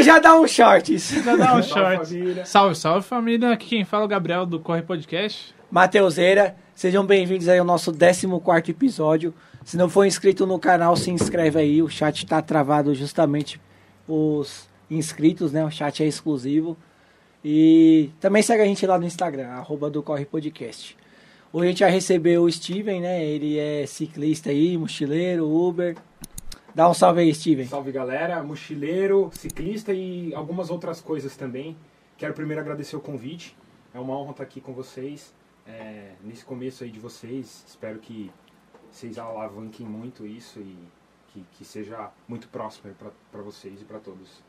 Aí já dá um shorts. Já dá um Salve, short. família. Salve, salve família. Aqui quem fala é o Gabriel do Corre Podcast. Mateuseira, sejam bem-vindos aí ao nosso 14 episódio. Se não for inscrito no canal, se inscreve aí. O chat tá travado justamente os inscritos, né? O chat é exclusivo. E também segue a gente lá no Instagram, arroba do Corre Podcast. Hoje a gente vai receber o Steven, né? Ele é ciclista aí, mochileiro, Uber. Dá um salve aí, Steven. Salve galera, mochileiro, ciclista e algumas outras coisas também. Quero primeiro agradecer o convite. É uma honra estar aqui com vocês. é, nesse começo aí de vocês. Espero que vocês alavanquem muito isso e que, que seja muito próximo para vocês e para todos.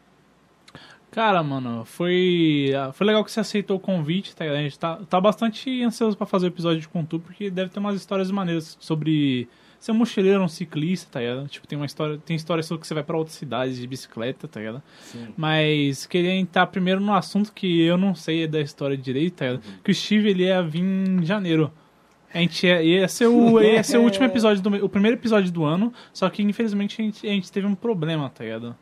Cara, mano, foi, foi legal que você aceitou o convite, tá? A gente tá, tá bastante ansioso pra fazer o episódio de Contu, porque deve ter umas histórias maneiras sobre ser um mochileiro, um ciclista, tá ligado? Tipo, tem uma história, tem história sobre que você vai pra outras cidades de bicicleta, tá ligado? Sim. Mas queria entrar primeiro no assunto que eu não sei da história direito, tá ligado? Que o Steve, ele ia vir em janeiro. A gente ia, ia, ser o, ia ser o último episódio, do, o primeiro episódio do ano, só que infelizmente a gente, a gente teve um problema, tá ligado?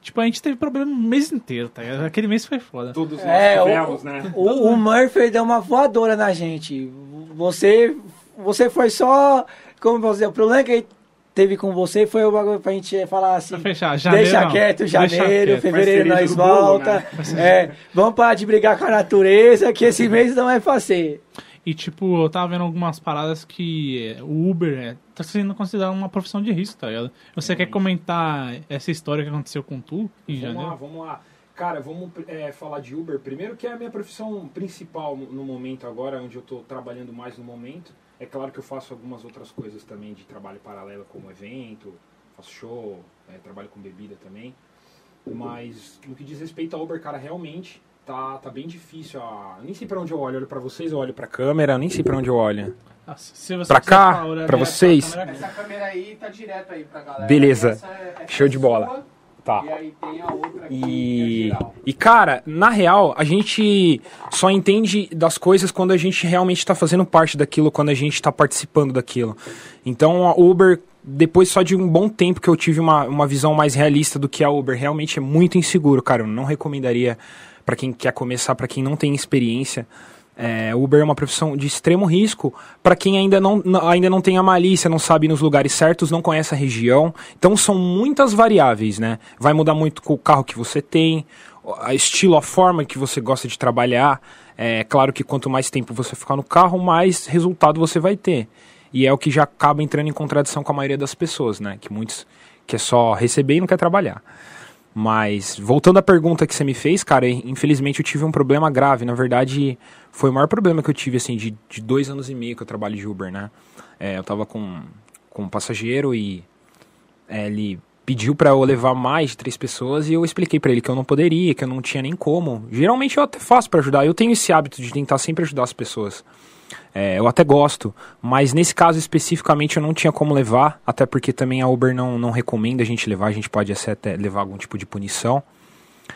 Tipo, a gente teve problema o mês inteiro, tá ligado? Aquele mês foi foda. Todos nós É, o- tivemos, né? O, o Murphy deu uma voadora na gente. Você, você foi só. Como você, o problema que ele teve com você foi o bagulho pra gente falar assim. Pra fechar, janeiro, deixa não. quieto, Deixa janeiro, quieto. fevereiro nós bolo, volta. É, vamos parar de brigar com a natureza, que esse mês não é fácil. E, tipo, eu tava vendo algumas paradas que é, o Uber é, tá sendo considerado uma profissão de risco, tá ligado? Você quer comentar essa história que aconteceu com tu em Vamos lá, janeiro? vamos lá. Cara, vamos é, falar de Uber primeiro, que é a minha profissão principal no, no momento agora, onde eu estou trabalhando mais no momento. É claro que eu faço algumas outras coisas também de trabalho paralelo, como evento, faço show, é, trabalho com bebida também. Mas no que diz respeito a Uber, cara, realmente tá, tá bem difícil. A... Eu nem sei pra onde eu olho, eu olho pra vocês, eu olho pra câmera, eu nem sei pra onde eu olho. Nossa, se você Pra cá, pra direto vocês. câmera, Essa câmera aí tá direto aí pra galera. Beleza. Essa é- essa Show é de bola. Tá. E aí tem a outra aqui, é E, geral. e cara, na real, a gente só entende das coisas quando a gente realmente está fazendo parte daquilo, quando a gente está participando daquilo. Então, a Uber, depois só de um bom tempo que eu tive uma, uma visão mais realista do que a Uber, realmente é muito inseguro, cara. Eu não recomendaria para quem quer começar, para quem não tem experiência. É, Uber é uma profissão de extremo risco para quem ainda não, ainda não tem a malícia, não sabe nos lugares certos, não conhece a região. Então são muitas variáveis, né? Vai mudar muito com o carro que você tem, a estilo, a forma que você gosta de trabalhar. É claro que quanto mais tempo você ficar no carro, mais resultado você vai ter. E é o que já acaba entrando em contradição com a maioria das pessoas, né? Que muitos quer só receber e não quer trabalhar. Mas, voltando à pergunta que você me fez, cara, infelizmente eu tive um problema grave. Na verdade, foi o maior problema que eu tive, assim, de, de dois anos e meio que eu trabalho de Uber, né? É, eu tava com, com um passageiro e é, ele pediu pra eu levar mais de três pessoas e eu expliquei pra ele que eu não poderia, que eu não tinha nem como. Geralmente eu até faço pra ajudar. Eu tenho esse hábito de tentar sempre ajudar as pessoas. É, eu até gosto, mas nesse caso especificamente eu não tinha como levar, até porque também a Uber não, não recomenda a gente levar, a gente pode até levar algum tipo de punição.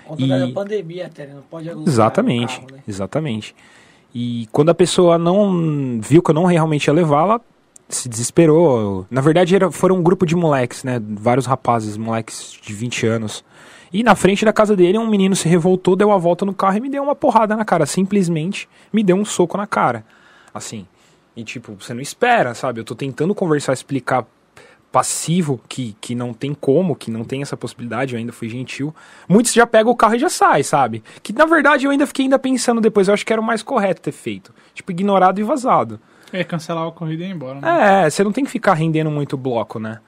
Conta E- da pandemia até, né? Não pode Exatamente, carro, né? exatamente. E quando a pessoa não viu que eu não realmente ia levar, ela se desesperou. Na verdade, era, foram um grupo de moleques, né? Vários rapazes, moleques de 20 anos. E na frente da casa dele, um menino se revoltou, deu a volta no carro e me deu uma porrada na cara. Simplesmente me deu um soco na cara. Assim. E tipo, você não espera, sabe? Eu tô tentando conversar, explicar passivo, que, que não tem como, que não tem essa possibilidade, eu ainda fui gentil. Muitos já pegam o carro e já sai, sabe? Que na verdade eu ainda fiquei ainda pensando depois, eu acho que era o mais correto ter feito. Tipo, ignorado e vazado. É, cancelar a corrida e ir embora. Né? É, você não tem que ficar rendendo muito bloco, né?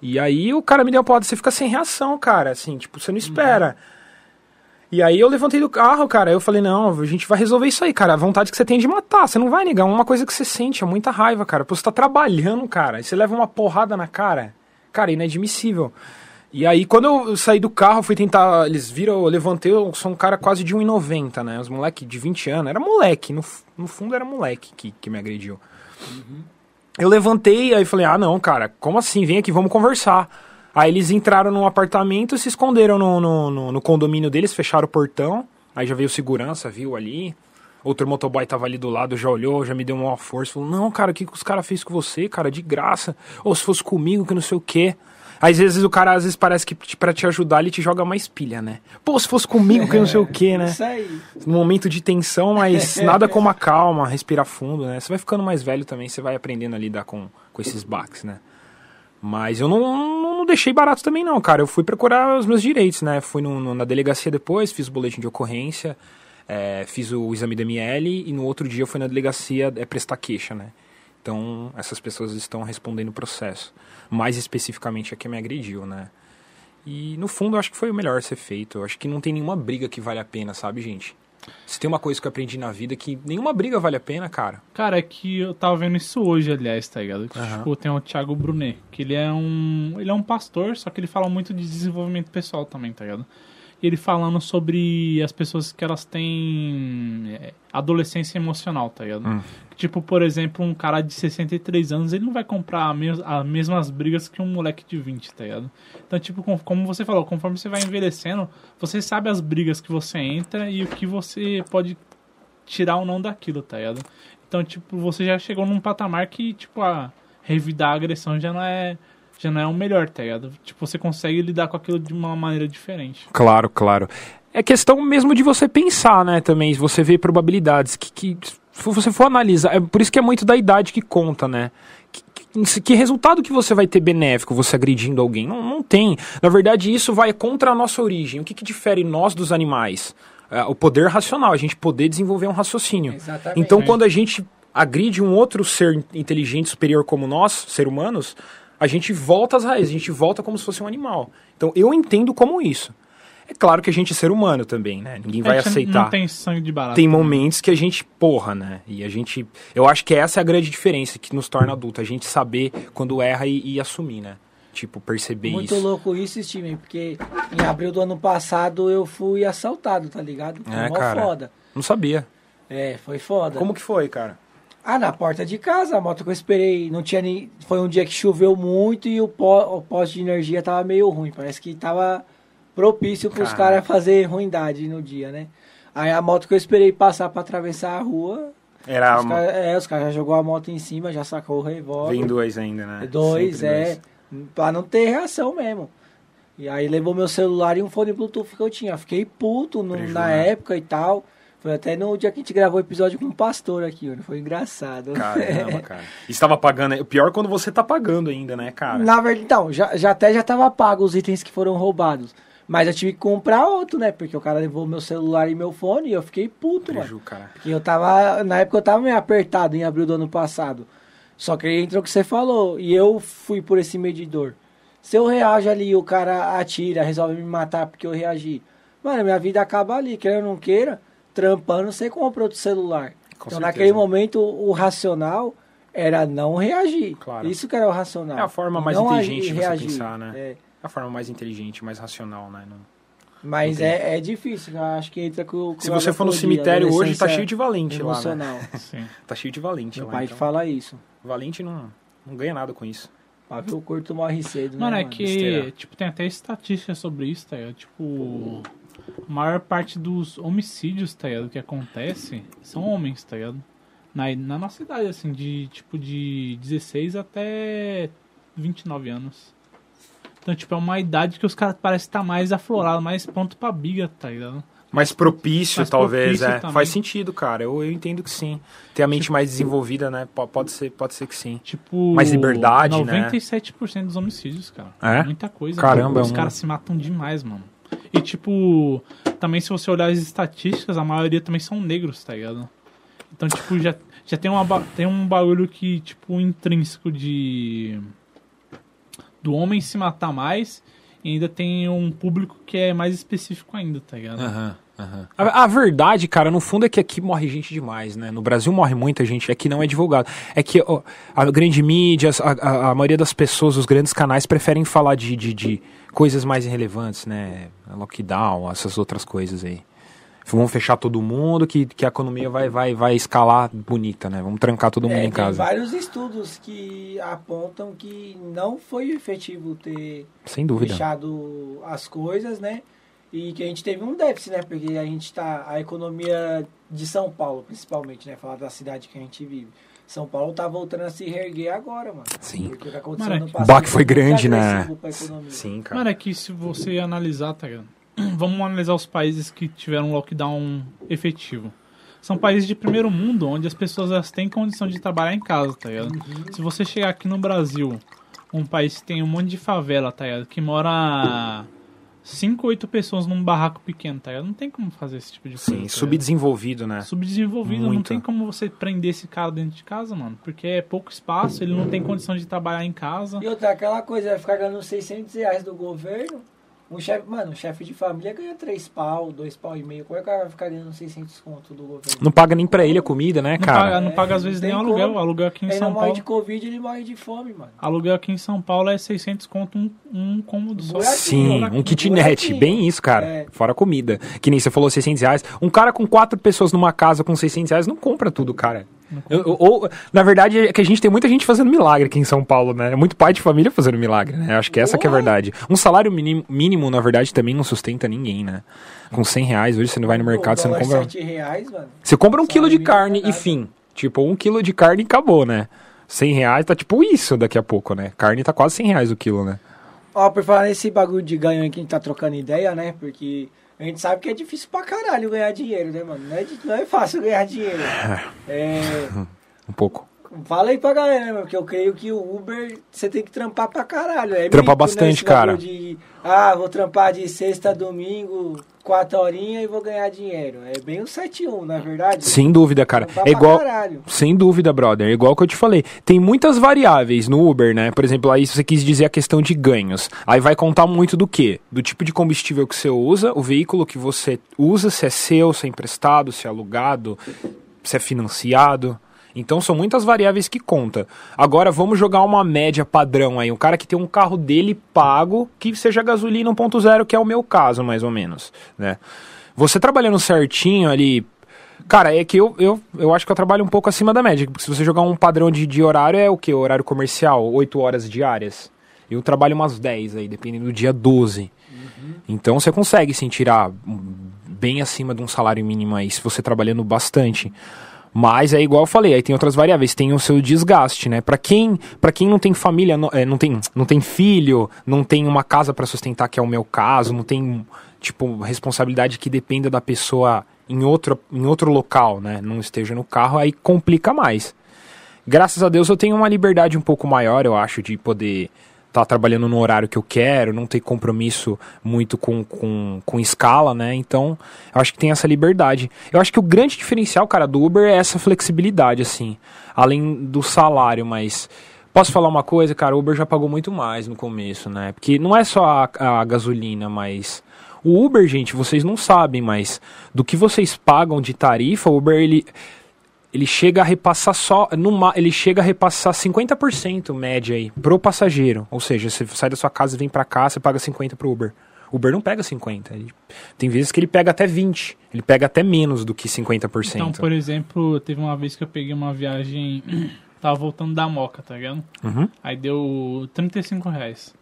E aí o cara me deu uma porrada, você fica sem reação, cara, assim, tipo, você não espera. E aí eu levantei do carro, cara, eu falei, não, a gente vai resolver isso aí, cara, a vontade que você tem de matar, você não vai negar, uma coisa que você sente, é muita raiva, cara, pô, você tá trabalhando, cara, e você leva uma porrada na cara, cara, inadmissível. E aí, quando eu saí do carro, fui tentar. Eles viram, eu levantei, eu sou um cara quase de 1,90, né? Os moleque de 20 anos. Era moleque, no, no fundo era moleque que, que me agrediu. Eu levantei, aí falei, ah, não, cara, como assim? Vem aqui, vamos conversar. Aí eles entraram num apartamento, se esconderam no, no, no- no condomínio deles, fecharam o portão. Aí já veio segurança, viu ali. Outro motoboy tava ali do lado, já olhou, já me deu uma força. Falou, não, cara, o que, que os caras fez com você, cara? De graça. Ou se fosse comigo, que não sei o quê. Às vezes o cara, às vezes parece que pra te ajudar, ele te joga mais pilha, né? Pô, se fosse comigo, que não sei o quê, né? Isso aí. Um momento de tensão, mas nada como a calma, respirar fundo, né? Você vai ficando mais velho também, você vai aprendendo a lidar com, com esses baques, né? Mas eu não, não, não deixei barato também não, cara. Eu fui procurar os meus direitos, né? Fui no- no- na delegacia depois, fiz o boletim de ocorrência, é, fiz o exame do ML e no outro dia eu fui na delegacia é, prestar queixa, né? Então essas pessoas estão respondendo o processo. Mais especificamente a quem me agrediu, né? E no fundo eu acho que foi o melhor ser feito. Eu acho que não tem nenhuma briga que vale a pena, sabe, gente? Se tem uma coisa que eu aprendi na vida que nenhuma briga vale a pena, cara. Cara, é que eu tava vendo isso hoje, aliás, tá ligado? Que, Aham. Tipo, tem o Thiago Brunet, que ele é um. Ele é um pastor, só que ele fala muito de desenvolvimento pessoal também, tá ligado? Ele falando sobre as pessoas que elas têm é, adolescência emocional, tá ligado? Hum. Tipo, por exemplo, um cara de 63 anos, ele não vai comprar mes- as mesmas brigas que um moleque de 20, tá ligado? Então, tipo, com- como você falou, conforme você vai envelhecendo, você sabe as brigas que você entra e o que você pode tirar ou não daquilo, tá ligado? Então, tipo, você já chegou num patamar que, tipo, a revidar a agressão já não é já não é o melhor, tá ligado? Tipo, você consegue lidar com aquilo de uma maneira diferente. Claro, claro. É questão mesmo de você pensar, né, também, você vê probabilidades que, que se você for analisar, é por isso que é muito da idade que conta, né? Que, que- que resultado que você vai ter benéfico você agredindo alguém? Não, não tem. Na verdade, isso vai contra a nossa origem. O que, que difere nós dos animais? É, o poder racional, a gente poder desenvolver um raciocínio. Exatamente. Então, quando a gente agride um outro ser inteligente superior como nós, ser humanos, a gente volta às raízes, a gente volta como se fosse um animal. Então, eu entendo como isso. É claro que a gente é ser humano também, né? Ninguém vai A gente aceitar. Não tem sangue de barato. Tem momentos que a gente, porra, né? E a gente. Eu acho que essa é a grande diferença que nos torna adulto. A gente saber quando erra e, e assumir, né? Tipo, perceber Muito isso. louco isso, Steven, porque em abril do ano passado eu fui assaltado, tá ligado? Foi É, mó cara. foda. Não sabia. É, foi foda. Como que foi, cara? Ah, na porta de casa, a moto que eu esperei, não tinha nem... Foi um dia que choveu muito e o, pó, o poste de energia tava meio ruim. Parece que tava propício pros Caraca. caras fazer ruindade no dia, né? Aí a moto que eu esperei passar pra atravessar a rua, Era. os caras é, os caras já jogou a moto em cima, já sacou o revólver. Vem dois ainda, né? Dois, Sempre é. Pra não ter reação mesmo. E aí levou meu celular e um fone Bluetooth que eu tinha. Fiquei puto no- na né? época e tal. Foi até no dia que a gente gravou o episódio com um pastor aqui, mano. Foi engraçado. Caramba, cara. Estava pagando. O pior é quando você tá pagando ainda, né, cara? Na verdade, então, já, já até já tava pago os itens que foram roubados. Mas eu tive que comprar outro, né? Porque o cara levou meu celular e meu fone e eu fiquei puto, mano. Preju, cara. Porque eu tava. Na época eu tava meio apertado em abril do ano passado. Só que aí entrou o que você falou. E eu fui por esse medidor. Se eu reajo ali, o cara atira, resolve me matar porque eu reagi. Mano, minha vida acaba ali, queira ou não queira, trampando, você compra outro celular. Com então certeza. naquele momento o racional era não reagir. Claro. Isso que era o racional. É a forma mais Não inteligente agir, de você reagir. pensar, né? É. É a forma mais inteligente, mais racional, né? Não- Mas é, é difícil, eu acho que entra com, com Se você for no cemitério hoje, tá cheio de valente lá, né? emocional. Sim. Tá cheio de valente Meu lá. pai então. fala isso. Valente não, não ganha nada com isso. Pavio curto morre cedo, Mano, né, é que, tipo, tem até estatística sobre isso, tá? Tipo, a maior parte dos homicídios, tá ligado, que acontece são homens, tá ligado? Na, na nossa idade, assim, de, tipo, de 16 até 29 anos. Então, tipo, é uma idade que os caras parecem estar mais aflorados, mais pronto pra briga, tá ligado? Mais propício, Mais talvez, propício é. também. Faz sentido, cara. Eu, eu entendo que sim. Ter a mente mais desenvolvida, né? Po- Pode ser, pode ser que sim. Tipo, Mais liberdade, né? 97% dos homicídios, cara. É? Muita coisa. Caramba, Os é um- caras se matam demais, mano. E, tipo, também se você olhar as estatísticas, a maioria também são negros, tá ligado? Então, tipo, já, já tem, uma, tem um bagulho que, tipo, intrínseco de. do homem se matar mais. E ainda tem um público que é mais específico ainda, tá ligado? Aham, aham. A, a verdade, cara, no fundo é que aqui morre gente demais, né? No Brasil morre muita gente, aqui não é divulgado. É que ó, a grande mídia, a, a- a maioria das pessoas, os grandes canais preferem falar de, de, de coisas mais irrelevantes, né? Lockdown, essas outras coisas aí. Vamos fechar todo mundo, que, que a economia vai, vai, vai escalar bonita, né? Vamos trancar todo mundo É, em tem casa. vários estudos que apontam que não foi efetivo ter Sem dúvida. fechado as coisas, né? E que a gente teve um déficit, né? Porque a gente tá. A economia de São Paulo, principalmente, né? Falar da cidade que a gente vive. São Paulo tá voltando a se reerguer agora, mano. Sim. Porque o que aconteceu Mano, no o passado baque foi grande, né? Sim, cara. Mano, é que se você analisar, tá ligado? Vamos analisar os países que tiveram um lockdown efetivo. São países de primeiro mundo, onde as pessoas elas têm condição de trabalhar em casa, tá ligado? Se você chegar aqui no Brasil, um país que tem um monte de favela, tá ligado? Que mora 5, 8 pessoas num barraco pequeno, tá? Não tem como fazer esse tipo de coisa. Sim, tá subdesenvolvido, né? Subdesenvolvido, não Muito. tem como você prender esse cara dentro de casa, mano. Porque é pouco espaço, ele não tem condição de trabalhar em casa. E outra, aquela coisa, vai ficar ganhando 600 reais do governo. Um chefe, mano, um chefe de família ganha 3 pau, 2 pau e meio. Como é que o cara vai ficar ganhando 600 conto do governo? Não paga nem pra ele a comida, né, Não cara? paga, não É, paga às não vezes nem aluguel. como. Aluguel aqui em Ele São não morre Paulo. de Covid, ele morre de fome, mano. Aluguel aqui em São Paulo é 600 conto um, um cômodo só. Sim, um kitnet, bem isso, cara. É. Fora comida. Que nem você falou 600 reais. Um cara com quatro pessoas numa casa com 600 reais não compra tudo, cara. Eu- eu- Ou, na verdade, é que a gente tem muita gente fazendo milagre aqui em São Paulo, né? É muito pai de família fazendo milagre, né? Acho que essa que é a verdade. Um salário mínimo, mínimo, na verdade, também não sustenta ninguém, né? Com 100 reais, hoje você não vai no mercado, você não compra... 7 reais, mano. Você compra um quilo de carne e fim. Tipo, um quilo de carne e acabou, né? 100 reais tá tipo isso daqui a pouco, né? Carne tá quase 100 reais o quilo, né? Ó, por falar nesse bagulho de ganho aí que a gente tá trocando ideia, né? Porque a gente sabe que é difícil pra caralho ganhar dinheiro, né, mano? Não é, não é fácil ganhar dinheiro. É. Um pouco. Fala aí pra galera, né, meu? Porque eu creio que o Uber você tem que trampar pra caralho. É Trampar mito, né, bastante, bagulho cara. De, ah, vou trampar de sexta a domingo, quatro horinhas e vou ganhar dinheiro. É bem o 7-1, na verdade. Sem dúvida, cara. Trampar É igual. Sem dúvida, brother. É igual que eu te falei. Tem muitas variáveis no Uber, né? Por exemplo, aí você quis dizer a questão de ganhos. Aí vai contar muito do quê? Do tipo de combustível que você usa, o veículo que você usa, se é seu, se é emprestado, se é alugado, se é financiado. Então são muitas variáveis que conta. Agora vamos jogar uma média padrão aí. Um cara que tem um carro dele pago, que seja gasolina 1.0, que é o meu caso, mais ou menos, né? Você trabalhando certinho ali, Cara, é que eu, eu, eu acho que eu trabalho um pouco acima da média. Porque se você jogar um padrão de, de horário, é o quê? Horário comercial, 8 horas diárias. Eu trabalho umas 10 aí, dependendo do dia 12. Então você consegue sim tirar bem acima de um salário mínimo aí, se você trabalhando bastante. Mas é igual eu falei, aí tem outras variáveis, tem o seu desgaste, né? Pra quem, pra quem não tem família, não, é, não, tem, não tem filho, não tem uma casa pra sustentar, que é o meu caso, não tem, tipo, responsabilidade que dependa da pessoa em outro, em outro local, né? Não esteja no carro, aí complica mais. Graças a Deus eu tenho uma liberdade um pouco maior, eu acho, de poder estar trabalhando no horário que eu quero, não ter compromisso muito com, com, com escala, né? Então, eu acho que tem essa liberdade. Eu acho que o grande diferencial, cara, do Uber é essa flexibilidade, assim. Além do salário, mas. Posso falar uma coisa, cara? O Uber já pagou muito mais no começo, né? Porque não é só a, a gasolina, mas. O Uber, gente, vocês não sabem, mas do que vocês pagam de tarifa, o Uber, ele ele chega a repassar só numa, ele chega a repassar 50% média aí pro passageiro, ou seja, você sai da sua casa e vem pra cá, você paga 50 pro Uber. O Uber não pega 50, ele- tem vezes que ele pega até 20, ele pega até menos do que 50%. Então, por exemplo, teve uma vez que eu peguei uma viagem. Tava voltando da Moca, tá ligado? Uhum. Aí deu 35 reais.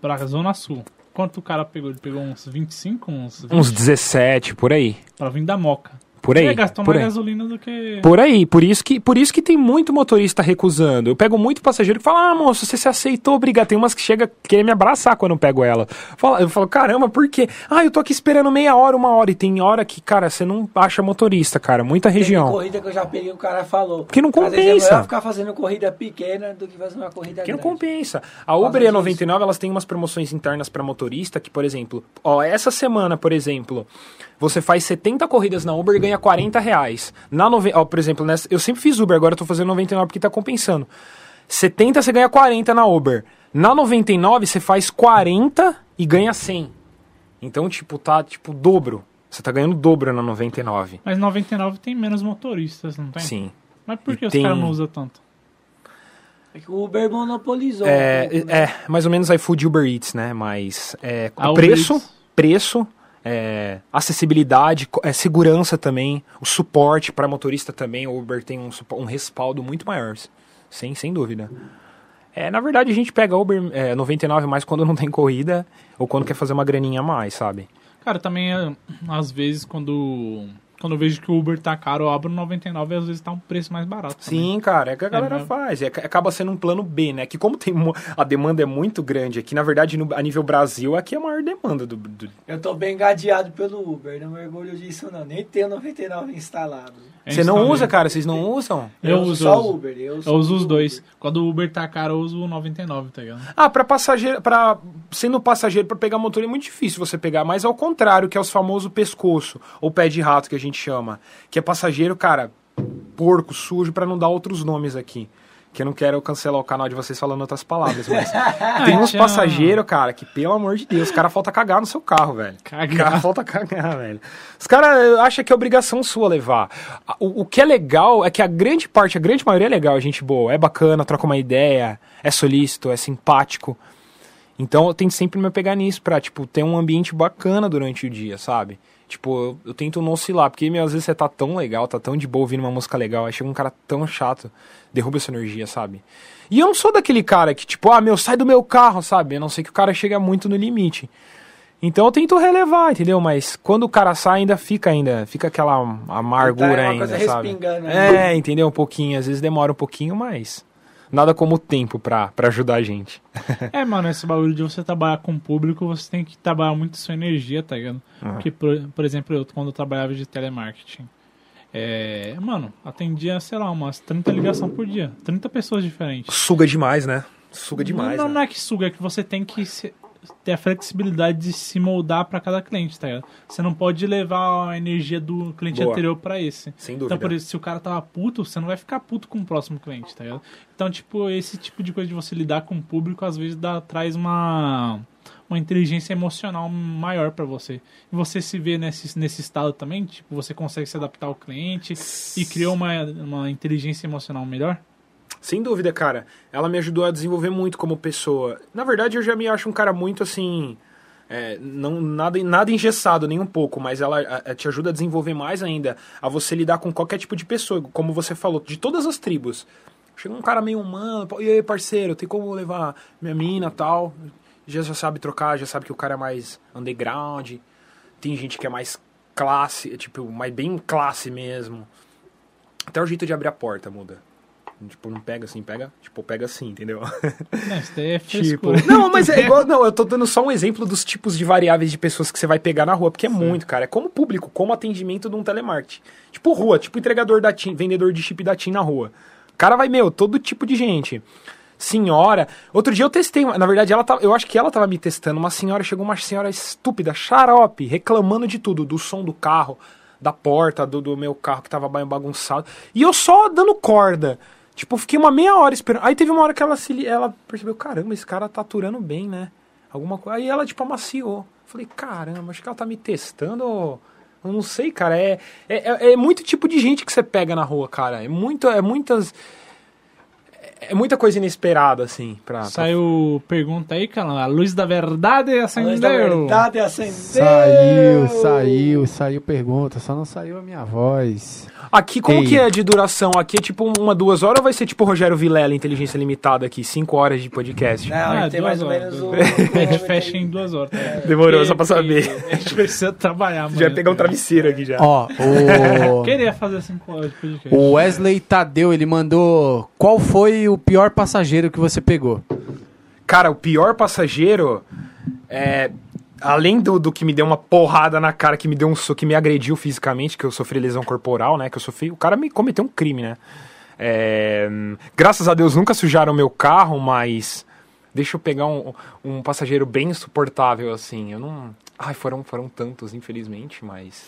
Pra Zona Sul. Quanto o cara pegou? Ele pegou uns 25, uns 20 Uns 17 por aí. pra vir da Moca. Por aí. gastou Por mais aí. gasolina do que. Por aí, por isso que por isso que tem muito motorista recusando. Eu pego muito passageiro que fala: "Ah, moço, você se aceitou, obrigado". Tem umas que chega querer me abraçar quando eu pego ela. Fala- Eu falo: "Caramba, por quê?". "Ah, eu tô aqui esperando meia hora, uma hora". E tem hora que, cara, você não acha motorista, cara, muita região. corrida que eu já peguei, o cara falou. Que não Às vezes é compensa. melhor ficar fazendo corrida pequena do que fazer uma corrida Que não grande. compensa. A Uber e a disso. 99, elas têm umas promoções internas para motorista que, por exemplo, ó, essa semana, por exemplo, você faz 70 corridas na Uber e ganha 40 reais. Na nove... ó, por exemplo, nessa... eu sempre fiz Uber, agora eu tô fazendo 99 porque tá compensando. 70 você ganha 40 na Uber. Na 99 você faz 40 e ganha 100. Então, tipo, tá tipo dobro. Você tá ganhando dobro na 99. Mas 99 tem menos motoristas, não tem? Sim. Mas por E que os tem- caras não usam tanto? É que O Uber monopolizou. É, um pouco, né? é, mais ou menos iFood e Uber Eats, né? Mas é, o Uber preço, Eats. preço, é, acessibilidade, é, segurança também, o suporte para motorista também. O Uber tem um, um respaldo muito maior, sem, sem dúvida. É, na verdade, a gente pega Uber é, 99 mais quando não tem corrida ou quando quer fazer uma graninha a mais, sabe? Cara, também, é, às vezes, quando Quando eu vejo que o Uber tá caro, eu abro 99 e às vezes tá um preço mais barato. também. Sim, cara, é que a galera mesmo. faz. É, acaba sendo um plano B, né? Que como tem a demanda é muito grande aqui, na verdade, no- a nível Brasil, aqui é a maior demanda do. do- Eu tô bem gadeado pelo Uber, não me orgulho disso não. Nem tenho 99 instalado. É Você não usa, cara? Vocês não usam? Eu, uso, só eu uso. Uber. Eu, Eu uso os Uber. dois. Quando o Uber tá caro, eu uso o 99, tá ligado? Ah, pra passageiro, para sendo passageiro pra pegar motor é muito difícil você pegar, mas ao contrário, que é os famosos pescoço ou pé de rato que a gente chama, que é passageiro, cara, porco, sujo pra não dar outros nomes aqui. Que eu não quero cancelar o canal de vocês falando outras palavras, mas tem uns passageiros, cara, que pelo amor de Deus, os cara falta cagar no seu carro, velho. Cagar. Cara falta cagar, velho. Os caras acham que é obrigação sua levar. O, o que é legal é que a grande parte, a grande maioria é legal, é gente boa, é bacana, troca uma ideia, é solícito, é simpático. Então eu tento sempre me pegar nisso pra, tipo, ter um ambiente bacana durante o dia, sabe? Tipo, eu, eu tento não oscilar, porque às vezes você tá tão legal, tá tão de boa ouvindo uma música legal, aí chega um cara tão chato, derruba essa energia, sabe? E eu não sou daquele cara que, tipo, ah, meu, sai do meu carro, sabe? A não ser que o cara chega muito no limite. Então eu tento relevar, entendeu? Mas quando o cara sai, ainda fica ainda, fica aquela amargura Tá, é ainda, sabe? ainda. É, entendeu? Um pouquinho, às vezes demora um pouquinho, mas nada como o tempo pra, pra ajudar a gente. É, mano, esse bagulho de você trabalhar com o público, você tem que trabalhar muito sua energia, tá ligado? Porque, por, por exemplo, eu, quando eu trabalhava de telemarketing, é, mano, atendia, sei lá, umas 30 ligações por dia. 30 pessoas diferentes. Suga demais, né? Suga demais, não, né? não é que suga, é que você tem que se- ter a flexibilidade de se moldar pra cada cliente, tá ligado? Você não pode levar a energia do cliente Boa. anterior pra esse. Sem dúvida. Então, por isso, se o cara tava puto, você não vai ficar puto com o próximo cliente, tá ligado? Então, tipo, esse tipo de coisa de você lidar com o público, às vezes dá, traz uma, uma inteligência emocional maior pra você. E você se vê nesse, nesse estado também, tipo, você consegue se adaptar ao cliente e criou uma, uma inteligência emocional melhor? Sem dúvida, cara. Ela me ajudou a desenvolver muito como pessoa. Na verdade, eu já me acho um cara muito assim. é, não, nada, nada engessado, nem um pouco, mas ela a- a- te ajuda a desenvolver mais ainda, a você lidar com qualquer tipo de pessoa, como você falou, de todas as tribos. Chega um cara meio humano, e aí, parceiro, tem como levar minha mina tal? Já, já sabe trocar, já sabe que o cara é mais underground. Tem gente que é mais classe, tipo, mais bem classe mesmo. Até o jeito de abrir a porta muda. Tipo, não pega assim, pega, tipo, pega assim, entendeu? É tipo, não, mas é igual, não, eu tô dando só um exemplo dos tipos de variáveis de pessoas que você vai pegar na rua, porque é muito, cara, é como público, como atendimento de um telemarketing. Tipo rua, tipo entregador da TIM, vendedor de chip da TIM na rua. O cara vai, meu, todo tipo de gente. Senhora, outro dia eu testei, na verdade ela tava, eu acho que ela tava me testando, uma senhora, chegou uma senhora estúpida, xarope, reclamando de tudo, do som do carro, da porta, do, do meu carro que tava ba- bagunçado, e eu só dando corda. Tipo, fiquei uma meia hora esperando. Aí teve uma hora que ela se ela percebeu, caramba, esse cara tá aturando bem, né? Alguma coisa. Aí ela, tipo, amaciou. Falei, caramba, acho que ela tá me testando. Eu não sei, cara. É, é, é- é muito tipo de gente que você pega na rua, cara. É, muito, é muitas. É muita coisa inesperada, assim, pra. pra- Saiu pergunta aí, cara. A luz da verdade A luz da acendeu. verdade acendeu. Saiu, saiu, saiu pergunta, só não saiu a minha voz. Aqui, como Ei. que é de duração? Aqui é tipo uma, duas horas ou vai ser tipo Rogério Vilela, Inteligência Limitada aqui, cinco horas de podcast? Não, Ah, tem duas mais ou horas, menos duas o... A gente fecha em duas horas. tá? Demorou, Porque- só pra saber. porque A gente precisa trabalhar, mano. Já ia pegar um travesseiro aqui já. Ó, o, Queria fazer cinco horas de podcast. o Wesley Tadeu, ele mandou qual foi o pior passageiro que você pegou? Cara, o pior passageiro é. Além do, do que me deu uma porrada na cara, que me deu um soco, que me agrediu fisicamente, que eu sofri lesão corporal, né? Que eu sofri. O cara me cometeu um crime, né? É, hum, graças a Deus nunca sujaram meu carro, mas. Deixa eu pegar um, um passageiro bem insuportável, assim. Eu não. Ai, foram, foram tantos, infelizmente, mas.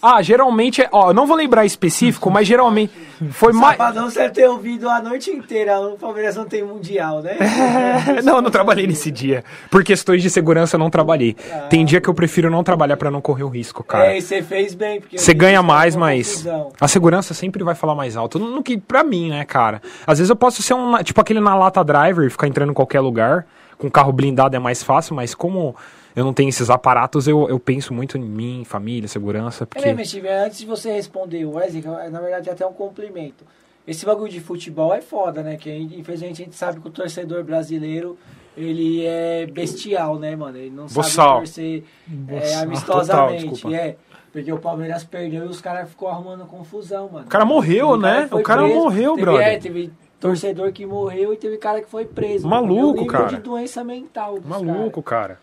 Ah, geralmente. é- Ó, eu não vou lembrar específico, mas geralmente. Foi mais. Sabadão você ter ouvido a noite inteira. O Palmeiras não tem mundial, né? não, eu não trabalhei nesse dia. Por questões de segurança, eu não trabalhei. Tem dia que eu prefiro não trabalhar pra não correr o risco, cara. É, e você fez bem. porque Você ganha mais, mas confusão. a segurança sempre vai falar mais alto. No que pra mim, né, cara? Às vezes eu posso ser um, tipo aquele na lata driver, ficar entrando em qualquer lugar, com carro blindado é mais fácil, mas como eu não tenho esses aparatos, eu, eu penso muito em mim, família, segurança, É porque mesmo, Steve, antes de você responder o Wesley, é, na verdade é até um cumprimento. Esse bagulho de futebol é foda, né? Que infelizmente a gente sabe que o torcedor brasileiro ele é bestial, né, mano? Ele não Boçal. sabe torcer é, amistosamente. Total, é. Porque o Palmeiras perdeu e os caras ficou arrumando confusão, mano. O cara morreu, cara né? O cara preso. morreu, teve, brother. É, teve torcedor que morreu e teve cara que foi preso. Maluco, cara. de doença mental. Maluco, cara.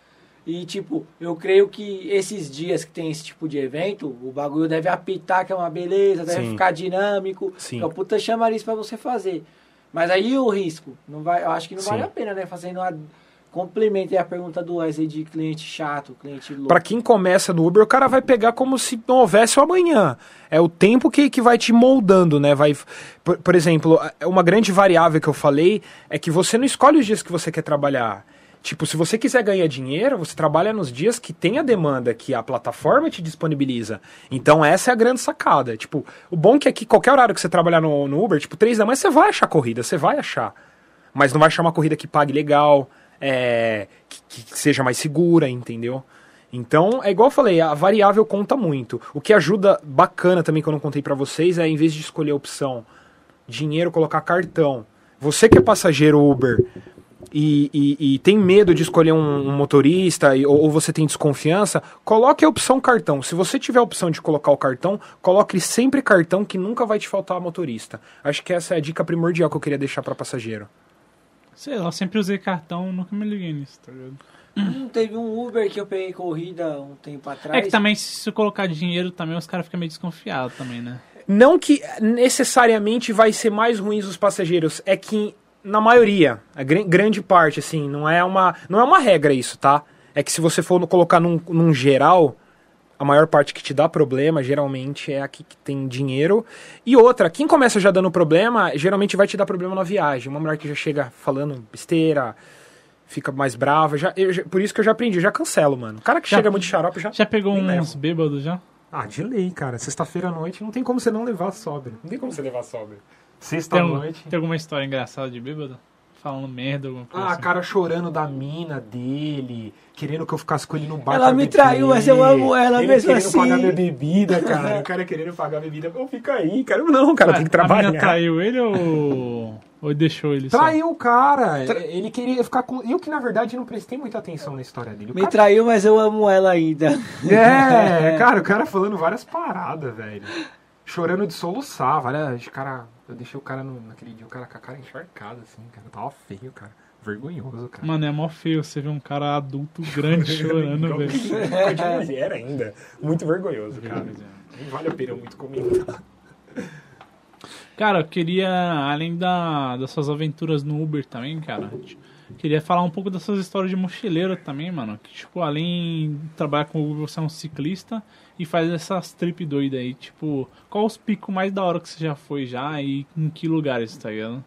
E, tipo, eu creio que esses dias que tem esse tipo de evento, o bagulho deve apitar, que é uma beleza, deve Sim. ficar dinâmico. Sim. É o puta chamariz pra você fazer. Mas aí o risco, não vai, eu acho que não Sim. vale a pena, né? Fazendo uma... Complementa a pergunta do Wesley de cliente chato, cliente louco. Pra quem começa no Uber, o cara vai pegar como se não houvesse o amanhã. É o tempo que, que vai te moldando, né? Vai, por, por exemplo, é uma grande variável que eu falei é que você não escolhe os dias que você quer trabalhar. Tipo, se você quiser ganhar dinheiro, você trabalha nos dias que tem a demanda, que a plataforma te disponibiliza. Então, essa é a grande sacada. Tipo, o bom que é que qualquer horário que você trabalhar no, no Uber, tipo, três da manhã, você vai achar corrida, você vai achar. Mas não vai achar uma corrida que pague legal, é, que, que seja mais segura, entendeu? Então, é igual eu falei, a variável conta muito. O que ajuda bacana também que eu não contei pra vocês é, em vez de escolher a opção dinheiro, colocar cartão. Você que é passageiro Uber e, e- e tem medo de escolher um, um motorista e- ou, ou você tem desconfiança, coloque a opção cartão. Se você tiver a opção de colocar o cartão, coloque sempre cartão que nunca vai te faltar motorista. Acho que essa é a dica primordial que eu queria deixar pra passageiro. Sei lá, eu sempre usei cartão, nunca me liguei nisso, tá ligado? Hum, teve um Uber que eu peguei corrida um tempo atrás. É que também, se você colocar dinheiro também, os caras ficam meio desconfiados também, né? Não que necessariamente vai ser mais ruins os passageiros, é que na maioria, a gr- grande parte, assim, não é uma, não é uma regra isso, tá? É que se você for colocar num, num geral, a maior parte que te dá problema, geralmente, é a que, que tem dinheiro. E outra, quem começa já dando problema, geralmente vai te dar problema na viagem. Uma mulher que já chega falando besteira, fica mais brava. Já, eu já- por isso que eu já aprendi, eu já cancelo, mano. O cara que Já- chega muito xarope já. Já pegou uns levo. bêbados já? Ah, de lei, cara. Sexta-feira à noite não tem como você não levar sóbrio. Não tem como você levar sóbrio. Sexta Tem, à um- noite. tem alguma história engraçada de bêbado? Falando merda, alguma coisa Ah, assim? cara chorando da mina dele, querendo que eu ficasse com ele no bar. Ela me beber. traiu, mas eu amo ela ele mesmo querendo assim. pagar minha bebida, cara. o cara querendo pagar a bebida. Eu fica aí, cara. Não, cara, tem que A trabalhar. traiu ele ou, ou deixou ele só? Traiu o cara. Ele queria ficar com. Eu que, na verdade, não prestei muita atenção na história dele. O Me cara... traiu, mas eu amo ela ainda. É, cara, o cara falando várias paradas, velho. Chorando de soluçar, várias. Cara, eu deixei o cara no, naquele dia, o cara com a cara encharcada, assim, cara. Tava feio, cara. Vergonhoso, cara. Mano, é mó feio você ver um cara adulto grande chorando, velho. De mulher ainda. Muito vergonhoso, cara. Nem vale a pena muito comentar. Cara, eu queria, além da, das suas aventuras no Uber também, cara, queria falar um pouco das suas histórias de mochileiro também, mano. Que, tipo, além de trabalhar com Uber, você é um ciclista e faz essas trip doidas aí. Tipo, qual os picos mais da hora que você já foi já e em que lugares, tá ligado?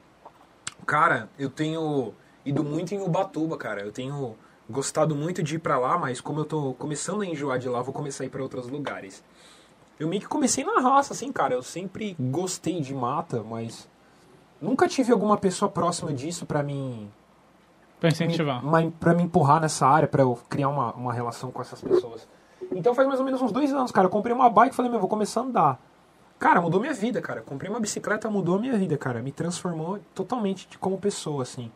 Cara, eu tenho ido muito em Ubatuba, cara. Eu tenho gostado muito de ir pra lá, mas como eu tô começando a enjoar de lá, vou começar a ir pra outros lugares. Eu meio que comecei na raça, assim, cara. Eu sempre gostei de mata, mas nunca tive alguma pessoa próxima disso pra mim Pra incentivar. me, pra me empurrar nessa área, pra eu criar uma, uma relação com essas pessoas. Então faz mais ou menos uns dois anos, cara. Eu comprei uma bike e falei, meu, vou começar a andar. Cara, mudou minha vida, cara. Comprei uma bicicleta, mudou minha vida, cara. Me transformou totalmente de- como pessoa, assim.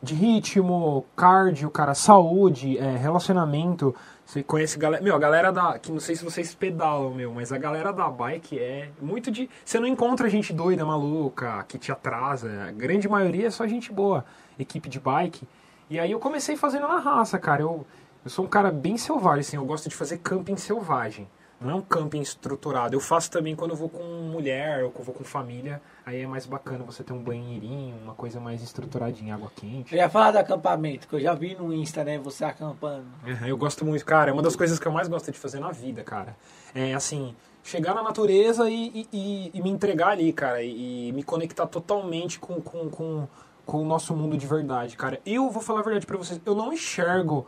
De ritmo, cardio, cara, saúde, é, relacionamento. Você conhece galera. Meu, a galera da. Que não sei se vocês pedalam, meu, mas a galera da bike é muito de. Você não encontra gente doida, maluca, que te atrasa. A grande maioria é só gente boa. Equipe de bike. E aí eu comecei fazendo na raça, cara. Eu, eu sou um cara bem selvagem, assim. Eu gosto de fazer camping selvagem. Não é um camping estruturado. Eu faço também quando eu vou com mulher ou quando eu vou com família. Aí é mais bacana você ter um banheirinho, uma coisa mais estruturadinha, água quente. Eu ia falar do acampamento, que eu já vi no Insta, né? Você acampando. É, Eu gosto muito, cara. É uma das coisas que eu mais gosto de fazer na vida, cara. É assim, chegar na natureza e, e- e- e me entregar ali, cara. E, e me conectar totalmente com, com, com, com o nosso mundo de verdade, cara. Eu vou falar a verdade pra vocês. Eu não enxergo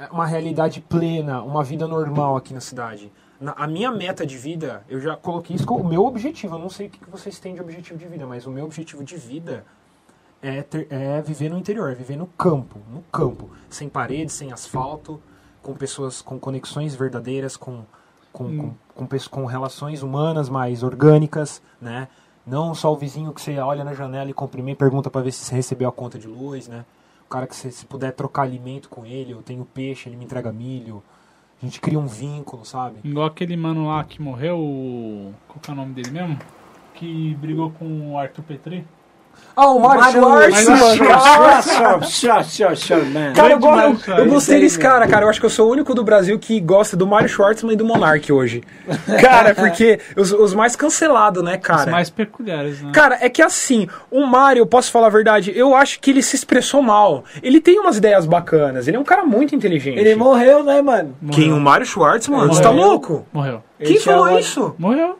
é, uma realidade plena, uma vida normal aqui na cidade. Na- a minha meta de vida, eu já coloquei isso como o meu objetivo. Eu não sei o que vocês têm de objetivo de vida, mas o meu objetivo de vida é, ter- é viver no interior, é viver no campo, no campo, sem paredes, sem asfalto, com pessoas com conexões verdadeiras, com, com, com, com, pes- com relações humanas mais orgânicas, né? Não só o vizinho que você olha na janela e cumprimenta e pergunta para ver se você recebeu a conta de luz, né? O cara que você se puder trocar alimento com ele, eu tenho peixe, ele me entrega milho. A gente cria um vínculo, sabe? Igual aquele mano lá que morreu, qual que é o nome dele mesmo? Que brigou com o Arthur Petri. Ah, o Mário Schwartz, mano. mano. Cara, eu, Grande go- Mário eu, gostei desse cara, cara. Eu acho que eu sou o único do Brasil que gosta do Mário Schwartzman e do Monark hoje. Cara, porque os, os mais cancelados, né, Os cara? mais peculiares, né? Cara, é que assim, o Mário, eu posso falar a verdade, eu acho que ele se expressou mal. Ele tem umas ideias bacanas, ele é um cara muito inteligente. Ele morreu, né, mano? Quem? O Morreu. Mário Schwartz, mano? Morreu. Você tá louco? Morreu. Quem Ele falou chama- isso? Morreu.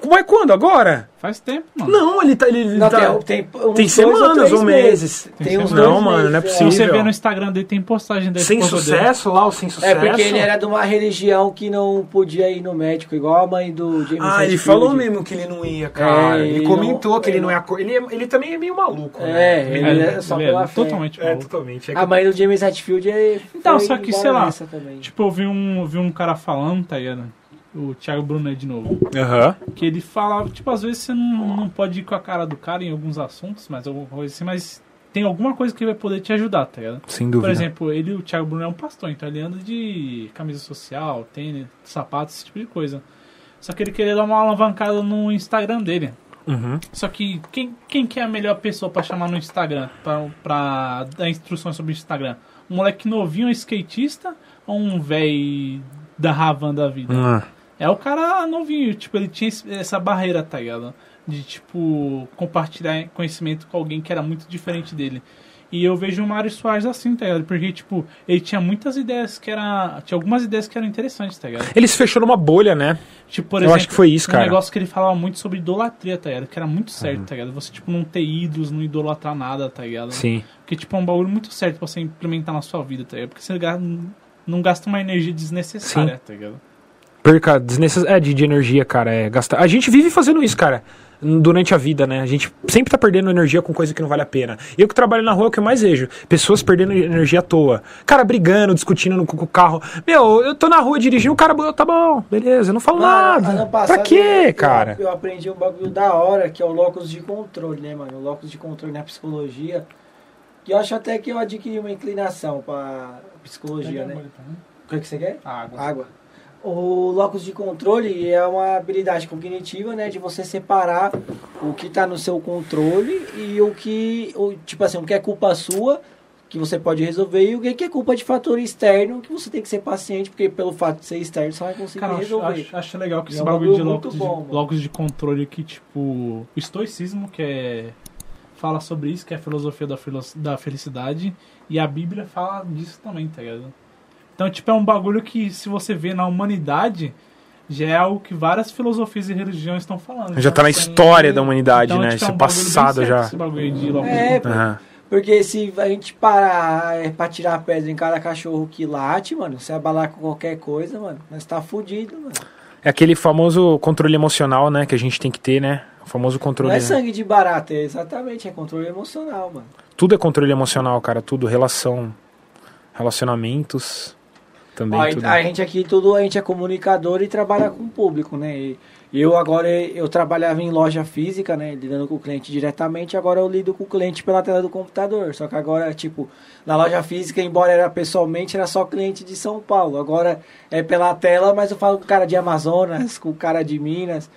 Como é quando? Agora? Faz tempo, mano. Não, ele tá. Ele, Não, tá... tem, tem, uns Tem semanas três ou meses. Tem uns semanas. dois Não, mano, não é meses, Se você possível. ver no Instagram dele, tem postagem da Sem esposa dele. sucesso lá, o sem É sucesso. porque ele era de uma religião que não podia ir no médico, igual a mãe do James Ah, ele falou mesmo que ele não ia, cara. É, ele ele comentou não- que ele ele não é. cor- Ele, é- ele também é meio maluco, É, né? ele Ele, é só ele pela é fé. totalmente É, maluco. totalmente. É A mãe do James Hetfield é. Então, só que, sei lá. Tipo, eu vi um, vi um cara falando, tá ligado? O Thiago Brunet de novo. Aham. Que ele falava, tipo, às vezes você não, não pode ir com a cara do cara em alguns assuntos, mas alguma coisa assim, mas tem alguma coisa que vai poder te ajudar, tá ligado? Sem dúvida. Por exemplo, ele, o Thiago Bruno é um pastor, então ele anda de camisa social, tênis, sapatos, esse tipo de coisa. Só que ele queria dar uma alavancada no Instagram dele. Uhum. Só que quem, quem que é a melhor pessoa pra chamar no Instagram, pra, pra dar instruções sobre o Instagram? Um moleque novinho, um skatista, ou um velho da Ravan da vida? Ah, É o cara novinho, tipo, ele tinha essa barreira, tá ligado? De, tipo, compartilhar conhecimento com alguém que era muito diferente dele. E eu vejo o Mário Soares assim, tá ligado? Porque, tipo, ele tinha muitas ideias que era. Tinha algumas ideias que eram interessantes, tá ligado? Ele se fechou numa bolha, né? Tipo, por Eu exemplo, acho que foi isso, um cara. negócio que ele falava muito sobre idolatria, tá ligado? Que era muito certo, tá ligado? Você, tipo, não ter ídolos, não idolatrar nada, tá ligado? Sim. Porque, tipo, é um bagulho muito certo pra você implementar na sua vida, tá ligado? Porque você não gasta uma energia desnecessária, tá ligado? Perca desnecess... é, de, de energia, cara. É, gastar. A gente vive fazendo isso, cara. Durante a vida, né? A gente sempre tá perdendo energia com coisa que não vale a pena. Eu que trabalho na rua é o que eu mais vejo. Pessoas perdendo energia à toa. Cara brigando, discutindo no, com o carro. Meu, eu tô na rua dirigindo, o cara, tá bom, beleza, eu não falo Mano, nada. ano Pra passado quê, eu- cara? Eu aprendi um bagulho da hora, que é o locus de controle, né, mano? O locus de controle na psicologia. Que eu acho até que eu adquiri uma inclinação pra psicologia, né? O que, que você quer? Água. Água. O locus de controle é uma habilidade cognitiva, né, de você separar o que está no seu controle e o que, o, tipo assim, o que é culpa sua, que você pode resolver, e o que é culpa de fator externo, que você tem que ser paciente, porque pelo fato de ser externo você vai conseguir Cara, resolver. acho, acho legal que E esse é um bagulho de locus, bom, de locus de controle aqui, tipo, o estoicismo, que é. fala sobre isso, que é a filosofia da, da felicidade, e a Bíblia fala disso também, tá ligado? Então, tipo, é um bagulho que, se você vê na humanidade, já é algo que várias filosofias e religiões estão falando. Já Então, tá na tem- história da humanidade, então, né? tipo, é é um passado já. Esse bagulho de locus É. Porque se a gente parar é, pra tirar pedra em cada cachorro que late, mano, se abalar com qualquer coisa, mano, nós tá fudido, mano. É aquele famoso controle emocional, né? Que a gente tem que ter, né? O famoso Não controle. é sangue de barata, é exatamente, é controle emocional, mano. Tudo é controle emocional, cara. Tudo. Relação. Relacionamentos. Também Ó, tudo. a gente aqui tudo, a gente é comunicador e trabalha com o público, né? E eu agora eu trabalhava em loja física, né? Lidando com o cliente diretamente, agora eu lido com o cliente pela tela do computador. Só que agora, tipo, na loja física, embora era pessoalmente, era só cliente de São Paulo. Agora é pela tela, mas eu falo com o cara de Amazonas, com o cara de Minas.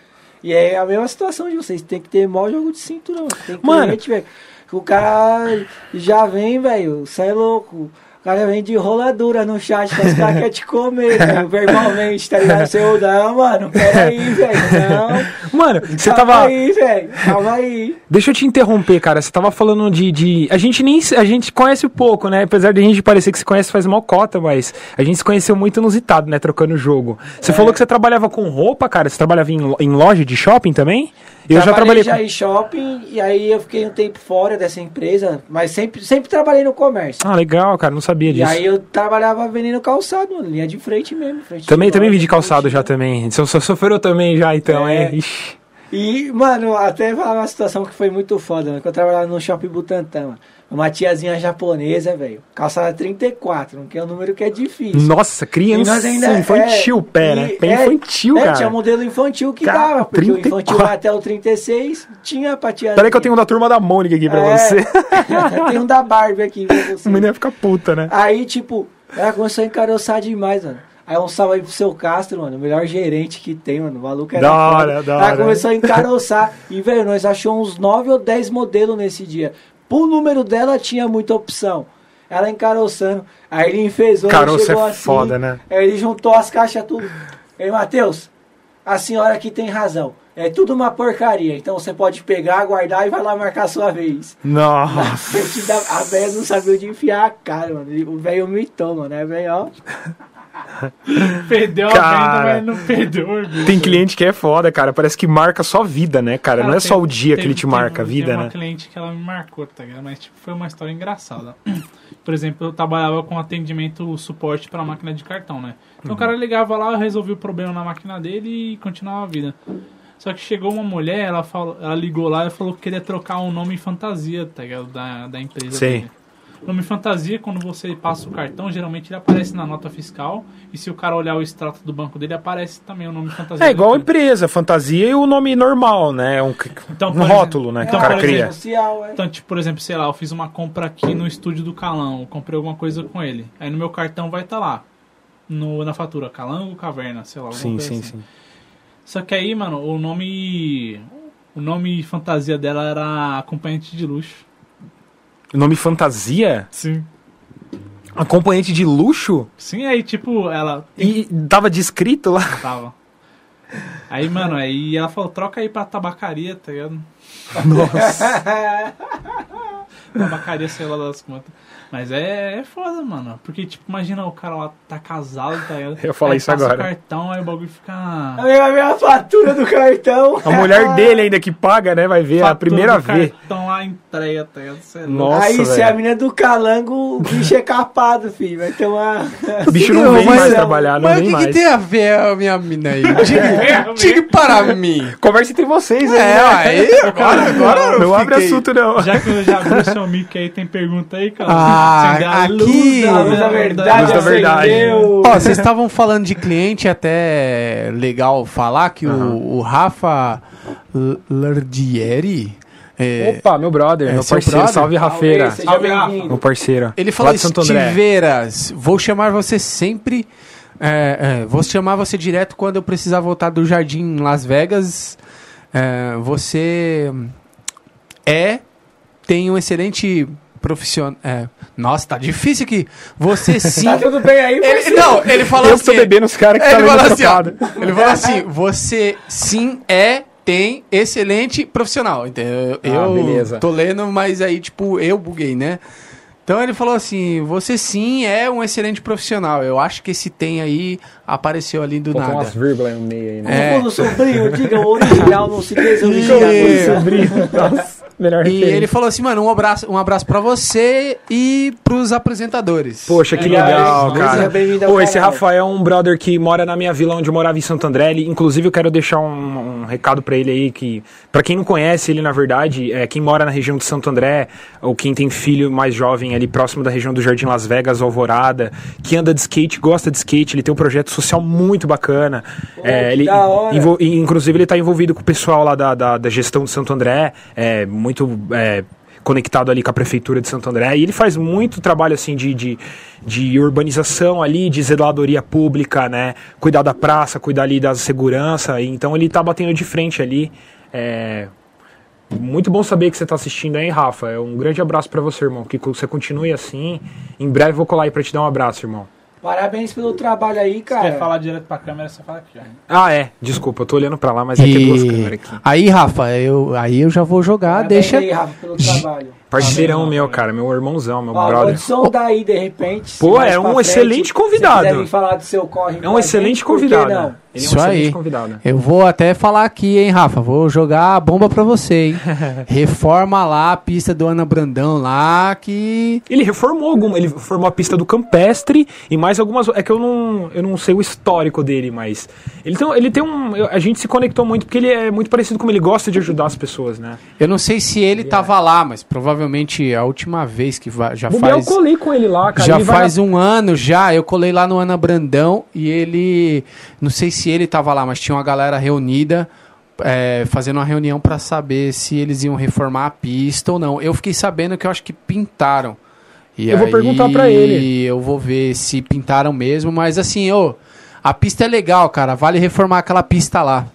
E é a mesma situação de vocês, tem que ter maior jogo de cinturão. Tem Mano. cliente, velho. que O cara já vem, velho, você é louco. O cara vem de roladura no chat, mas o cara quer te comer, velho, verbalmente, tá ligado? Seu, não, mano, peraí, velho, não. Mano, você calma tava. aí, velho, calma aí. Deixa eu te interromper, cara. Você tava falando de, de. A gente nem. A gente conhece pouco, né? Apesar de a gente parecer que se conhece faz mal cota, mas a gente se conheceu muito inusitado, né? Trocando o jogo. Você É. falou que você trabalhava com roupa, cara. Você trabalhava em, em loja de shopping também? Eu já trabalhei já em shopping, e aí eu fiquei um tempo fora dessa empresa, mas sempre, sempre trabalhei no comércio. Ah, legal, cara. Não sabia E disso. aí eu trabalhava vendendo calçado, mano, linha de frente mesmo. Frente Também, também de calçado já também. Você so- sofreu também já, então, É. é. E, mano, até falar uma situação que foi muito foda, mano. Que eu trabalhava no shopping Butantã, mano. Uma tiazinha japonesa, velho. Calçada 34, que é um número que é difícil. Nossa, criança ainda- infantil, é, pé, né? e- Pé é, infantil, é, cara. tinha modelo infantil que Cara, dava, porque o infantil 34. vai até o 36, tinha pra tiazinha. Peraí que eu tenho um da turma da Mônica aqui pra É. você. Tem um da Barbie aqui pra você. A menina fica puta, né? Aí, tipo, ela começou a encaroçar demais, mano. Aí um salve aí pro seu Castro, mano. O melhor gerente que tem, mano. O maluco era Da hora, da Aí hora. começou a encaroçar. e, velho, nós achamos uns 9 ou 10 modelos nesse dia. Pro número dela tinha muita opção. Ela encaroçando. Aí ele enfesou, Caroço chegou é assim. foda, né? Aí ele juntou as caixas tudo. Ei, Matheus, a senhora aqui tem razão. É tudo uma porcaria. Então você pode pegar, guardar e vai lá marcar a sua vez. Nossa. Da- a velha não sabia onde enfiar a cara, mano. O velho mitou, mano. É velho, ó. Perdeu a Cara. venda, mas não perdeu o orgulho. Tem cliente que é foda, cara. Parece que marca só vida, né, cara? Cara, não é tem- só o dia que ele te marca, a vida, teve uma né? cliente que ela me marcou, tá ligado? Mas tipo, foi uma história engraçada. Por exemplo, eu trabalhava com atendimento suporte para máquina de cartão, né? Então Uhum. o cara ligava lá, eu resolvi o problema na máquina dele e continuava a vida. Só que chegou uma mulher, ela, falou, ela ligou lá e falou que queria trocar um nome fantasia, tá ligado? Da, da empresa Sei. dele. Nome fantasia, quando você passa o cartão, geralmente ele aparece na nota fiscal. E se o cara olhar o extrato do banco dele, aparece também o nome fantasia. É igual empresa. fantasia e o nome normal, né? Um, Então, um exemplo- rótulo, né? que então, o cara cria. Social, é. Então, tipo, por exemplo, sei lá, eu fiz uma compra aqui no estúdio do Calão, comprei alguma coisa com ele. Aí no meu cartão vai estar lá, no, na fatura, Calango Caverna, sei lá, alguma Sim, coisa sim, assim. sim. Só que aí, mano, o nome. O nome fantasia dela era acompanhante de luxo. Nome fantasia? Sim. Acompanhante de luxo? Sim, aí, tipo, ela E tava descrito lá. tava. Aí, mano, aí ela falou, troca aí pra tabacaria, tá ligado? Tabacaria, sei lá das contas. Mas é, é foda, mano. Porque, tipo, imagina o cara lá tá casado, tá ligado? Eu Aí isso agora. o cartão, aí o bagulho fica. A minha, a minha fatura do cartão. A mulher dele ainda que paga, né? Vai ver, é a Fatura primeira vez. cartão lá entrega, tá é louco. Nossa, Aí, se velho. a menina do calango, o bicho é capado, filho. Vai ter uma. O bicho não vem mais trabalhar, não Mas o vem que, que mais. tem a ver a minha mina aí? Diga, diga para mim. Conversa entre vocês aí, É, né? aí, agora, agora eu Não abre fiquei- assunto, não. Já que eu já abri o seu mic aí, tem pergunta aí, cara? Ah, Acender a aqui- luz, A luz da verdade, Luz da verdade. acendeu. Ó, vocês estavam falando de cliente, até legal falar que o, o Rafa Lardieri, é, Opa, meu brother, É, meu parceiro. brother? Salve, Rafeira. Salve. Meu parceiro. ele falou. Estiveiras, vou chamar você sempre, é, é, vou chamar você direto quando eu precisar voltar do Jardim em Las Vegas. É, você é, tem um excelente profissional. é, nossa, tá difícil aqui. Você sim. Tá tudo bem aí, Ele, não, ele falou Eu assim. que tô bebendo os caras que tá Ele falou assim, ó, ele falou assim, você sim é, tem excelente profissional. Entendeu? Ah, Eu beleza. tô lendo, mas aí, tipo, eu buguei, né? Então ele falou assim, você sim é um excelente profissional. Eu acho que esse tem aí apareceu ali do Botou nada. umas vírgulas no meio aí, né? É. Como sobrinho, diga o original, não se Sobrinho. Nossa, melhor E referência. ele falou assim, mano, um abraço, um abraço para você e pros apresentadores. Poxa, que legal, seja cara. bem-vindo ao Pô, esse canal. Rafael é um brother que mora na minha vila onde eu morava em Santo André. Ele, inclusive, eu quero deixar um, um recado pra ele aí que, pra quem não conhece ele, na verdade, é quem mora na região de Santo André ou quem tem filho mais jovem ali próximo da região do Jardim Las Vegas, Alvorada, que anda de skate, gosta de skate, ele tem um projeto social muito bacana. É, que ele, inclusive, ele tá envolvido com o pessoal lá da, da, da gestão de Santo André, é, muito. é, conectado ali com a prefeitura de Santo André e ele faz muito trabalho assim de, de, de urbanização ali, de zeladoria pública, né? Cuidar da praça, cuidar ali da segurança. Então ele tá batendo de frente ali. É, Muito bom saber que você tá assistindo aí, Rafa. É um grande abraço pra você, irmão. Que você continue assim. Em breve eu vou colar aí pra te dar um abraço, irmão. Parabéns pelo trabalho aí, Se quer cara. falar direto pra câmera, você fala aqui, ó. Ah, é. Desculpa, eu tô olhando pra lá, mas é que tem duas câmeras aqui. aí, Rafa, eu, aí eu já vou jogar, Parabéns deixa... aí, Rafa, pelo trabalho. Parceirão meu, cara. Meu irmãozão, meu Ó, brother. pode sondar aí, de repente. Pô, é um frente, excelente convidado. Falar do seu corre É um excelente gente, convidado. não? Ele é um Isso excelente aí. convidado. Eu vou até falar aqui, hein, Rafa? Vou jogar a bomba pra você, hein? Reforma lá a pista do Ana Brandão lá, que. Ele reformou alguma, ele reformou a pista do Campestre e mais algumas. É que eu não, eu não sei o histórico dele, mas ele tem, ele tem um. A gente se conectou muito porque ele é muito parecido como ele gosta de ajudar as pessoas, né? Eu não sei se ele tava lá, mas provavelmente a última vez que já faz. eu colei com ele lá, cara. Já ele vai faz na- um ano já, eu colei lá no Ana Brandão e ele. Não sei se ele tava lá, mas tinha uma galera reunida. é, fazendo uma reunião pra saber se eles iam reformar a pista ou não. Eu fiquei sabendo que eu acho que pintaram. E Eu vou aí perguntar pra ele. Eu vou ver se pintaram mesmo, mas assim, ô, A pista é legal, cara. Vale reformar aquela pista lá.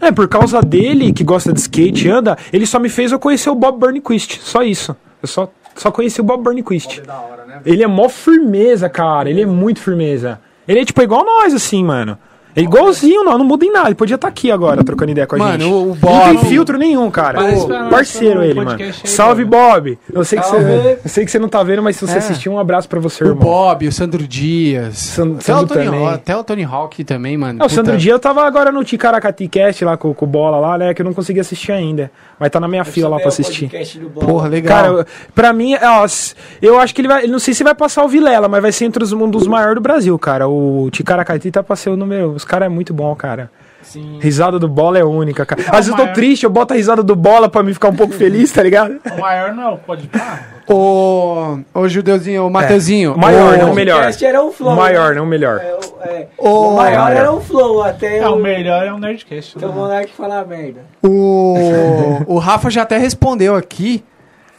É, por causa dele, que gosta de skate e anda, ele só me fez eu conhecer o Bob Burnquist. Só isso. Eu só, só conheci o Bob Burnquist. Né? Ele é mó firmeza, cara. Ele é muito firmeza. Ele é tipo igual nós, assim, mano. É igualzinho, não, não muda em nada. Ele podia estar aqui agora trocando ideia com a Mano, gente. o- o Não Bob- tem filtro nenhum, cara. Ô, pra- parceiro ele, mano. aí, Salve, Bob. Eu sei, que Salve. você, eu sei que você não tá vendo, mas se você É. assistir, um abraço pra você, O irmão. Bob, o Sandro Dias. San- até, o Sandro Tony, também. Hawk- até o Tony Hawk também, mano. É, o Sandro Puta, Dia eu tava agora no Ticaracati Cast lá com, com o Bola lá, né? Que eu não consegui assistir ainda. Mas tá na minha fila lá pra assistir. Porra, legal. Cara, eu- pra mim, ó, s- eu acho que ele vai. eu Não sei se vai passar o Vilela, mas vai ser entre os, um dos maiores do Brasil, cara. O Ticaracati tá pra ser o número. Os caras é muito bom, cara. Sim. Risada do bola é única, cara. Às vezes eu tô maior. triste, eu boto a risada do bola pra me ficar um pouco feliz, tá ligado? O maior não é o pode pá? Ô, ô Judeuzinho, ô Mateuzinho. É. Maior, ô, não melhor. podcast era o Flow. Maior, né? não melhor. É, o- é. Ô, o maior maior. era o Flow, até É, o o, melhor é o Nerdcast. até o né? Monark falar merda. O, o Rafa já até respondeu aqui.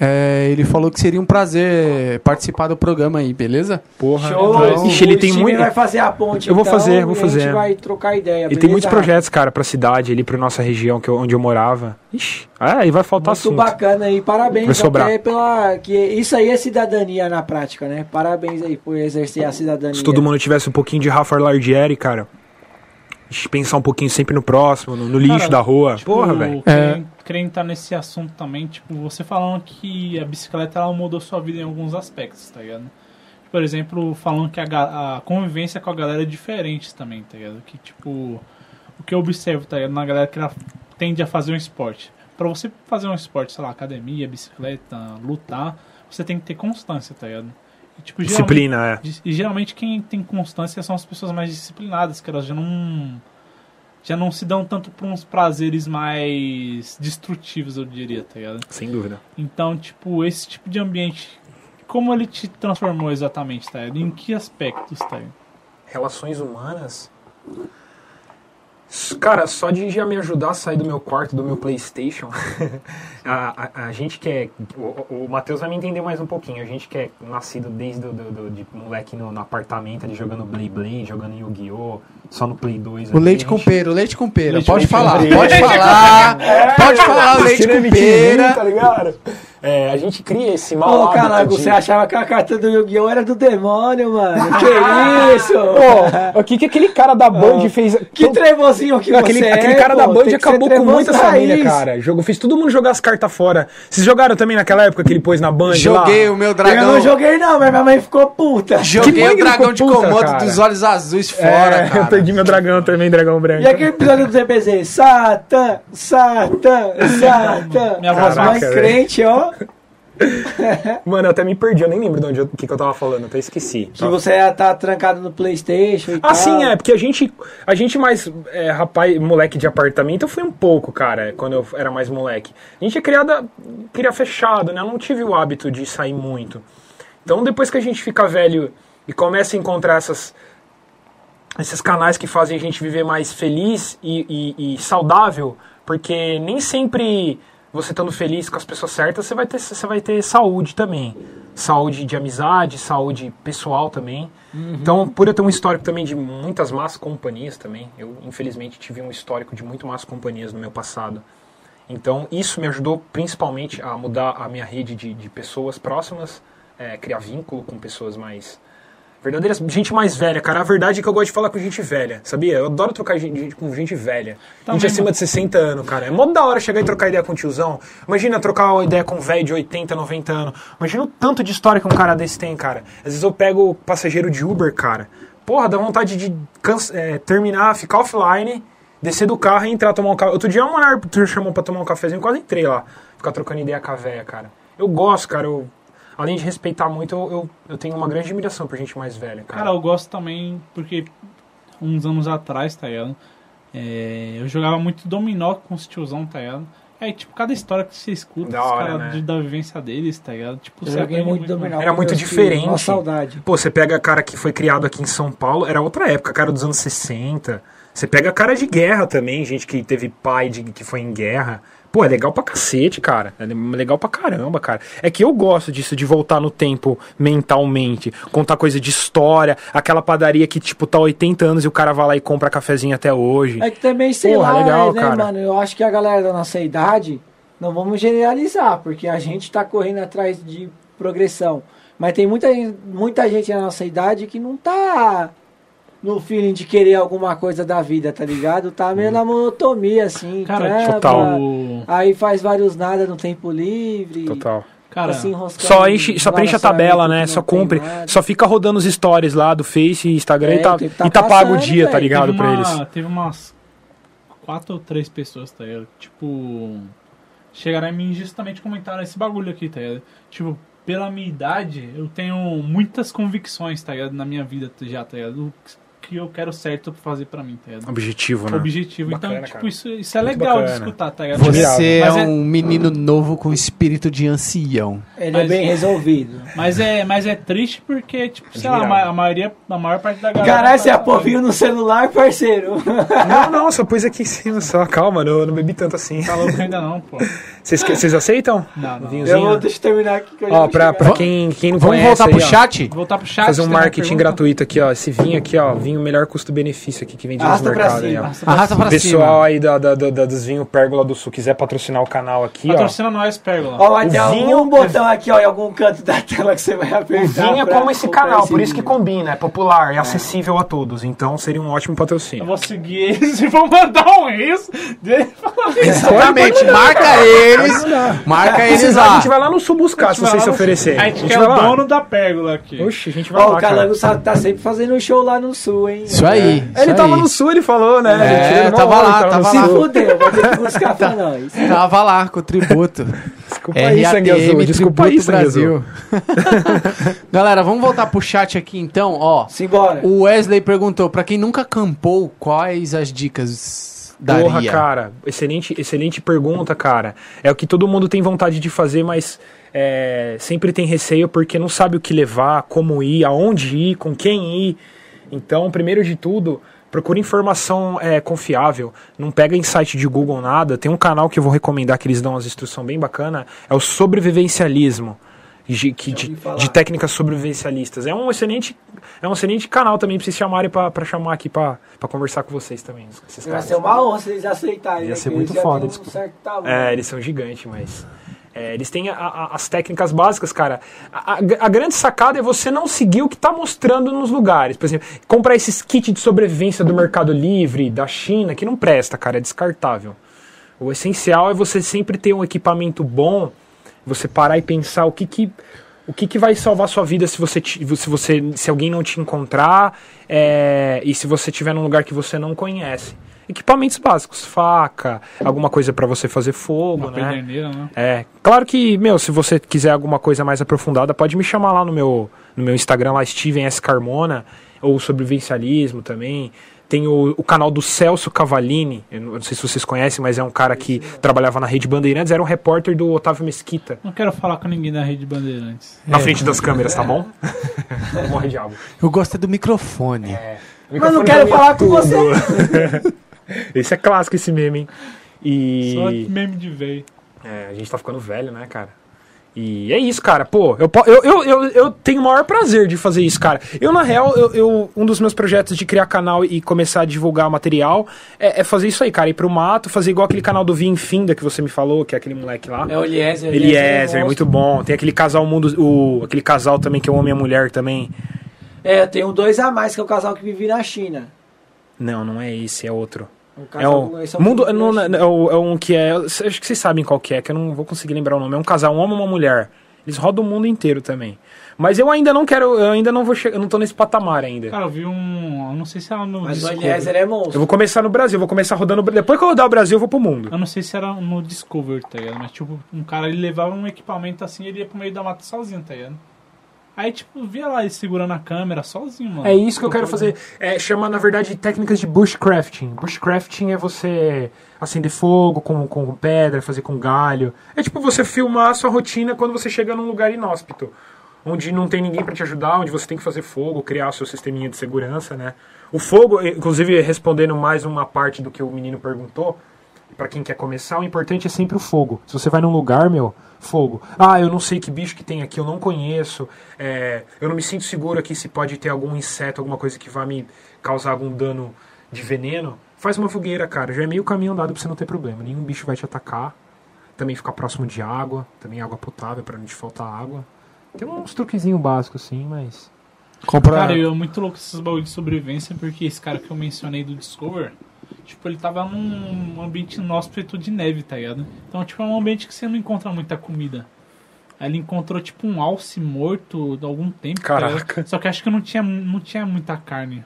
É, ele falou que seria um prazer participar do programa aí, beleza? Porra. Show! então- Ixi, ele o tem muito. vai fazer a ponte, Eu vou então, fazer, vou e A fazer. gente vai trocar ideia, Ele tem muitos projetos, cara, pra cidade ali, pra nossa região que eu- onde eu morava. Ixi, ah, aí vai faltar Muito assunto. bacana aí, parabéns Vai sobrar. até pela. Que isso aí é cidadania na prática, né? Parabéns aí por exercer a cidadania. Se todo mundo tivesse um pouquinho de Rafa Lardieri, cara. Pensar um pouquinho sempre no próximo, no, no lixo Cara, da rua. Tipo, Porra, velho. Querendo, querendo entrar nesse assunto também, tipo, você falando que a bicicleta ela mudou sua vida em alguns aspectos, tá ligado? Por exemplo, falando que a, a convivência com a galera é diferente também, tá ligado? Que, tipo, o que eu observo, tá ligado? Na galera que ela tende a fazer um esporte. Pra você fazer um esporte, sei lá, academia, bicicleta, lutar, você tem que ter constância, tá ligado? Tipo, Disciplina, é. E geralmente quem tem constância são as pessoas mais disciplinadas, que elas já não já não se dão tanto por uns prazeres mais destrutivos, eu diria, tá ligado? Sem dúvida. Então, tipo, esse tipo de ambiente, como ele te transformou exatamente, tá ligado? Em que aspectos, tá ligado? Relações humanas? Cara, só de já me ajudar a sair do meu quarto, do meu Playstation. a, a, a gente que é. O, o Matheus vai me entender mais um pouquinho. A gente que é nascido desde do, do- do- de moleque no, no apartamento, ali jogando Blade Blade, jogando Yu-Gi-Oh! Só no Play 2. O ali, leite a com gente- pera, o leite com pera. Leite pode com falar, pera. pode falar. Pode falar o leite é com pera. Tá ligado? É, a gente cria esse mal Ô, você achava que a carta do Yu-Gi-Oh! era do demônio, mano. Que isso? Pô, o que, que aquele cara da Band fez? Que trevozinho que aquele, você aquele é, cara da pô. Band que ser acabou com muita família, cara. Jogo, fez todo mundo jogar as cartas fora. Vocês jogaram também naquela época que ele pôs na Band? Joguei lá? o meu Eu dragão. não joguei não, mas minha mãe ficou puta. Joguei o dragão de puta, Komodo cara? dos olhos azuis fora, É, cara. eu perdi meu dragão também, dragão branco. E aquele episódio do ZPZ? Satã, Satã, Satã. Minha voz Caraca, crente, ó. Mano, eu até me perdi, eu nem lembro de onde eu, que, que eu tava falando, até esqueci. Que você ia tá trancado no Playstation e tal. Ah, sim, é, porque a gente, a gente mais, é, rapaz, moleque de apartamento, eu fui um pouco, cara, quando eu era mais moleque. A gente é criada, cria fechado, né? Eu não tive o hábito de sair muito. Então, depois que a gente fica velho e começa a encontrar essas, esses canais que fazem a gente viver mais feliz e, e- e saudável, porque nem sempre você estando feliz com as pessoas certas, você vai ter, você vai ter saúde também. Saúde de amizade, saúde pessoal também. Então, por eu ter um histórico também de muitas más companhias também, eu infelizmente tive um histórico de muito más companhias no meu passado. Então, isso me ajudou principalmente a mudar a minha rede de, de pessoas próximas, é, criar vínculo com pessoas mais Verdadeiras, gente mais velha, cara. A verdade é que eu gosto de falar com gente velha, sabia? Eu adoro trocar gente, gente- com gente velha. Também, gente acima de 60 anos, cara. É mó da hora chegar e trocar ideia com o tiozão. Imagina trocar uma ideia com um velho de 80, 90 anos. Imagina o tanto de história que um cara desse tem, cara. Às vezes eu pego o passageiro de Uber, cara. Porra, dá vontade de é, terminar, ficar offline, descer do carro e entrar tomar um café. Outro dia uma Arthur chamou pra tomar um cafezinho, quase entrei lá. Ficar trocando ideia com a véia, cara. Eu gosto, cara. Eu, além de respeitar muito, eu, eu, tenho uma grande admiração por gente mais velha, cara. Cara, eu gosto também porque uns anos atrás, tá ligado? É, eu jogava muito dominó com os tiozão, tá ligado? Aí, tipo, cada história que você escuta, Da os hora, caras né? de- da vivência deles, tá ligado? Tipo, Eu você aprende muito dominó. Era muito diferente. Uma saudade. Pô, você pega cara que foi criado aqui em São Paulo, era outra época, cara dos anos 60. Você pega cara de guerra também, gente que teve pai de, que foi em guerra. Pô, é legal pra cacete, cara. É legal pra caramba, cara. É que eu gosto disso, de voltar no tempo mentalmente. Contar coisa de história. Aquela padaria que, tipo, tá 80 anos e o cara vai lá e compra cafezinho até hoje. É que também, sei Porra, lá, legal, né, cara. mano? Eu acho que a galera da nossa idade, não vamos generalizar, porque a gente tá correndo atrás de progressão. Mas tem muita, muita gente na nossa idade que não tá no feeling de querer alguma coisa da vida, tá ligado? Tá meio na monotonia, assim. Cara, trampa, total. Aí faz vários nada no tempo livre. Total. Cara, assim, Só enche, só preenche a tabela, né? Só cumpre. nada. Só fica rodando os stories lá do Face e Instagram É, e tá, tá e tá pago o dia, tá velho. ligado? teve, Pra uma, eles. teve umas quatro ou três pessoas, tá ligado? Tipo, chegaram em mim e justamente comentaram esse bagulho aqui, tá ligado? Tipo, pela minha idade, eu tenho muitas convicções, tá ligado? Na minha vida já, tá ligado? Que eu quero certo pra fazer pra mim, tá ligado? Objetivo, né? Objetivo. Bacana, então, tipo, cara. isso, isso é Muito legal de bacana. escutar, tá ligado? Você Mas é é- um menino novo com espírito de ancião. Ele é Mas- bem resolvido. Mas é, mas é triste porque, tipo, sei lá, a, maioria, a maior parte da galera. Caralho, você tá- apoviu no celular, parceiro. Não, não, só pus aqui em cima só. Calma, não, eu não bebi tanto assim. Tá louco ainda não, pô. Vocês aceitam? Não, não. Um vinhozinho? Eu vou, deixa eu terminar aqui que eu Ó, pra, pra quem, quem não Vamos conhece voltar aí, pro ó, chat? Voltar pro chat. Fazer um marketing gratuito aqui, ó. Esse vinho aqui, ó. Vinho melhor custo-benefício aqui que vende Arrasta no pra mercado aí, cima. ó. Arrasta pra Arrasta pra Pessoal aí da, da, da- dos vinhos Pérgola do Sul quiser patrocinar o canal aqui, ó. Patrocina nós, Pérgola. Ó, vai O ter vinho algum botão aqui, ó, em algum canto da tela que você vai apertar. O vinho é como esse canal, esse por isso que combina, é popular, é acessível a todos. Então seria um ótimo Eu patrocínio. vou seguir eles e vou mandar um isso dele falando isso. Exatamente, marca eles. Marca eles Precisar, a lá. gente vai lá no Sul buscar, se vocês lá se oferecerem. A gente quer vai o lá. dono da Pérgola aqui. Oxe, a gente vai Ó, lá, o. Calango sabe, tá sempre fazendo show lá no sul, hein? Isso aí. isso Ele tava no Sul, ele falou, né? É, tava lá, ele tava Se lá. Sul. fudeu, vai ter que buscar pra nós. Tava lá com o tributo. Desculpa aí, Sangue Azul. Desculpa aí. Brasil. Galera, vamos voltar pro chat aqui então, ó. Simbora. O Wesley perguntou, pra quem nunca acampou, quais as dicas daria? Porra, cara, excelente, excelente pergunta, cara. É o que todo mundo tem vontade de fazer, mas é, sempre tem receio porque não sabe o que levar, como ir, aonde ir, com quem ir. Então, primeiro de tudo, procure informação é, confiável. Não pega em site de Google nada. Tem um canal que eu vou recomendar que eles dão umas instruções bem bacana. É o Sobrevivencialismo. De, que- de, de técnicas sobrevivencialistas. É um excelente, é um excelente canal também pra vocês chamarem pra, pra chamar aqui pra, pra conversar com vocês também. esses Vai caras. ser uma honra se eles aceitarem. Ia né? ser muito eles já foda, desculpa. Um. É, eles são gigantes, mas. é, eles têm a- a- as técnicas básicas, cara. A, a- a grande sacada é você não seguir o que está mostrando nos lugares. Por exemplo, comprar esses kits de sobrevivência do Mercado Livre, da China, que não presta, cara, é descartável. O essencial é você sempre ter um equipamento bom, você parar e pensar o que que, o que, que vai salvar sua vida se você, se você se alguém não te encontrar é, e se você estiver num lugar que você não conhece. Equipamentos básicos, faca, alguma coisa para você fazer fogo, Uma né? né? É, claro que, meu, se você quiser alguma coisa mais aprofundada, pode me chamar lá no meu, no meu Instagram, lá, Steven S. Carmona, ou sobrevivencialismo também. Tem o, o canal do Celso Cavalini, eu não sei se vocês conhecem, mas é um cara que trabalhava na Rede Bandeirantes, era um repórter do Otávio Mesquita. Não quero falar com ninguém da Rede Bandeirantes. Na frente das câmeras, tá bom? Morre diabo. Eu gosto é do microfone. Mas não quero falar com você. Esse é clássico, esse meme, hein? E... Só meme de veio. É, a gente tá ficando velho, né, cara? E é isso, cara. Pô, eu, eu, eu, eu, eu tenho o maior prazer de fazer isso, cara. Eu, na real, eu, eu- um dos meus projetos de criar canal e começar a divulgar material é, é fazer isso aí, cara. Ir pro mato, fazer igual aquele canal do Vim Finda que você me falou, que é aquele moleque lá. É o Eliezer. Eliezer, muito bom. Tem aquele casal mundo, o, aquele casal também que é o homem e a mulher também. É, eu tenho dois a mais, que é o casal que vive na China. Não, não é esse, é outro. O É o é o mundo, vive não, é, o- é um que é, acho que vocês sabem qual que é, que eu não vou conseguir lembrar o nome. É um casal, um homem e uma mulher. Eles rodam o mundo inteiro também. Mas eu ainda não quero, eu ainda não vou chegar, eu não tô nesse patamar ainda. Cara, eu vi um. Eu não sei se era no Mas o Discovery. Eliezer é Eu monstro. vou começar no Brasil, eu vou começar rodando. Depois que eu rodar o Brasil, eu vou pro mundo. Eu não sei se era no Discovery, tá ligado? Mas, tipo, um cara ele levava um equipamento assim e ele ia pro meio da mata sozinho, tá ligado? Aí, tipo, via lá ele segurando a câmera sozinho, mano. É isso que eu quero fazer. É, chama, na verdade, técnicas de bushcrafting. Bushcrafting é você acender fogo com, com pedra, fazer com galho. É tipo você filmar a sua rotina quando você chega num lugar inóspito. Onde não tem ninguém pra te ajudar, onde você tem que fazer fogo, criar seu sisteminha de segurança, né? O fogo, inclusive respondendo mais uma parte do que o menino perguntou, pra quem quer começar, o importante é sempre o fogo. Se você vai num lugar, meu, fogo. Ah, eu não sei que bicho que tem aqui, eu não conheço. é, eu não me sinto seguro aqui se pode ter algum inseto, alguma coisa que vai me causar algum dano de veneno. Faz uma fogueira, cara. Já é meio caminho andado pra você não ter problema. Nenhum bicho vai te atacar. Também ficar próximo de água. Também água potável pra não te faltar água. Tem uns truquezinhos básicos, sim, mas. Compra... Cara, eu é muito louco esses bagulho de sobrevivência, porque esse cara que eu mencionei do Discover, tipo, ele tava num ambiente inóspito de neve, tá ligado? Então, tipo, é um ambiente que você não encontra muita comida. Aí ele encontrou, tipo, um alce morto de algum tempo. tá? Caraca. Só que acho que não tinha, não tinha muita carne.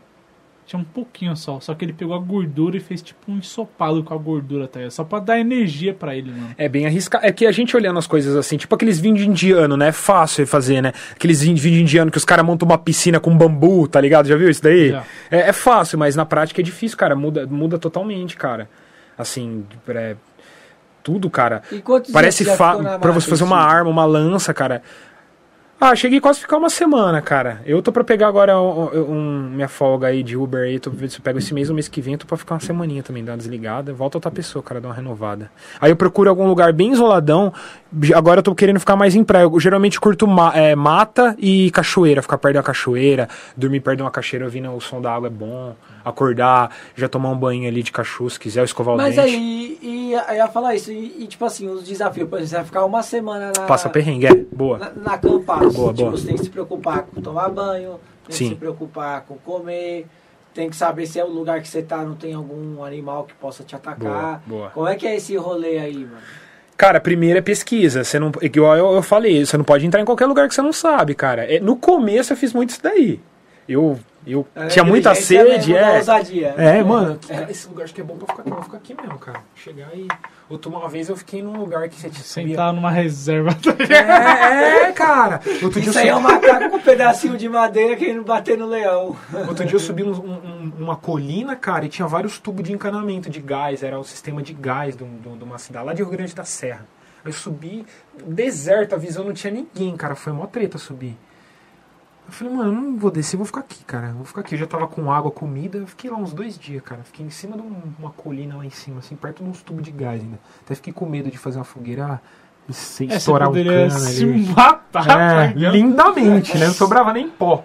Tinha um pouquinho só. Só que ele pegou a gordura e fez, tipo, um ensopado com a gordura, tá? Só pra dar energia pra ele, mano. É bem arriscado. É que a gente olhando as coisas assim, tipo aqueles vinhos indiano, né? É fácil de fazer, né? Aqueles vinhos vinho indiano que os caras montam uma piscina com bambu, tá ligado? Já viu isso daí? É, é fácil, mas na prática é difícil, cara. Muda, muda totalmente, cara. Assim, é, tudo, cara. E Parece já fa pra você fazer uma arma, uma lança, cara. Ah, cheguei quase a ficar uma semana, cara. Eu tô pra pegar agora um, um- minha folga aí de Uber aí. Tô se eu pego esse mês ou mês que vem. Tô pra ficar uma semaninha também, dar uma desligada. Volta outra pessoa, cara, dar uma renovada. Aí eu procuro algum lugar bem isoladão. Agora eu tô querendo ficar mais em praia. Eu geralmente curto ma- é, mata e cachoeira. Ficar perto da cachoeira, dormir perto de uma cachoeira ouvindo o som da água é bom. Acordar, já tomar um banho ali de cachorro se quiser, escovar o Mas dente. aí, e, eu ia falar isso, e, e, tipo assim, os desafios, por exemplo, você vai ficar uma semana na, Passa perrengue, é. Boa. na, na. Boa, tipo, boa. você tem que se preocupar com tomar banho, tem Sim. que se preocupar com comer, tem que saber se é o lugar que você tá não tem algum animal que possa te atacar. Boa, boa. Como é que é esse rolê aí, mano? Cara, primeiro é pesquisa. Você não, igual eu, eu falei, você não pode entrar em qualquer lugar que você não sabe, cara. É, no começo eu fiz muito isso daí. Eu, eu É tinha muita inteligência sede, mesmo, da é. ousadia. É, mano, É. cara, esse lugar acho que é bom pra ficar aqui. Eu vou ficar aqui mesmo, cara. Chegar e. Outra uma vez eu fiquei num lugar que você tinha Sentar numa reserva. É, é, cara. Outro dia, eu Isso aí é um subi, macaco com um pedacinho de madeira querendo bater no leão. outro dia eu subi um- um- uma colina, cara, e tinha vários tubos de encanamento de gás. Era o sistema de gás de, um- de um- de uma cidade lá de Rio Grande da Serra. Aí eu subi, deserto, a visão não tinha ninguém, cara. Foi mó treta subir. Eu falei, mano, eu não vou descer, vou ficar aqui, cara. Eu vou ficar aqui. Eu já tava com água, comida. Eu fiquei lá uns dois dias, cara. Fiquei em cima de um- uma colina lá em cima, assim, perto de uns tubos de gás ainda. Até fiquei com medo de fazer uma fogueira e se É, estourar um cano se ali. matar. tá É, ligado? lindamente, né? Não sobrava nem pó.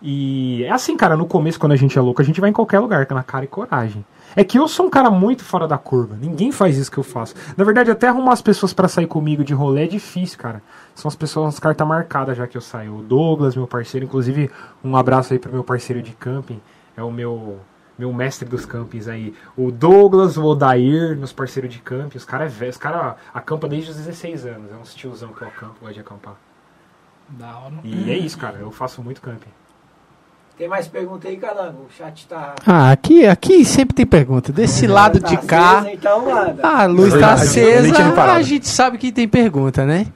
E é assim, cara, no começo, quando a gente é louco, a gente vai em qualquer lugar, com na cara e coragem. É que eu sou um cara muito fora da curva. Ninguém faz isso que eu faço. Na verdade, até arrumar as pessoas pra sair comigo de rolê é difícil, cara. São as pessoas, as cartas marcadas já que eu saio. O Douglas, meu parceiro, inclusive, um abraço aí pro meu parceiro de camping. É o meu meu mestre dos campings aí. O Douglas, o Odair, meus parceiros de camping. Os caras é velho. Os caras acampam desde os 16 anos. É uns tiozão que eu acampo, gosto de acampar. Da hora. E é isso, cara. Eu faço muito camping. Tem mais pergunta aí, Calango? O chat tá. Ah, aqui, aqui sempre tem pergunta. Desse lado tá de cá. acesa, então manda. Ah, a luz tá Verdade. acesa, parada. a gente sabe que tem pergunta, né?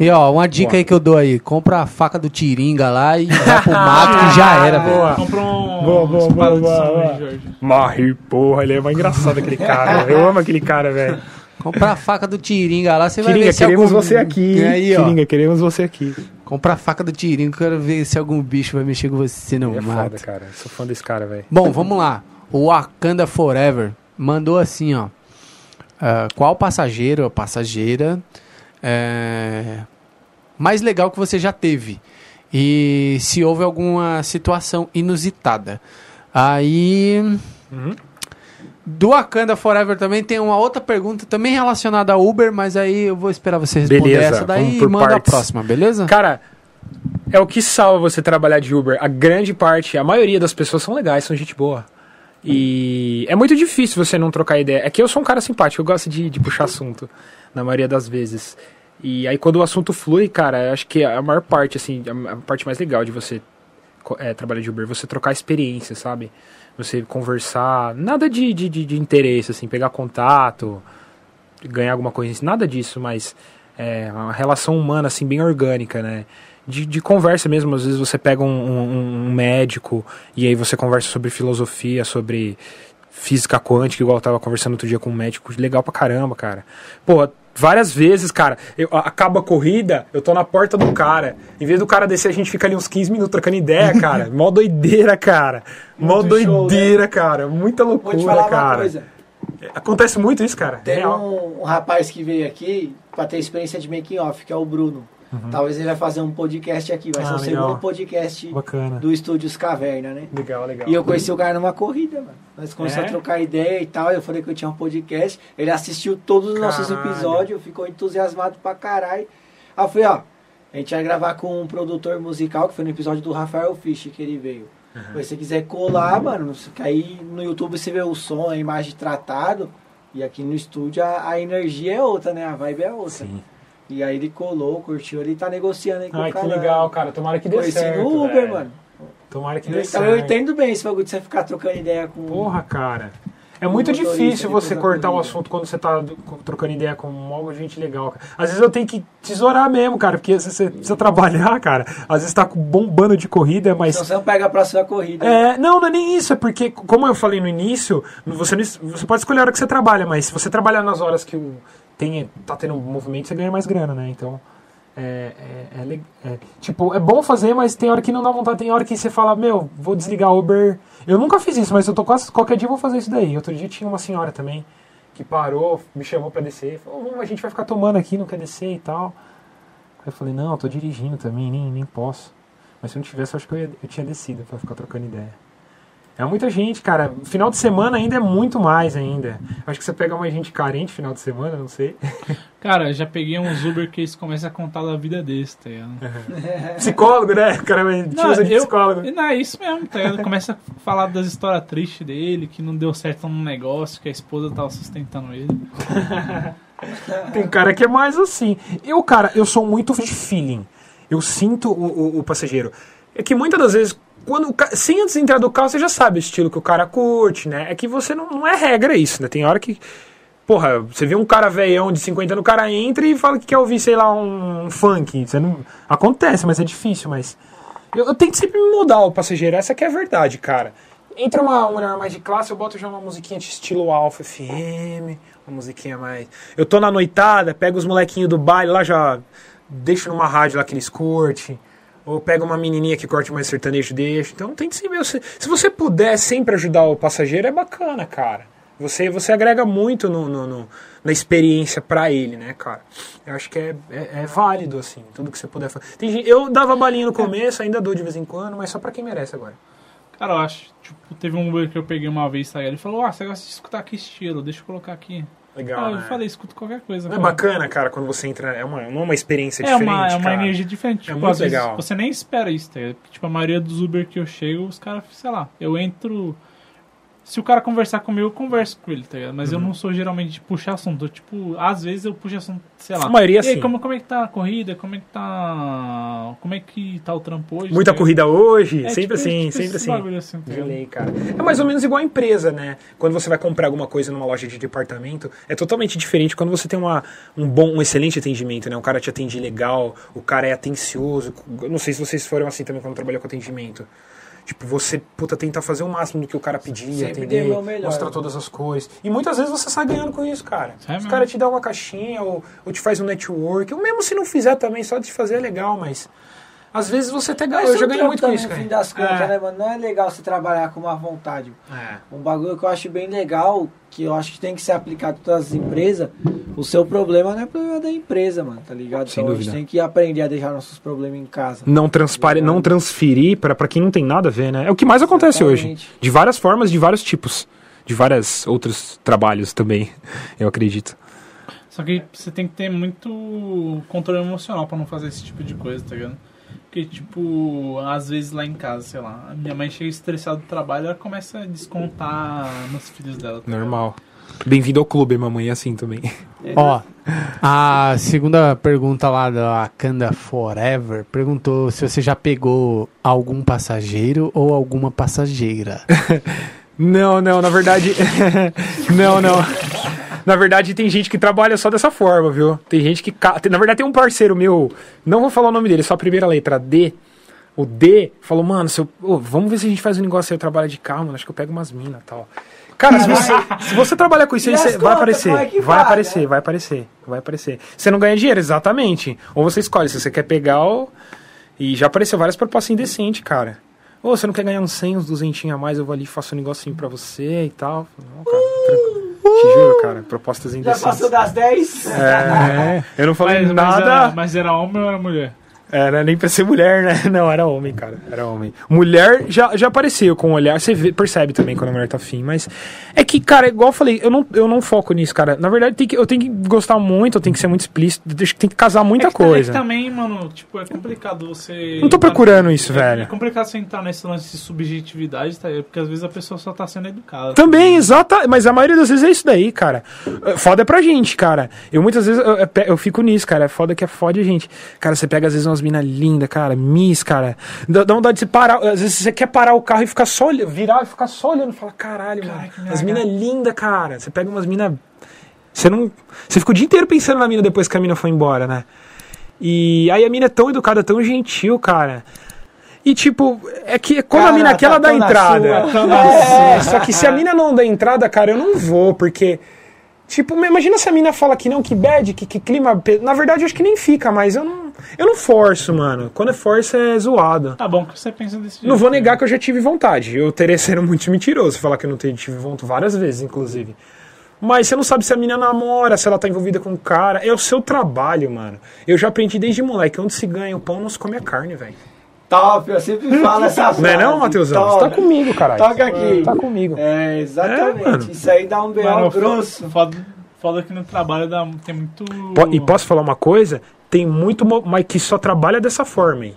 E ó, uma dica Boa. aí que eu dou aí, compra a faca do Tiringa lá e vai pro mato que já era, velho. Boa. Comprou um Boa, boa, boa, boa, boa. Morre, porra. Ele é mais engraçado aquele cara. Eu amo aquele cara, velho. Compra a faca do Tiringa lá, você vai Tiringa, ver se queremos algum... você aqui. Aí, ó. Tiringa, queremos você aqui. Compra a faca do Tiringa, quero ver se algum bicho vai mexer com você Ele é foda, cara. Sou fã desse cara, velho. Bom, vamos lá. O Wakanda Forever mandou assim, ó. Ah, qual passageiro ou passageira é, mais legal que você já teve? E se houve alguma situação inusitada. Aí. Uhum. Do Wakanda Forever também tem uma outra pergunta também relacionada a Uber, mas aí eu vou esperar você responder Beleza, essa daí e manda partes. a próxima, beleza? Cara, é o que salva você trabalhar de Uber. A grande parte, a maioria das pessoas são legais, são gente boa. E é muito difícil você não trocar ideia. É que eu sou um cara simpático, eu gosto de, de puxar assunto, na maioria das vezes. E aí quando o assunto flui, cara, eu acho que a maior parte, assim, a parte mais legal de você é, trabalhar de Uber, é você trocar experiência, sabe? Você conversar, nada de, de, de, de interesse, assim, pegar contato, ganhar alguma coisa, nada disso, mas é uma relação humana, assim, bem orgânica, né? De, de conversa mesmo, às vezes você pega um, um- um médico e aí você conversa sobre filosofia, sobre física quântica, igual eu tava conversando outro dia com um médico, legal pra caramba, cara. Pô, várias vezes, cara, eu, acaba a corrida, eu tô na porta do cara, em vez do cara descer, a gente fica ali uns 15 minutos trocando ideia, cara. Mó doideira, cara. Mó Muito show, doideira, cara. Muita Vou te loucura, cara. coisa. Acontece muito isso, cara. Tem Real. um, um rapaz que veio aqui pra ter experiência de making off, que é o Bruno. Talvez ele vai fazer um podcast aqui, vai Uhum. Ah, ser o legal. segundo podcast Bacana. do Estúdios Caverna, né? Legal, legal. E eu conheci o cara numa corrida, mano. Nós começamos É? a trocar ideia e tal. Eu falei que eu tinha um podcast. Ele assistiu todos os nossos Caralho. episódios, ficou entusiasmado pra caralho. Aí eu falei, ó, a gente vai gravar com um produtor musical, que foi no episódio do Rafael Fisch que ele veio. Se você quiser colar, mano, que aí no YouTube você vê o som, a imagem tratado. E aqui no estúdio a, a energia é outra, né? A vibe é outra. Sim. E aí ele colou, curtiu, ele tá negociando aí com Ai, o que cara. legal, cara. Tomara que dê Conheci certo. no Uber, velho. mano. Tomara que dê Então certo. eu entendo bem esse bagulho de você ficar trocando ideia com. Porra, cara. É muito difícil você cortar o assunto quando você tá do- trocando ideia com uma gente legal. Cara. Às vezes eu tenho que tesourar mesmo, cara, porque você precisa trabalhar, cara. Às vezes tá com bombando de corrida, mas. Senão você não pega a próxima corrida. É, não, não é nem isso, é porque, como eu falei no início, você, não- você pode escolher a hora que você trabalha, mas se você trabalhar nas horas que o, tem, tá tendo movimento, você ganha mais grana, né? Então, é, é, é, é- tipo, é bom fazer, mas tem hora que não dá vontade, tem hora que você fala, meu, vou desligar o Uber. Eu nunca fiz isso, mas eu tô quase, qualquer dia eu vou fazer isso daí. Outro dia tinha uma senhora também que parou, me chamou pra descer, falou, "Vamos, a gente vai ficar tomando aqui, não quer descer e tal. Aí eu falei, não, eu tô dirigindo também, nem, nem posso. Mas se não tivesse, eu acho que eu, ia- eu tinha descido pra ficar trocando ideia. É muita gente, cara. Final de semana ainda é muito mais ainda. Acho que você pega mais gente carente final de semana, não sei. Cara, já peguei uns Uber que eles começam a contar da vida deles, tá ligado? Psicólogo, né? O cara Não, usa de psicólogo. Não, é isso mesmo, tá ligado? Começa a falar das histórias tristes dele, que não deu certo num negócio, que a esposa tava sustentando ele. Tem cara que é mais assim. Eu, cara, eu sou muito de feeling. Eu sinto o, o- o passageiro. É que muitas das vezes, quando sem antes de entrar do carro, você já sabe o estilo que o cara curte, né? É que você não, não é regra isso, né? Tem hora que. Porra, você vê um cara velhão de 50 anos, o cara entra e fala que quer ouvir, sei lá, um, funk. Você não... Acontece, mas é difícil, mas. Eu, eu tento sempre mudar o passageiro, essa que é a verdade, cara. Entra uma mulher mais de classe, eu boto já uma musiquinha de estilo Alpha FM, uma musiquinha mais. Eu tô na noitada, pego os molequinhos do baile lá, já deixo numa rádio lá que eles curtem. Ou pega uma menininha que corte mais sertanejo, deixa. Então tem que ser meu. Se você puder sempre ajudar o passageiro, é bacana, cara. Você, você agrega muito no, no- no- na experiência pra ele, né, cara? Eu acho que é, é, é válido, assim, tudo que você puder fazer. Gente- eu dava balinha no começo, ainda dou de vez em quando, mas só pra quem merece agora. Cara, eu acho, tipo, teve um Uber que eu peguei uma vez, tá? Ele falou, ah, você gosta de escutar que estilo? Deixa eu colocar aqui. Legal, ah, eu né? falei, escuta qualquer coisa. Não é bacana, cara, quando você entra. É uma, é uma experiência É diferente. uma, é uma energia diferente. É Tipo, muito às vezes legal. você nem espera isso, tá? Porque, Tipo, a maioria dos Uber que eu chego, os caras, sei lá, eu entro. Se o cara conversar comigo, eu converso com ele, tá ligado? Mas eu Uhum. não sou geralmente de puxar assunto. Eu, tipo, às vezes eu puxo assunto, sei lá. A maioria, E aí, sim. como, como é que tá a corrida? Como é que tá. Como é que tá o trampo hoje? Muita tá corrida hoje, É, sempre tipo, assim, tipo sempre assim. assim, tá? Gelei, cara. É mais ou menos igual a empresa, né? Quando você vai comprar alguma coisa numa loja de departamento, é totalmente diferente quando você tem uma, um bom, um excelente atendimento, né? O cara te atende legal, o cara é atencioso. Eu não sei se vocês foram assim também quando trabalhou com atendimento. Tipo, você, puta, tenta fazer o máximo do que o cara pedia, Sempre atender, deu o melhor. mostrar todas as cores. E muitas vezes você sai ganhando com isso, cara. É Os caras te dão uma caixinha ou, ou te faz um network. Ou mesmo se não fizer também, só de fazer é legal, mas... Às vezes você até ganha. Eu já é um ganhei muito com também, isso, no fim das contas, É. né, mano? Não é legal você trabalhar com má vontade. É. Um bagulho que eu acho bem legal, que eu acho que tem que ser aplicado em todas as empresas, o seu problema não é problema da empresa, mano, tá ligado? Sem então a gente tem que aprender a deixar nossos problemas em casa. não, transpare, não transferir para quem não tem nada a ver, né? É o que mais acontece hoje. Exatamente. De várias formas, de vários tipos. De vários outros trabalhos também, eu acredito. Só que você tem que ter muito controle emocional pra não fazer esse tipo de coisa, tá ligado? Porque, tipo, às vezes lá em casa, sei lá, a minha mãe chega estressada do trabalho, ela começa a descontar nos filhos dela. tá? Normal. Bem-vindo ao clube, mamãe, é assim também. Ó, a segunda pergunta lá da Akanda Forever perguntou se você já pegou algum passageiro ou alguma passageira. Não, não, na verdade. não, não. Na verdade, tem gente que trabalha só dessa forma, viu? Tem gente que. Na verdade, tem um parceiro meu, não vou falar o nome dele, só a primeira letra D. O D falou, mano, eu- ô, vamos ver se a gente faz um negócio aí, eu trabalho de carro, mano, acho que eu pego umas minas e tal. Cara, se você, se você trabalhar com isso aí, vai contas, aparecer. é que vai aparecer, vai aparecer, vai aparecer. Você não ganha dinheiro, exatamente. Ou você escolhe se você quer pegar ou. E já apareceu várias propostas indecentes, cara. Ô, você não quer ganhar uns 100, uns 200 a mais, eu vou ali e faço um negocinho pra você e tal. Não, cara, tranquilo. Te juro, cara. Propostas Já indecentes. passou das 10? É, eu não falei Mas, mas, nada. era, mas era homem ou era mulher? Era nem pra ser mulher, né? Não, era homem, cara. Era homem. Mulher já, já apareceu com o olhar. Você vê- percebe também quando a mulher tá afim. Mas é que, cara, igual eu falei, eu não, eu não foco nisso, cara. Na verdade, tem que, eu tenho que gostar muito, eu tenho que ser muito explícito. Tem que casar muita é que, tá- coisa. É também, mano, tipo, é complicado você. Não tô procurando isso, é, velho. É complicado você entrar nesse lance de subjetividade, tá? Porque às vezes a pessoa só tá sendo educada. Também, exata, mas a maioria das vezes é isso daí, cara. É, Foda é pra gente, cara. Eu muitas vezes eu, eu eu fico nisso, cara. É foda que é foda a gente. Cara, você pega às vezes umas minas lindas, cara, miss, cara. Dá, dá vontade de você parar. Às vezes você quer parar o carro e ficar só olhando, virar e ficar só olhando. Fala, caralho, mano. que mina As minas lindas, cara. Você pega umas minas. Você não. Você fica o dia inteiro pensando na mina depois que a mina foi embora, né? E aí a mina é tão educada, tão gentil, cara. E tipo, é que quando a Cara, mina aqui, ela tá dá entrada. sua. É, só que se a mina não dá entrada, cara, eu não vou, porque. Tipo, imagina se a mina fala que não, que bad, que, que clima. Na verdade, eu acho que nem fica, mas eu não. Eu não forço, mano. Quando é força, é zoado. Tá bom que você pensa desse jeito. Não vou né? negar que eu já tive vontade. Eu teria sendo muito mentiroso falar que eu não tive vontade várias vezes, inclusive. Mas você não sabe se a mina namora, se ela tá envolvida com o cara. É o seu trabalho, mano. Eu já aprendi desde moleque. Onde se ganha o pão, não se come a carne, velho. Top, eu sempre falo essa frase. Não é não, Matheusão? Você tá comigo, caralho. Toca aqui. Tá comigo. É, exatamente. É. Isso aí dá um B.O. Mano, grosso. Foda, foda que no trabalho dá, tem muito. Po- E posso falar uma coisa? Tem muito, mas que só trabalha dessa forma, hein?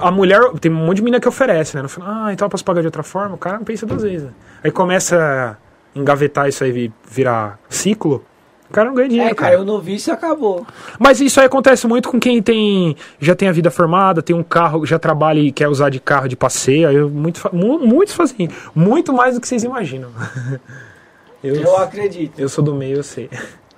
A mulher, tem um monte de mina que oferece, né? No final, ah, então eu posso pagar de outra forma? O cara não pensa duas vezes. né? Aí começa a engavetar isso aí e virar ciclo, o cara não ganha dinheiro, É, cara. cara, eu não vi isso acabou. Mas isso aí acontece muito com quem tem já tem a vida formada, tem um carro, já trabalha e quer usar de carro de passeio. Aí eu- muito, muitos fazem muito mais do que vocês imaginam. Eu, Eu acredito. eu sou do meio, eu sei.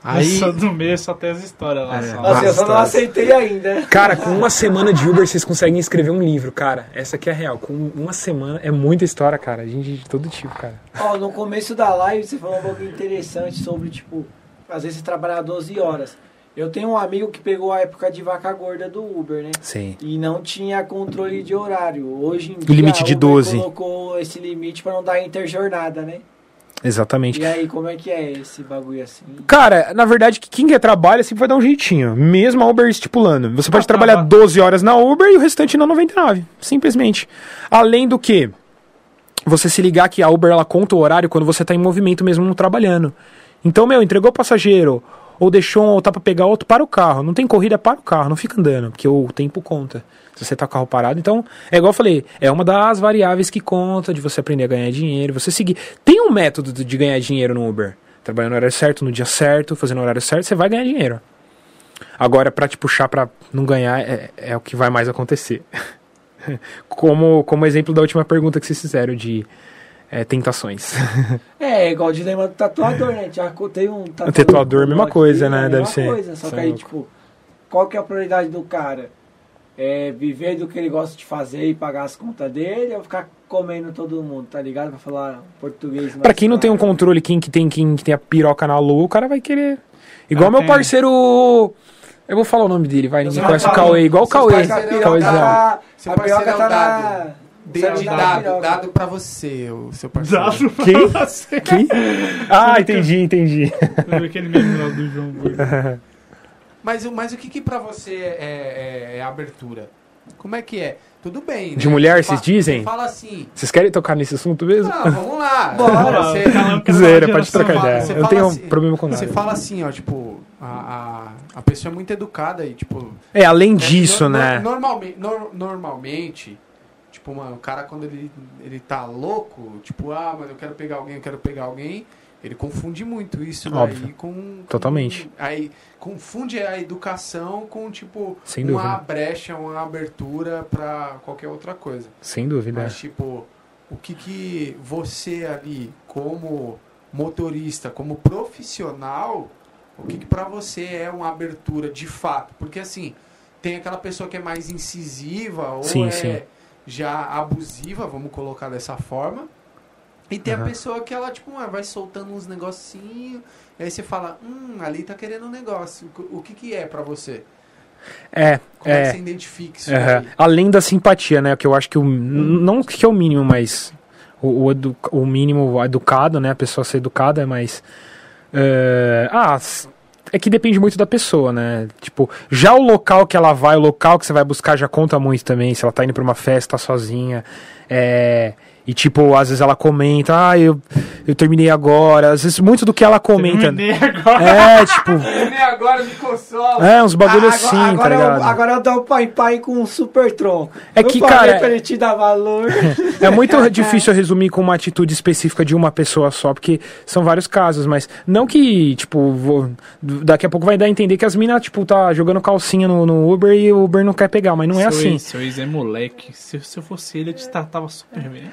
Aí... Aí, Só do meio só tem as histórias lá. É. só. Nossa, eu só não aceitei ainda. Cara, com uma semana de Uber vocês conseguem escrever um livro, cara. Essa aqui é a real. Com uma semana é muita história, cara. Gente de todo tipo, cara. Ó, no começo da live você falou um pouco interessante sobre, tipo, às vezes você trabalhar 12 horas. Eu tenho um amigo que pegou a época de vaca gorda do Uber, né? Sim. E não tinha controle de horário. Hoje em O limite dia, de Uber 12. colocou esse limite pra não dar interjornada, né? Exatamente. E aí, como é que é esse bagulho assim? Cara, na verdade, que quem quer trabalha sempre vai dar um jeitinho. Mesmo a Uber estipulando. Você pode Ah, trabalhar tá. 12 horas na Uber e o restante na 99. Simplesmente. Além do que, você se ligar que a Uber ela conta o horário quando você tá em movimento mesmo não trabalhando. Então, meu, entregou o passageiro ou deixou um tá pra pegar outro, para o carro. Não tem corrida, para o carro, não fica andando, porque o tempo conta. Se você tá com o carro parado, então, é igual eu falei, é uma das variáveis que conta de você aprender a ganhar dinheiro, você seguir. Tem um método de ganhar dinheiro no Uber. Trabalhando no horário certo, no dia certo, fazendo o horário certo, você vai ganhar dinheiro. Agora, pra te puxar pra não ganhar, é, é o que vai mais acontecer. como, como exemplo da última pergunta que vocês fizeram de é, tentações. É, igual o dilema do tatuador, né? Já tem um tatuador. tatuador, mesma aqui, coisa, né? é a Deve mesma ser. Coisa, só que é aí, louco. tipo, qual que é a prioridade do cara? É viver do que ele gosta de fazer e pagar as contas dele ou ficar comendo todo mundo, tá ligado? Pra falar português Pra quem não tem um controle, quem que tem, quem que tem a piroca na lua, o cara vai querer. Igual Ah, meu tem. parceiro. Eu vou falar o nome dele, vai. Ninguém conhece o Cauê, igual o Cauê. parceiro- a piroca Cauêzão. tá- Seu a piroca é tá na... de, de dá dado, dado pra você, o seu parceiro. Dado pra Quem? você. Quem? Ah, entendi, entendi. Aquele lá do João Gordo. Mas, o- mas o que que pra você é, é- é abertura? Como é que é? Tudo bem, De né? mulher, Você fa- vocês dizem? você Fala assim, Vocês querem tocar nesse assunto mesmo? não, vamos lá. Bora. Você, nova pode trocar ideia. Eu não tenho assim- problema com nada. Você fala assim, ó, tipo, a, a, a pessoa é muito educada e, tipo... É, além é, disso, no- né? no- normalme- nor- normalmente, tipo, mano, o cara quando ele, ele tá louco, tipo, ah, mas eu quero pegar alguém, eu quero pegar alguém, ele confunde muito isso Óbvio. com, com- Totalmente. Aí confunde a educação com, tipo, Sem uma dúvida. brecha, uma abertura pra qualquer outra coisa. Sem dúvida. Mas, tipo, o que que você ali, como motorista, como profissional, o que que pra você é uma abertura de fato? Porque, assim, tem aquela pessoa que é mais incisiva ou Sim, é sim. Já abusiva, vamos colocar dessa forma. E tem Aham. a pessoa que ela, tipo, vai soltando uns negocinhos, aí você fala, hum, ali tá querendo um negócio. O que que é pra você? É, Como é, é. que você identifica isso daí? Além da simpatia, né? Que eu acho que o. Não que é o mínimo, mas. O, o, edu- o mínimo educado, né? A pessoa ser educada, mas. É, ah, é que depende muito da pessoa, né? Tipo, já o local que ela vai, o local que você vai buscar já conta muito também. Se ela tá indo pra uma festa sozinha. É. E tipo, às vezes ela comenta, ah, eu, eu terminei agora. Às vezes muito do que ela comenta. Terminei agora. É, tipo, Nem agora me consola. é, uns bagulho Ah, assim, agora, tá agora, eu, agora eu dou o pai pai com um super tronco. É Eu que, cara, pra ele te dar valor. É muito difícil resumir com uma atitude específica de uma pessoa só, porque são vários casos, mas não que, tipo, vou- daqui a pouco vai dar a entender que as minas, tipo, tá jogando calcinha no, no Uber e o Uber não quer pegar, mas não é seu assim. Ex, seu ex é moleque. Se, se eu fosse ele, eu te tratava super bem.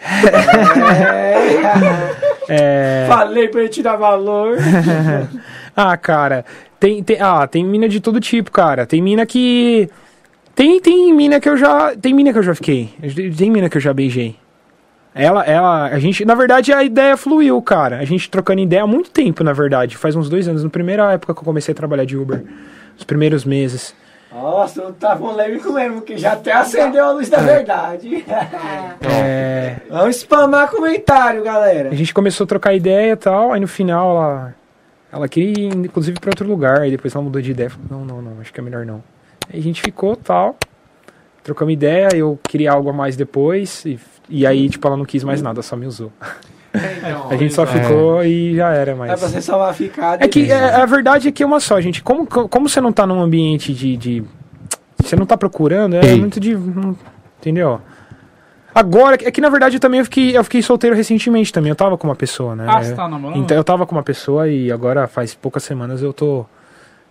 É... Falei pra ele te dar valor. Ah, cara, tem, tem, ah, tem mina de todo tipo, cara. Tem mina que. Tem, tem mina que eu já. Tem mina que eu já fiquei. Tem mina que eu já beijei. Ela, ela, a gente, na verdade, a ideia fluiu, cara. A gente trocando ideia há muito tempo, na verdade. Faz uns dois anos, na primeira época que eu comecei a trabalhar de Uber. Os primeiros meses. Nossa, não tá polêmico mesmo, que já até acendeu a luz da verdade. É, Vamos spamar comentário, galera. a gente começou a trocar ideia e tal, aí no final ela, ela queria ir, inclusive, pra outro lugar. Aí depois ela mudou de ideia. Falou, não, não, não, acho que é melhor não. Aí a gente ficou tal, trocamos ideia, eu queria algo a mais depois, e, e aí, tipo, ela não quis mais nada, só me usou. Então, A gente só é. ficou e já era, É pra mas... você só vai ficar. É que beleza. é, a verdade é que é uma só, gente. Como, como você não tá num ambiente de. de- você não tá procurando, é Ei. muito de. não- Entendeu? Agora, é que na verdade eu também eu fiquei, eu fiquei solteiro recentemente também. Eu tava com uma pessoa, né? Ah, você tá namorando? Então eu tava com uma pessoa e agora faz poucas semanas eu tô.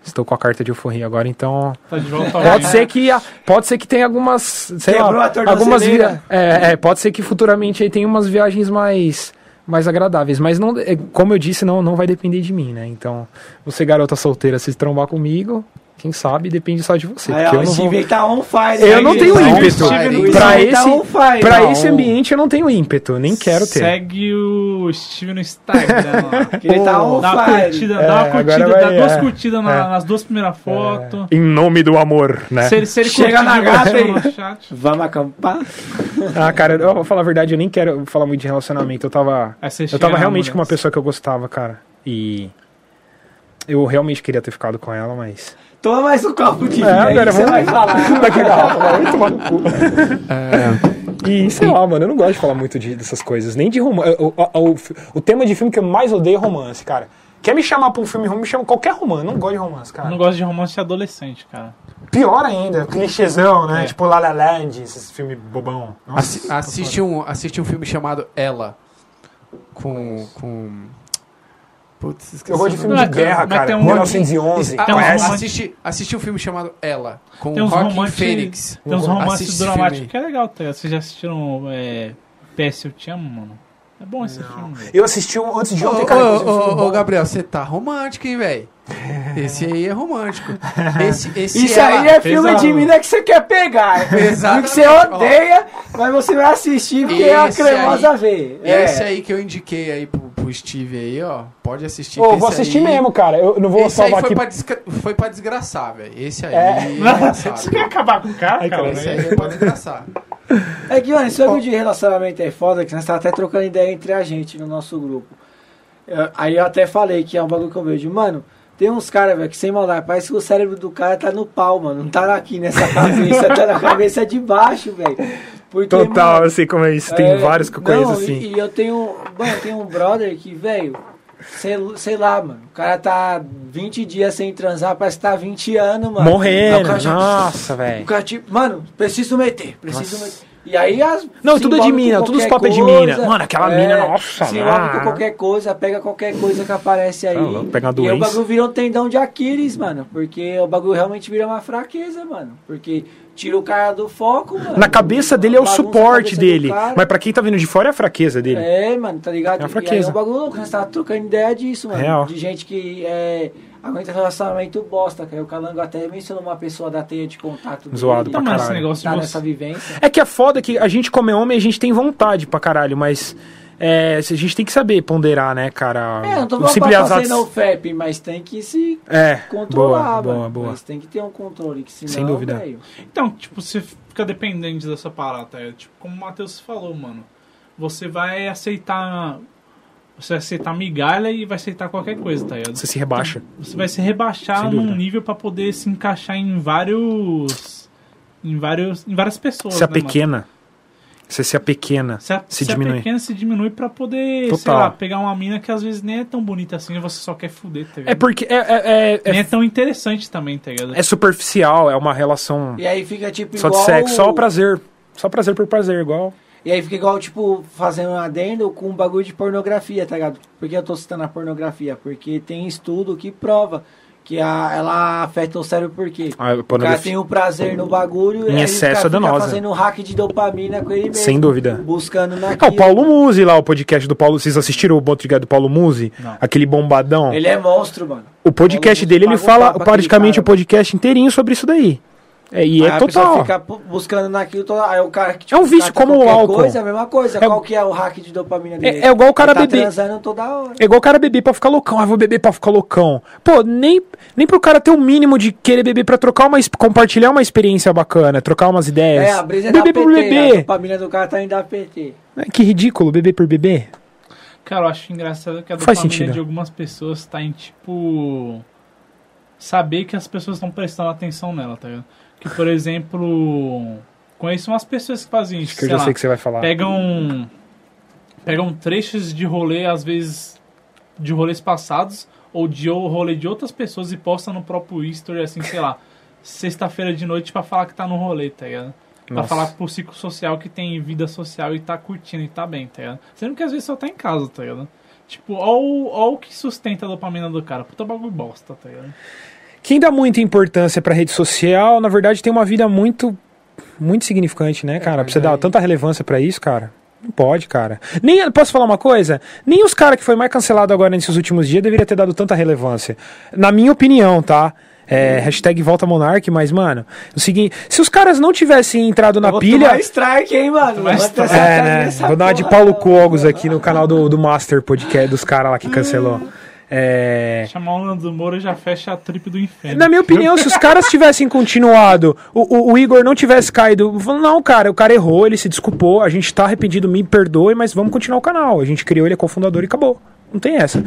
Estou com a carta de euforia agora, então. Tá de volta Pode ser que a- pode ser que tenha algumas, sei Quebrou lá, algumas via, é, é, pode ser que futuramente aí tenha umas viagens mais mais agradáveis, mas não, é, como eu disse, não não vai depender de mim, né? Então, você garota solteira, se trombar comigo, quem sabe depende só de você, Aí, ó, eu o não vou tá on fire. eu não tenho Tá ímpeto. Pra Steven esse- tá. Pra esse ambiente eu não tenho ímpeto, nem quero ter. Segue o Steve no Instagram ele tá on Dá fire. curtida, É, dá uma curtida, vai- dá duas é. curtidas na- É. nas duas primeiras fotos. Em nome do amor, né? Se ele, se ele Chega na gata aí. Vamos acampar? Ah, cara, eu vou falar a verdade, eu nem quero falar muito de relacionamento. Eu tava você Eu tava na realmente com uma pessoa que eu gostava, cara. E. Eu realmente queria ter ficado com ela, mas. Toma mais um copo de vinho É, aí, agora você vamos- vai falar. Daqui a garrafa, vai muito tomar no cu. É, E sei lá, mano, eu não gosto de falar muito de- dessas coisas. Nem de romance. O, o, o, o tema de filme que eu mais odeio é romance, cara. Quer me chamar pra um filme romance, me chama qualquer romance. Não gosto de romance, Eu cara. não gosto de romance adolescente, cara. Pior ainda, clichêzão, né? É. Tipo La La Land, esses filmes bobão. Nossa. assi- assiste, um, assiste um filme chamado Ela. Com. com... Putz, esqueci eu gosto de o filme de Mas- guerra, cara. tem um- 1911. Ah, Tem conhece? assiste um filme chamado Ela. Com Tem uns romances. Phoenix. Tem uns romances dramáticos que é legal, tá? Vocês já assistiram é, PS Eu Te Amo, mano? É bom esse filme. Eu assisti um antes de Ô, ontem, cara. ô, um ô, Gabriel, você tá romântico, hein, velho? Esse aí é romântico. Esse, esse Isso ela- aí é filme pesado. de mina que você quer pegar. Exatamente. Que você odeia, mas você vai assistir porque é a Esse cremosa aí- vê. Esse É. aí que eu indiquei aí pro, pro Steve aí, ó. Pode assistir. Ô, vou esse assistir aí- mesmo, cara. Eu não vou Esse aí salvar foi aqui. pra, desgra- foi pra desgraçar, velho. Esse aí É. é. Você quer acabar com o cara, Ai, cara? cara, Esse né? aí é pra desgraçar. É que, mano, esse bagulho de relacionamento é foda, que nós tá até trocando ideia entre a gente no nosso grupo. Eu- aí eu até falei que é um bagulho que eu vejo. Mano, tem uns caras, velho, que sem maldade, parece que o cérebro do cara tá no pau, mano. Não tá aqui nessa cabeça, tá na cabeça de baixo, velho. Total, mano, eu sei como é isso. Tem é, vários que eu não, conheço e- assim. E, eu tenho. Mano, eu tenho um brother que, velho, sei, sei lá, mano. O cara tá 20 dias sem transar, parece que tá 20 anos, mano. O Morrendo. já- Nossa, o velho. cara, tipo, mano, preciso meter, preciso meter. E aí as. Não, tudo é de mina, tudo os papos é de mina. Mano, aquela mina, nossa, Se envolve com qualquer coisa, pega qualquer coisa que aparece aí. Ah, pega uma e o bagulho vira um tendão de Aquiles, mano. Porque o bagulho realmente vira uma fraqueza, mano. Porque tira o cara do foco, mano. Na cabeça dele é o a suporte dele. Mas pra quem tá vindo de fora é a fraqueza dele. É, mano, tá ligado? É uma E aí fraqueza. é um bagulho louco, nós tava trocando ideia disso, mano. Real. De gente que é, aguenta relacionamento bosta, cara. O Calango até mencionou uma pessoa da teia de contato dele, Zoado pra mano, esse caralho. negócio tá de nessa vivência. É que é foda que a gente como é homem, a gente tem vontade pra caralho, mas é, a gente tem que saber ponderar, né, cara? É, não tô falando pra fazer no FEP, mas tem que se É, controlar, boa, boa, mano. boa. Mas tem que ter um controle, que senão, Sem dúvida. velho, Então, tipo, você fica dependente dessa parada, tá? Tipo, como o Matheus falou, mano. Você vai aceitar Você vai aceitar migalha e vai aceitar qualquer coisa, tá ligado? Você se rebaixa. Você vai se rebaixar num nível pra poder se encaixar em vários. Em, vários, em várias pessoas. Você é né, mano? Você se apequena. Se, a, Se se diminui. pequena se diminui pra poder, sei Total. lá, pegar uma mina que às vezes nem é tão bonita assim e você só quer fuder, tá ligado? É porque é, é, é, Nem é, é tão interessante também, tá ligado? é superficial, é uma relação E aí fica tipo só de sexo, só o prazer. Só prazer por prazer, igual. E aí fica igual, tipo, fazendo um adendo com um bagulho de pornografia, tá ligado? Por que eu tô citando a pornografia? Porque tem estudo que prova que a, ela afeta o cérebro por quê? A O cara tem o prazer no bagulho Em e excesso o cara é danosa. fazendo hack de dopamina com ele mesmo. Sem dúvida. Buscando Ah, naquilo. o Paulo Musi lá, o podcast do Paulo. Vocês assistiram o podcast do Paulo Musi? Não. Aquele bombadão? Ele é monstro, mano. O podcast Musi dele, ele um fala praticamente aquele o podcast inteirinho sobre isso daí. É, e Aí é a pessoa total. buscando naquilo, toda... aí o cara que tipo, É um vício cata como o álcool. Coisa, é a mesma coisa. É- Qual que é o hack de dopamina dele? É, é igual o cara Ele tá beber. toda hora. É igual o cara beber pra ficar loucão. Ah, vou beber pra ficar loucão. Pô, nem, nem pro cara ter o mínimo de querer beber pra trocar uma, compartilhar uma experiência bacana, trocar umas ideias. É, a brisa é da beber PT, por A beber. dopamina do cara tá indo da PT. É, que ridículo, beber por beber. Cara, eu acho engraçado que a Faz dopamina sentido. de algumas pessoas tá em, tipo... Saber que as pessoas estão prestando atenção nela, tá ligado? Que, por exemplo... Conheço umas pessoas que fazem isso, Acho que eu já lá, sei que você vai falar. pegam... Pegam trechos de rolê, às vezes, de rolês passados, ou de rolê de outras pessoas e postam no próprio history, assim, sei lá, sexta-feira de noite pra falar que tá no rolê, tá ligado? Pra Nossa. falar pro ciclo social que tem vida social e tá curtindo e tá bem, tá ligado? Sendo que às vezes só tá em casa, tá ligado? Tipo, ó o, ó o que sustenta a dopamina do cara. Puta bagulho bosta, tá ligado? Quem dá muita importância pra rede social, na verdade, tem uma vida muito muito significante, né, cara? pra você dar tanta relevância pra isso, cara. Não pode, cara. Nem posso falar uma coisa? Nem os caras que foi mais cancelado agora nesses últimos dias deveria ter dado tanta relevância. Na minha opinião, tá? É, hashtag volta Monark, mas, mano, o seguinte, se os caras não tivessem entrado na pilha. tomar strike, hein, mano? Tomar strike. É, né? Vou dar uma de Paulo. Cogos aqui no canal do, do Master Podcast dos caras lá que cancelou. É. Chamar o Nando Moura já fecha a trip do inferno. Na minha opinião, se os caras tivessem continuado, o, o- o Igor não tivesse caído, não, cara, o cara errou, ele se desculpou, a gente tá arrependido, me perdoe, mas vamos continuar o canal. A gente criou ele é cofundador e acabou. Não tem essa.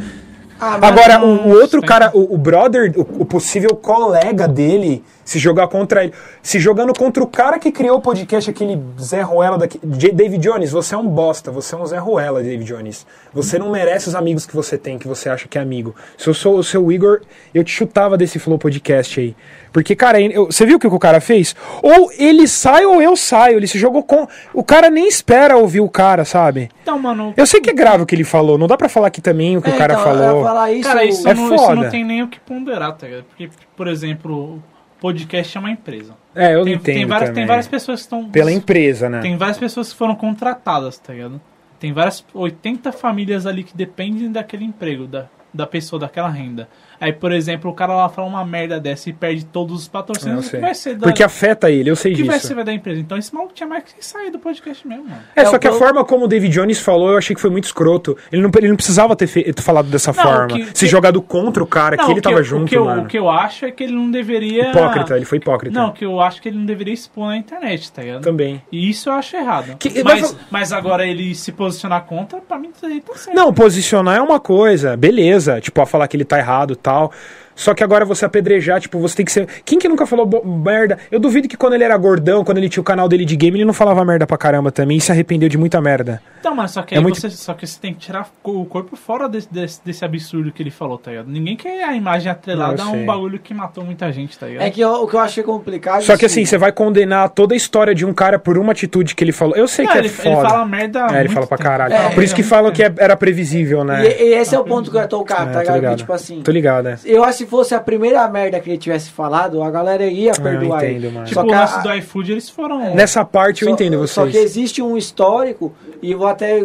Ah, Agora, o, o outro cara, o, o brother, o, o possível colega dele, se jogar contra ele, se jogando contra o cara que criou o podcast, aquele Zé Ruela daqui. David Jones, você é um bosta, você é um Zé Ruela, David Jones. Você não merece os amigos que você tem, que você acha que é amigo. Se eu sou o seu Igor, eu te chutava desse Flow Podcast aí. Porque, cara, eu- você viu o que o cara fez? Ou ele sai ou eu saio. Ele se jogou com. O cara nem espera ouvir o cara, sabe? Então, mano, Eu sei que é grave o que ele falou, não dá pra falar aqui também o que É, o cara então, falou. falar isso, cara, isso, É não, isso foda. não tem nem o que ponderar, tá ligado? Porque, por exemplo, o podcast é uma empresa. É, eu Tem, entendo tem, várias, também. tem várias pessoas que estão. Pela empresa, né? Tem várias pessoas que foram contratadas, tá ligado? Tem várias 80 famílias ali que dependem daquele emprego, da, da pessoa, daquela renda. Aí, por exemplo, o cara lá fala uma merda dessa e perde todos os patrocínios, que vai ser da, Porque afeta ele, eu sei o que vai disso. ser da empresa? Então esse maluco tinha mais que sair do podcast mesmo, mano. É, É, só que a que eu- forma como o David Jones falou, eu achei que foi muito escroto. Ele não, ele não precisava ter, fe- ter falado dessa Não, forma. que- Se que- jogado contra o cara, que Não, ele o tava junto, o que, eu, mano. o que eu acho é que ele não deveria... Hipócrita, ele foi hipócrita. Não, que eu acho que ele não deveria expor na internet, tá ligado? Também. E isso eu acho errado. Que- mas, mas- mas agora ele se posicionar contra, pra mim, tá certo. Não, posicionar é uma coisa, beleza. Tipo, a falar que ele tá errado e tal. Só que agora você apedrejar, tipo, você tem que ser. Quem que nunca falou merda? Eu duvido que quando ele era gordão, quando ele tinha o canal dele de game, ele não falava merda pra caramba também e se arrependeu de muita merda. Então, mas só que, É aí muito- você, só que você tem que tirar o corpo fora desse, desse, desse absurdo que ele falou, tá ligado? Ninguém quer a imagem atrelada Não, a um bagulho que matou muita gente, tá ligado? É que eu- o que eu achei complicado. Só que assim, é você vai condenar toda a história de um cara por uma atitude que ele falou. Eu sei Não, que ele, é ele foda. fala merda. É, ele fala pra caralho. É, Por isso que há muito falam que é- era previsível, né? E, e esse é o ponto que eu ia tocar, É, tá tô ligado? ligado. Que, tipo assim. Tô ligado, né? Eu acho que fosse a primeira merda que ele tivesse falado, a galera ia eu perdoar entendo, ele. mano. Tipo, Só o que a- lance do iFood, eles foram. Nessa parte eu só- entendo Só vocês. que existe um histórico, e vou até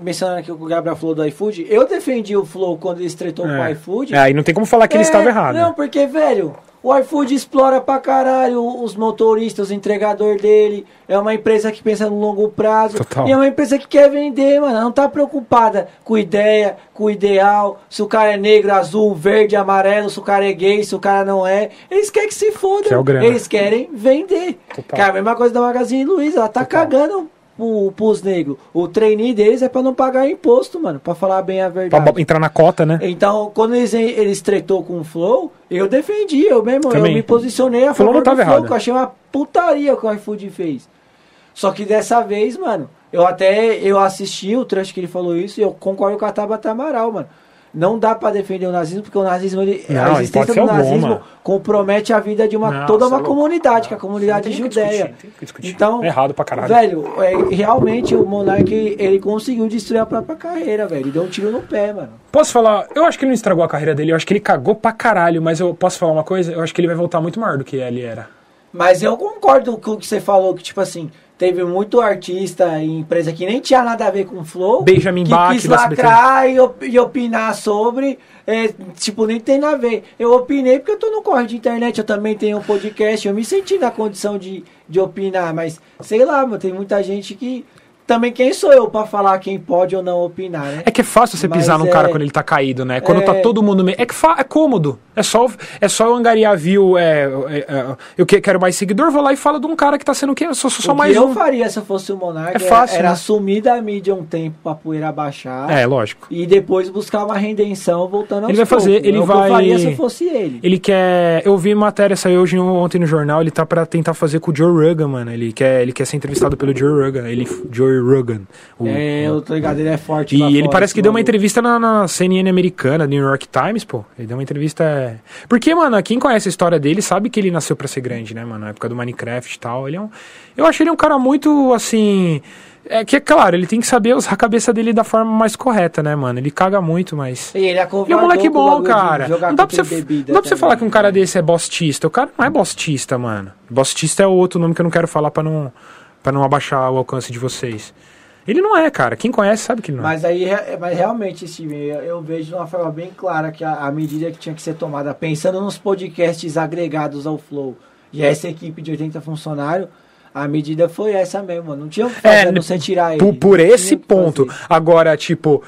mencionando aqui o que o Gabriel falou do iFood. Eu defendi o Flow quando ele estreitou com o É. iFood. É, aí não tem como falar que ele É, estava errado. Não, porque, velho, o iFood explora pra caralho os motoristas, os entregador dele. É uma empresa que pensa no longo prazo. Total. E é uma empresa que quer vender, mano. Não tá preocupada com ideia, com ideal. Se o cara é negro, azul, verde, amarelo, se o cara é gay, se o cara não é. Eles querem que se fodam. Que é. Eles querem vender. Total. Cara, a mesma coisa da Magazine Luiza. Ela tá Total. cagando pro, pros negros. O trainee deles é pra não pagar imposto, mano. Pra falar bem a verdade. entrar na cota, né? Então, quando eles, eles tretou com o Flow, eu defendi, eu mesmo, Também. eu me posicionei a favor do Flow, errado. que eu achei uma putaria o que o iFood fez. Só que dessa vez, mano, eu até eu assisti o trecho que ele falou isso e eu concordo com a Tabata Amaral, mano. Não dá pra defender o nazismo, porque o nazismo, ele, Não, a existência do nazismo alguma. compromete a vida de uma, Não, toda é uma louco. comunidade, que é a comunidade judeia. discutir. Então, É errado pra caralho. velho, é, realmente o Monark, ele conseguiu destruir a própria carreira, velho. Ele deu um tiro no pé, mano. Posso falar? Eu acho que ele não estragou a carreira dele, eu acho que ele cagou pra caralho, mas eu posso falar uma coisa? Eu acho que ele vai voltar muito maior do que ele era. Mas eu concordo com o que você falou, que tipo assim, teve muito artista e empresa que nem tinha nada a ver com o Flow. Benjamin que Bach, quis lacrar e, op- e opinar sobre, é, tipo, nem tem nada a ver. Eu opinei porque eu tô no corre de internet, eu também tenho um podcast, eu me senti na condição de, de opinar, mas sei lá, mano, tem muita gente que... Também quem sou eu pra falar quem pode ou não opinar, né? É que é fácil você Mas pisar num é- cara quando ele tá caído, né? Quando é- tá todo mundo. Me... É que fa- é cômodo. É só, é só eu angariar view. É, é, é, eu que- quero mais seguidor, vou lá e falo de um cara que tá sendo quem? Eu sou, sou só o mais que eu um. faria se eu fosse o Monark É fácil, era, né? sumir da mídia um tempo pra poeira baixar. É, lógico. E depois buscar uma redenção voltando aos Ele vai fazer, poucos. ele É vai- eu faria se eu fosse ele. Ele quer. Eu vi matéria, saiu hoje ontem no jornal. Ele tá pra tentar fazer com o Joe Rogan, mano. Ele quer, ele quer ser entrevistado pelo Joe Rogan. Ele, Joe Rogan. o- É, eu tô ligado, ele é forte. E ele fora, parece que deu uma entrevista na, na CNN americana, New York Times, pô. Ele deu uma entrevista. é. Porque, mano, quem conhece a história dele sabe que ele nasceu pra ser grande, né, mano? Na época do Minecraft e tal. Ele é um. Eu achei ele um cara muito, assim. É que, é claro, ele tem que saber usar a cabeça dele da forma mais correta, né, mano? Ele caga muito, mas. E ele Ele é acovardou um moleque bom, cara. Não dá pra você, não dá pra você falar que um cara né? desse é bostista. O cara não é bostista, mano. Bostista é outro nome que eu não quero falar pra não, pra não abaixar o alcance de vocês. Ele não é, cara. Quem conhece sabe que não é. Mas aí, re- mas realmente, Steven, eu, eu vejo de uma forma bem clara que a, a medida que tinha que ser tomada, pensando nos podcasts agregados ao Flow, e essa equipe de 80 funcionários, a medida foi essa mesmo. Não tinha o que fazer, É, não ser tirar ele. Por, por esse ponto. Agora, tipo,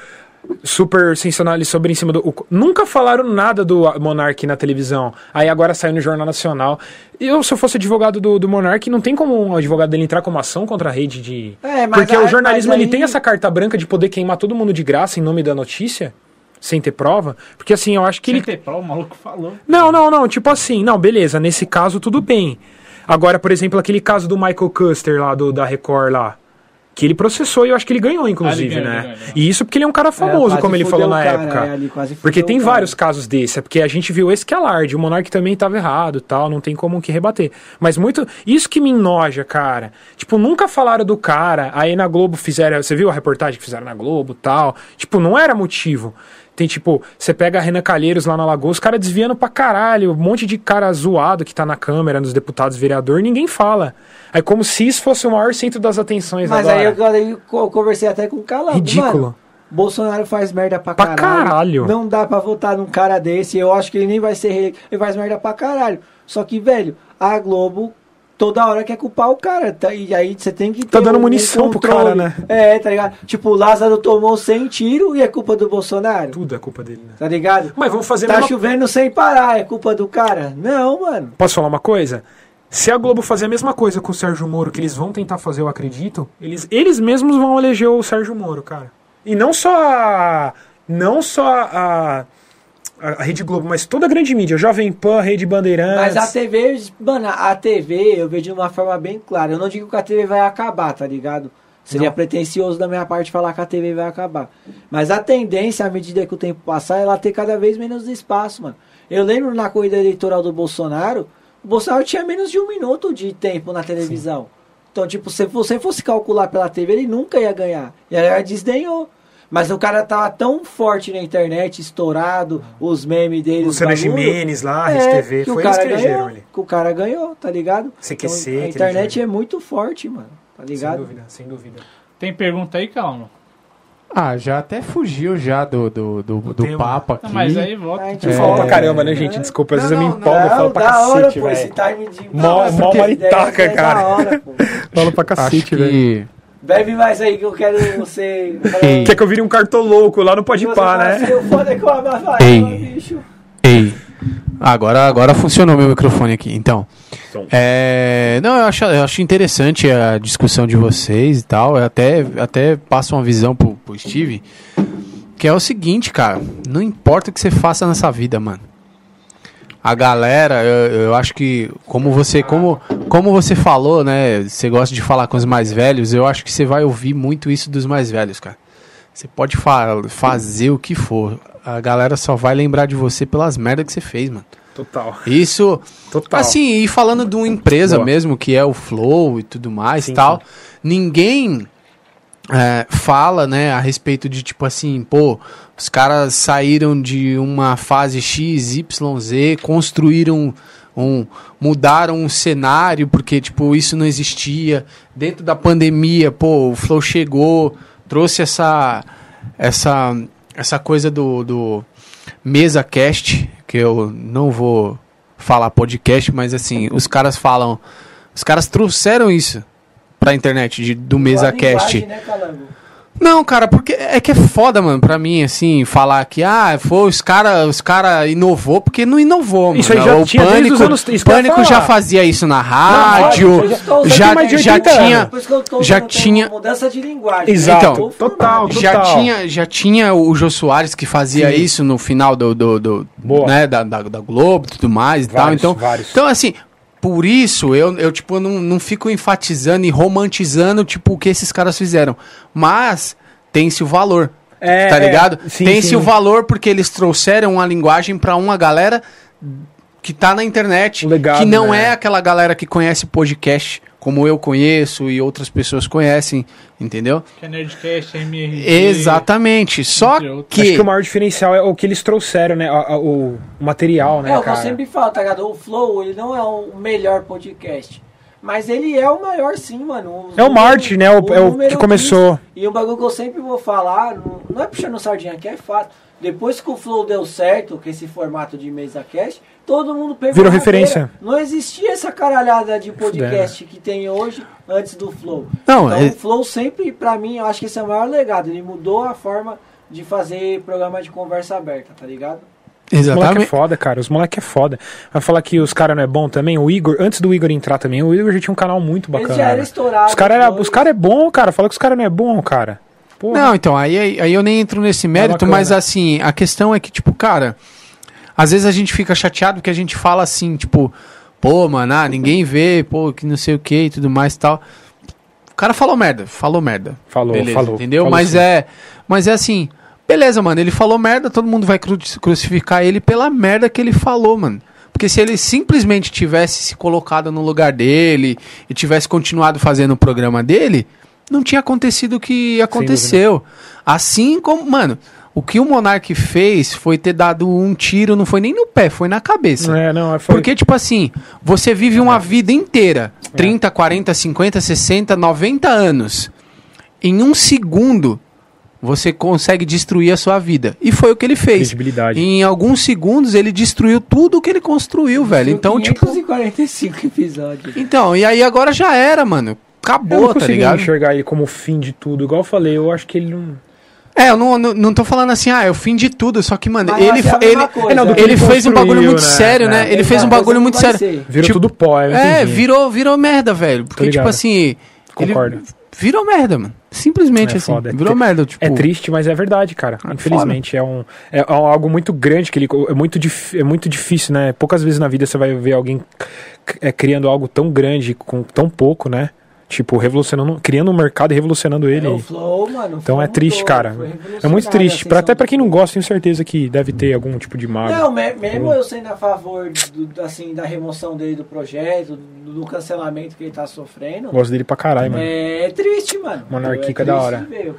super sensacionalista sobre em cima do. o- nunca falaram nada do Monark na televisão. Aí agora saiu no Jornal Nacional. Eu, se eu fosse advogado do, do Monark, não tem como um advogado dele entrar com uma ação contra a rede de. É, mas Porque aí- o jornalismo mas ele aí- tem essa carta branca de poder queimar todo mundo de graça em nome da notícia, sem ter prova. Porque assim, eu acho que Sem ele. ter prova, o maluco falou. Não, não, não. Tipo assim, não, beleza. Nesse caso, tudo bem. Agora, por exemplo, aquele caso do Michael Custer lá, do, da Record lá. Que ele processou e eu acho que ele ganhou, inclusive, Ah, né? E isso porque ele é um cara famoso, quase como ele falou na cara, época. é, porque tem vários casos desse. É porque a gente viu esse que é alarde. O Monark também tava errado tal. Não tem como que rebater. Mas muito. Isso que me enoja, cara. Tipo, nunca falaram do cara. Aí na Globo fizeram. Você viu a reportagem que fizeram na Globo tal? Tipo, não era motivo. Tem tipo, você pega a Renan Calheiros lá na Lagoa, os caras desviando pra caralho, um monte de cara zoado que tá na Câmara, nos deputados vereador, ninguém fala. Aí como se isso fosse o maior centro das atenções Mas agora. aí eu, aí eu conversei até com o Calango. Ridículo. Mano, Bolsonaro faz merda pra Pra caralho. caralho. Não dá pra votar num cara desse. Eu acho que ele nem vai ser. Ele faz merda pra caralho. Só que, velho, a Globo toda hora quer culpar o cara. Tá? E aí você tem que Tá dando um- munição um pro cara, né? É, tá ligado? Tipo, o Lázaro tomou 100 tiro e é culpa do Bolsonaro. Tudo é culpa dele, né? Tá ligado? Mas vamos fazer Tá mesma chovendo sem parar, é culpa do cara? Não, mano. Posso falar uma coisa? Se a Globo fazer a mesma coisa com o Sérgio Moro que eles vão tentar fazer, eu acredito, eles, eles mesmos vão eleger o Sérgio Moro, cara. E não só a. Não só a. A, a Rede Globo, mas toda a grande mídia, Jovem Pan, Rede Bandeirantes. Mas a TV, mano, a TV eu vejo de uma forma bem clara. Eu não digo que a TV vai acabar, tá ligado? Seria Não. pretencioso da minha parte falar que a TV vai acabar. Mas a tendência, à medida que o tempo passar, é ela ter cada vez menos espaço, mano. Eu lembro na corrida eleitoral do Bolsonaro, o Bolsonaro tinha menos de um minuto de tempo na televisão. Então, tipo, se você fosse calcular pela TV, ele nunca ia ganhar. E aí ela desdenhou. Mas o cara tava tão forte na internet, estourado, os memes dele. os Luciana Gimenez lá, é, TV, que foi o eles cara que elegeram ganhou, ele. que o cara ganhou, tá ligado? CQC, Então, que a internet é muito forte, mano, tá Sem ligado? dúvida, sem dúvida. Tem pergunta aí, calma. Ah, já até fugiu já do, do, do, do papo aqui. Não, mas aí volta. A gente É. Fala pra caramba, né, gente? Desculpa, às vezes Não, eu me não, empolgo, eu falo pra da hora, cacete, pô, esse velho. time de... Mó- Não, maritaca, é cara. Pô. Falo pra Acho cacete, velho. Bebe mais aí que eu quero você... Ei. Quer que eu vire um cartoloco lá no Pode Pá, né? assim, foda eu abafa Ei. ela, bicho. Ei, Agora, agora funcionou meu microfone aqui. Então, é, não, eu acho, eu acho interessante a discussão de vocês e tal. Eu até, até passo uma visão pro, pro Steve, que é o seguinte, cara. Não importa o que você faça nessa vida, mano. A galera, eu, eu acho que como você, como, como você falou, né? Você gosta de falar com os mais velhos. Eu acho que você vai ouvir muito isso dos mais velhos, cara. Você pode fa fazer o que for. A galera só vai lembrar de você pelas merdas que você fez, mano. Total. Isso, Total. assim, e falando de uma empresa Boa. mesmo, que é o Flow e tudo mais Sim, e tal, ninguém é, fala, né, a respeito de, tipo assim, pô, os caras saíram de uma fase X, Y, Z, construíram um, mudaram um cenário, porque, tipo, isso não existia. Dentro da pandemia, pô, o Flow chegou, trouxe essa, essa, essa coisa do, do mesa cast, que eu não vou falar podcast, mas assim, os caras falam, os caras trouxeram isso pra internet de, do mesa Uma linguagem, cast. né, Calango? Não, cara, porque é que é foda, mano, pra mim, assim, falar que, ah, foi, os cara, os cara inovou, porque não inovou, mano. Isso aí já o tinha desde Pânico, os anos- isso que eu ia Pânico já falar. fazia isso na rádio, Não, já- já, tem mais de já 80 tinha... anos. Por isso que eu tô já tinha- uma mudança de linguagem. Exato. Então, Total, total. Já tinha, já tinha o Jô Soares que fazia Sim. isso no final do, do, do- Boa. né, da, da, da Globo e tudo mais e tal. Vários, Então, vários. então, assim, por isso eu, eu tipo, não, não fico enfatizando e romantizando tipo, o que esses caras fizeram. Mas tem-se o valor. É, tá é. ligado? Sim, Tem-se o valor porque eles trouxeram uma linguagem pra uma galera que tá na internet, legado, que não né? é aquela galera que conhece podcast, como eu conheço e outras pessoas conhecem, entendeu? Que é Nerdcast, MRG. Exatamente. Só que, Acho que o maior diferencial é o que eles trouxeram, né? A- o material, né, É, o que eu cara? sempre falo, tá ligado? O Flow, ele não é o melhor podcast. Mas ele é o maior sim, mano. Os É o Marte, né? O- é o que começou. E um bagulho que eu sempre vou falar, não, não é puxando sardinha aqui, é fato. Depois que o Flow deu certo, com esse formato de mesa cast, todo mundo pegou Virou referência. Não existia essa caralhada de podcast que tem hoje antes do Flow. Não, então é- o Flow sempre, pra mim, eu acho que esse é o maior legado. Ele mudou a forma de fazer programa de conversa aberta, tá ligado? Os moleque é exatamente. foda, cara. Os moleque é foda. Vai falar que os caras não é bom também. O Igor, antes do Igor entrar também, o Igor já tinha um canal muito Ele bacana. já era estourado. Os caras dois. os cara é bom, cara. Fala que os caras não é bom, cara. Porra. Não, então, aí, aí eu nem entro nesse mérito, bacana. mas assim, a questão é que, tipo, cara, às vezes a gente fica chateado porque a gente fala assim, tipo, pô, mano, ah, ninguém vê, pô, que não sei o que e tudo mais e tal. O cara falou merda, falou merda. Falou, Beleza, falou. Entendeu? falou mas sim. é. Mas é assim. Beleza, mano. Ele falou merda, todo mundo vai cru- crucificar ele pela merda que ele falou, mano. Porque se ele simplesmente tivesse se colocado no lugar dele e tivesse continuado fazendo o programa dele, não tinha acontecido o que aconteceu. Assim como, mano, o que o Monark fez foi ter dado um tiro, não foi nem no pé, foi na cabeça. É, não, foi... Porque, tipo assim, você vive uma vida inteira, 30, 40, 50, 60, 90 anos. Em um segundo, você consegue destruir a sua vida. E foi o que ele fez. Em alguns segundos, ele destruiu tudo que ele construiu, velho. Então, tipo. 545 episódios. Então, e aí agora já era, mano. Eu Acabou, não tá ligado? enxergar ele como o fim de tudo. Igual eu falei, eu acho que ele não... É, eu não, não, não tô falando assim, ah, é o fim de tudo. Só que, mano, Mas ele, mesma ele, coisa. É, não, ele ele fez um bagulho muito né? sério, né? É. Ele fez um bagulho muito sério. ser. Virou Tipo, tudo pó, eu É, virou, virou merda, velho. Porque, tipo assim. Concordo. Ele virou merda, mano. Simplesmente É assim. foda, é virou tri- merda. Tipo, É triste, mas é verdade, cara. Ah, Infelizmente, é, um, é algo muito grande que ele. É muito, dif- é muito difícil, né? Poucas vezes na vida você vai ver alguém é, criando algo tão grande com tão pouco, né? Tipo, revolucionando, criando um mercado e revolucionando ele. É o Flow, mano. o Então Flow é triste, mudou, cara. É muito triste. a Pra, até pra quem não gosta, tenho certeza que deve ter algum tipo de mágoa. Não, me- mesmo eu sendo a favor do, assim, da remoção dele do projeto, do, do cancelamento que ele tá sofrendo, Gosto dele pra caralho, mano. é, triste, mano. Monarquica é da hora. ver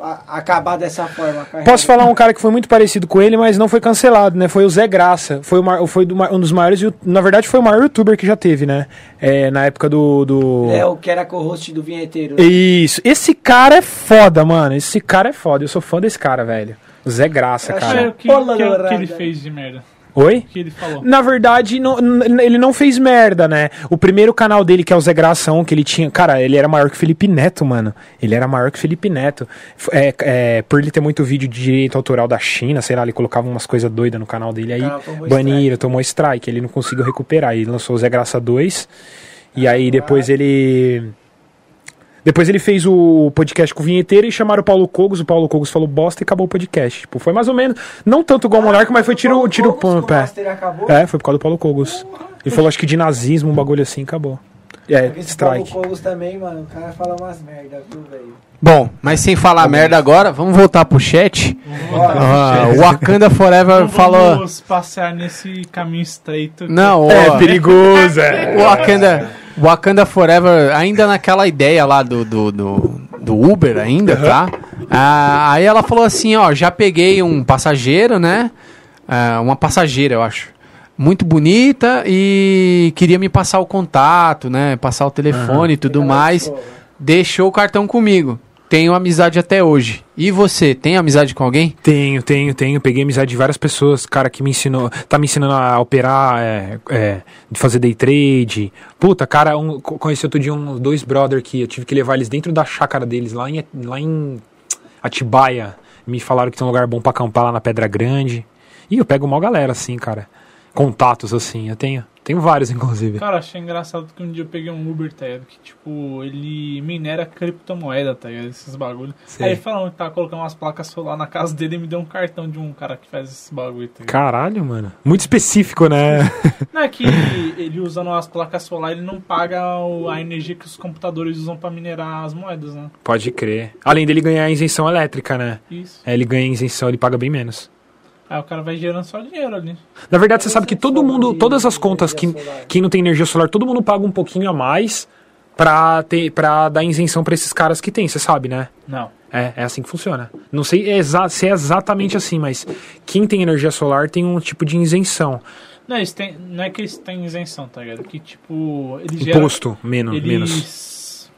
a- acabar dessa forma. Posso falar um cara que foi muito parecido com ele, mas não foi cancelado, né? Foi o Zé Graça. Foi, o ma- foi um dos maiores. Na verdade, foi o maior youtuber que já teve, né? É, na época do. do... É o que era co-host do Vinheteiro. Isso. Esse cara é foda, mano. Esse cara é foda. Eu sou fã desse cara, velho. Zé Graça, Eu cara. o que, que, é o que Colorado. ele fez de merda? Oi? O que ele falou? Na verdade, não- ele não fez merda, né? O primeiro canal dele, que é o Zé Gração, que ele tinha. Cara, ele era maior que o Felipe Neto, mano. Ele era maior que o Felipe Neto. É, é, por ele ter muito vídeo de direito autoral da China, sei lá, ele colocava umas coisas doidas no canal dele aí. canal tomou Baniram, strike. tomou strike. Ele não conseguiu recuperar. Ele lançou o Zé Graça 2. E aí depois ele. Depois ele fez o podcast com o vinheteiro e chamaram o Paulo Cogos. O Paulo Cogos falou bosta e acabou o podcast. Tipo, foi mais ou menos. Não tanto igual o Monarca, mas foi tiro, tiro Como pé. É, foi por causa do Paulo Cogos. Ele falou, acho que de nazismo, um bagulho assim, acabou. É, Porque esse Paulo strike. Cogos também, mano, o cara fala umas merda, viu, velho? Bom, mas sem falar merda agora, vamos voltar pro chat. Ah, o Wakanda Forever Não falou. vamos passear nesse caminho estreito. Não, É, ó, perigoso, é. o Wakanda, Wakanda Forever, ainda naquela ideia lá do, do, do, do Uber ainda, tá? Ah, aí ela falou assim, ó, já peguei um passageiro, né? Ah, uma passageira, eu acho. Muito bonita e queria me passar o contato, né? Passar o telefone e tudo mais. Deixou o cartão comigo. Tenho amizade até hoje. E você, tem amizade com alguém? Tenho, tenho, tenho. Peguei amizade de várias pessoas, cara, que me ensinou. Tá me ensinando a operar, é, é, de fazer day trade. Puta, cara, um, co- conheci outro dia uns dois brother que eu tive que levar eles dentro da chácara deles, lá em, lá em Atibaia. Me falaram que tem um lugar bom pra acampar lá na Pedra Grande. E eu pego uma galera, assim, cara. Contatos, assim, eu tenho. Tenho vários, inclusive. Cara, achei engraçado que um dia eu peguei um Uber, tá ligado? Que, tipo, ele minera criptomoeda, tá ligado? Esses bagulho. Sei. Aí ele falando que tava colocando umas placas solar na casa dele e me deu um cartão de um cara que faz esse bagulho, tá ligado? Caralho, mano. Muito específico, né? Não é que ele usando as placas solar, ele não paga a energia que os computadores usam pra minerar as moedas, né? Pode crer. Além dele ganhar isenção elétrica, né? Isso. É, ele ganha isenção, ele paga bem menos. Aí o cara vai gerando só dinheiro ali. Na verdade, você sabe que todo mundo, todas as contas que quem não tem energia solar, todo mundo paga um pouquinho a mais pra, ter, pra dar isenção pra esses caras que tem, você sabe, né? Não. É, é assim que funciona. Não sei exa se é exatamente assim, mas quem tem energia solar tem um tipo de isenção. Não, eles têm, não é que eles têm isenção, tá ligado? Que, tipo, eles geram... Imposto, menos, menos. Eles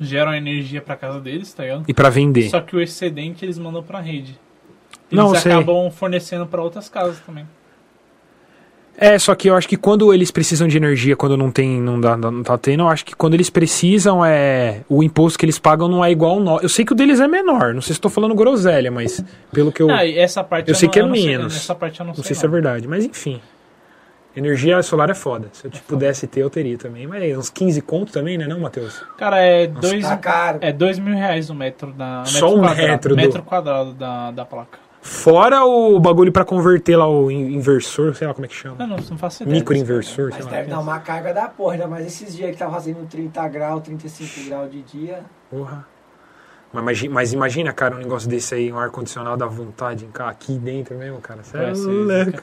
geram energia pra casa deles, tá ligado? E pra vender. Só que o excedente eles mandam pra rede. Eles Não, eu sei. acabam fornecendo pra outras casas também. É, só que eu acho que quando eles precisam de energia, quando não tem, não, dá, não tá tendo, eu acho que quando eles precisam, é o imposto que eles pagam não é igual ao nosso. Eu sei que o deles é menor, não sei se estou falando groselha, mas pelo que eu. Ah, essa parte eu sei não, que é não sei- menos. essa parte eu não, Não sei. sei se é verdade, mas enfim. Energia solar é foda. Se eu te pudesse ter, eu teria também. Mas aí, uns 15 conto também, né, não, Matheus? Cara, é dois, Tá caro. é dois mil reais o metro da. Só metro um quadrado, metro do- metro quadrado da, da placa. Fora o bagulho pra converter lá o in- inversor, sei lá como é que chama. Não, não, não faço ideia. Microinversor, sei Mas lá. deve dar uma carga da porra, ainda mais esses dias que tá fazendo 30 graus, 35 graus de dia. Porra. Mas, mas imagina, cara, um negócio desse aí, um ar-condicionado à vontade em cá, aqui dentro mesmo, cara. Você é louco.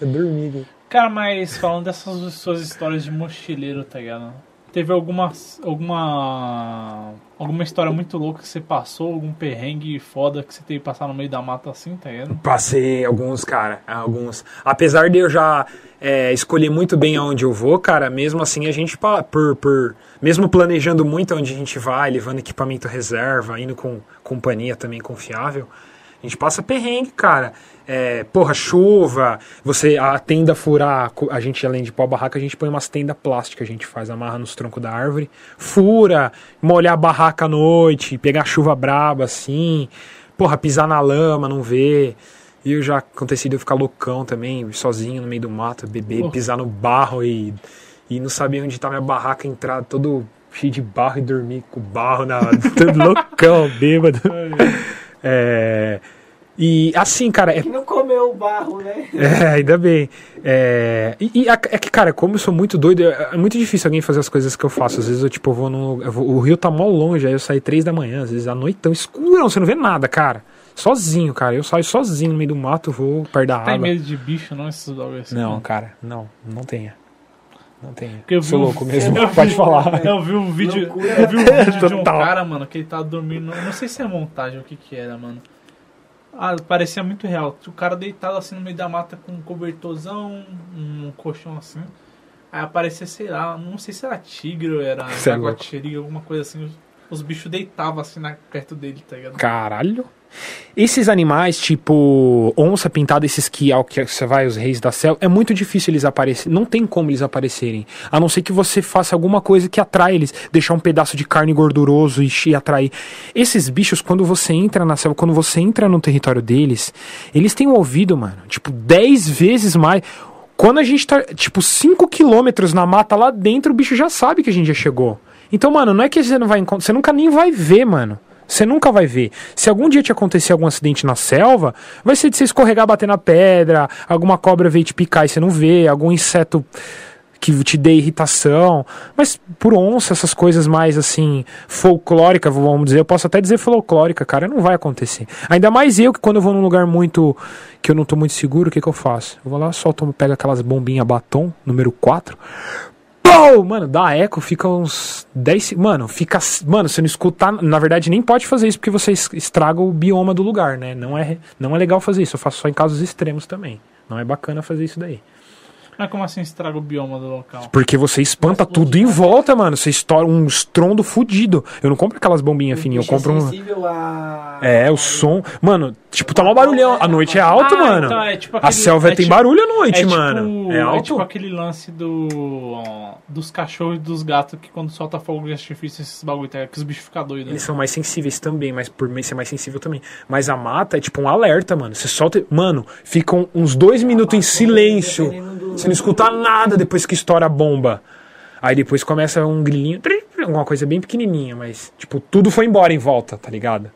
Eu dormi. aqui. Cara, mas falando dessas suas histórias de mochileiro, tá ligado? Teve alguma, alguma, alguma história muito louca que você passou, algum perrengue foda que você teve que passar no meio da mata assim, tá ligado? Passei alguns, cara, alguns. Apesar de eu já é, escolher muito bem aonde eu vou, cara, mesmo assim a gente, por, por, mesmo planejando muito aonde a gente vai, levando equipamento reserva, indo com companhia também confiável, a gente passa perrengue, cara. É, porra, chuva, você, a tenda furar, a gente além de pôr a barraca, a gente põe umas tendas plásticas, a gente faz, amarra nos troncos da árvore, fura, molhar a barraca à noite, pegar chuva braba assim, porra, pisar na lama, não ver. E eu já acontecido eu ficar loucão também, sozinho no meio do mato, beber, pisar no barro e, e não saber onde tá minha barraca, entrar todo cheio de barro e dormir com barro na. todo loucão, bêbado. É, e assim, cara, é Que não comeu o barro, né? é, ainda bem. É, e e a- é que, cara, como eu sou muito doido, é é muito difícil alguém fazer as coisas que eu faço. Às vezes eu, tipo, vou no. eu vou- o rio tá mó longe, aí eu saio três da manhã, às vezes à noite tão escuro, você não vê nada, cara. Sozinho, cara. Eu saio sozinho no meio do mato, vou perto da Tem água. medo de bicho, não? Esses bagulho assim? Não, né? cara, não, não tenha. Não. Porque eu vi Sou um- louco mesmo, eu pode vi- falar. Eu vi um vídeo, Loucura. eu vi um vídeo de um Total. cara, mano, que ele tava dormindo. Não sei se é montagem ou o que que era, mano. Ah, parecia muito real. O cara deitado assim no meio da mata com um cobertorzão, um colchão assim. Aí aparecia, sei lá, não sei se era tigre ou era Cê é alguma coisa assim. Os, os bichos deitavam assim na, perto dele, tá ligado? Caralho. Esses animais, tipo onça pintada, esses que, ao que você vai, os reis da selva, é muito difícil eles aparecerem. Não tem como eles aparecerem. A não ser que você faça alguma coisa que atrai eles. Deixar um pedaço de carne gorduroso e, e atrair. Esses bichos, quando você entra na selva, quando você entra no território deles, eles têm um ouvido, mano, tipo, 10 vezes mais. Quando a gente tá, tipo, 5 quilômetros na mata lá dentro, o bicho já sabe que a gente já chegou. Então, mano, não é que você não vai encontrar. Você nunca nem vai ver, mano. Você nunca vai ver. Se algum dia te acontecer algum acidente na selva, vai ser de você escorregar, bater na pedra, alguma cobra veio te picar e você não vê, algum inseto que te dê irritação. Mas por onça, essas coisas mais assim, folclórica, vamos dizer, eu posso até dizer folclórica, cara, não vai acontecer. Ainda mais eu que quando eu vou num lugar muito que eu não tô muito seguro, o que que eu faço? Eu vou lá, solto, pego aquelas bombinhas batom, número 4. Mano, dá eco, fica uns 10. se- Mano, fica. Mano, você não escutar. Na verdade, nem pode fazer isso porque você es- estraga o bioma do lugar, né? Não é, não é legal fazer isso. Eu faço só em casos extremos também. Não é bacana fazer isso daí. Mas como assim estraga o bioma do local? Porque você espanta tudo em volta, mano. Você estoura um estrondo fudido. Eu não compro aquelas bombinhas fininhas, eu compro um. sensível a... É, o som. Mano, tipo, tá mó barulhão. A noite é alto, Ah, mano. então é tipo A aquele- selva é tem tipo- barulho à noite, é mano. Tipo, é alto. tipo aquele lance do dos cachorros e dos gatos que quando solta fogo de artifício, esses bagulho, tá? que os bichos ficam doidos. Eles são mais sensíveis também, mas por mim ser mais sensível também. Mas a mata é tipo um alerta, mano. Você solta. Mano, ficam uns dois minutos em silêncio. Você não escuta nada depois que estoura a bomba. Aí depois começa um grilinho, alguma coisa bem pequenininha, mas tipo, tudo foi embora em volta, tá ligado?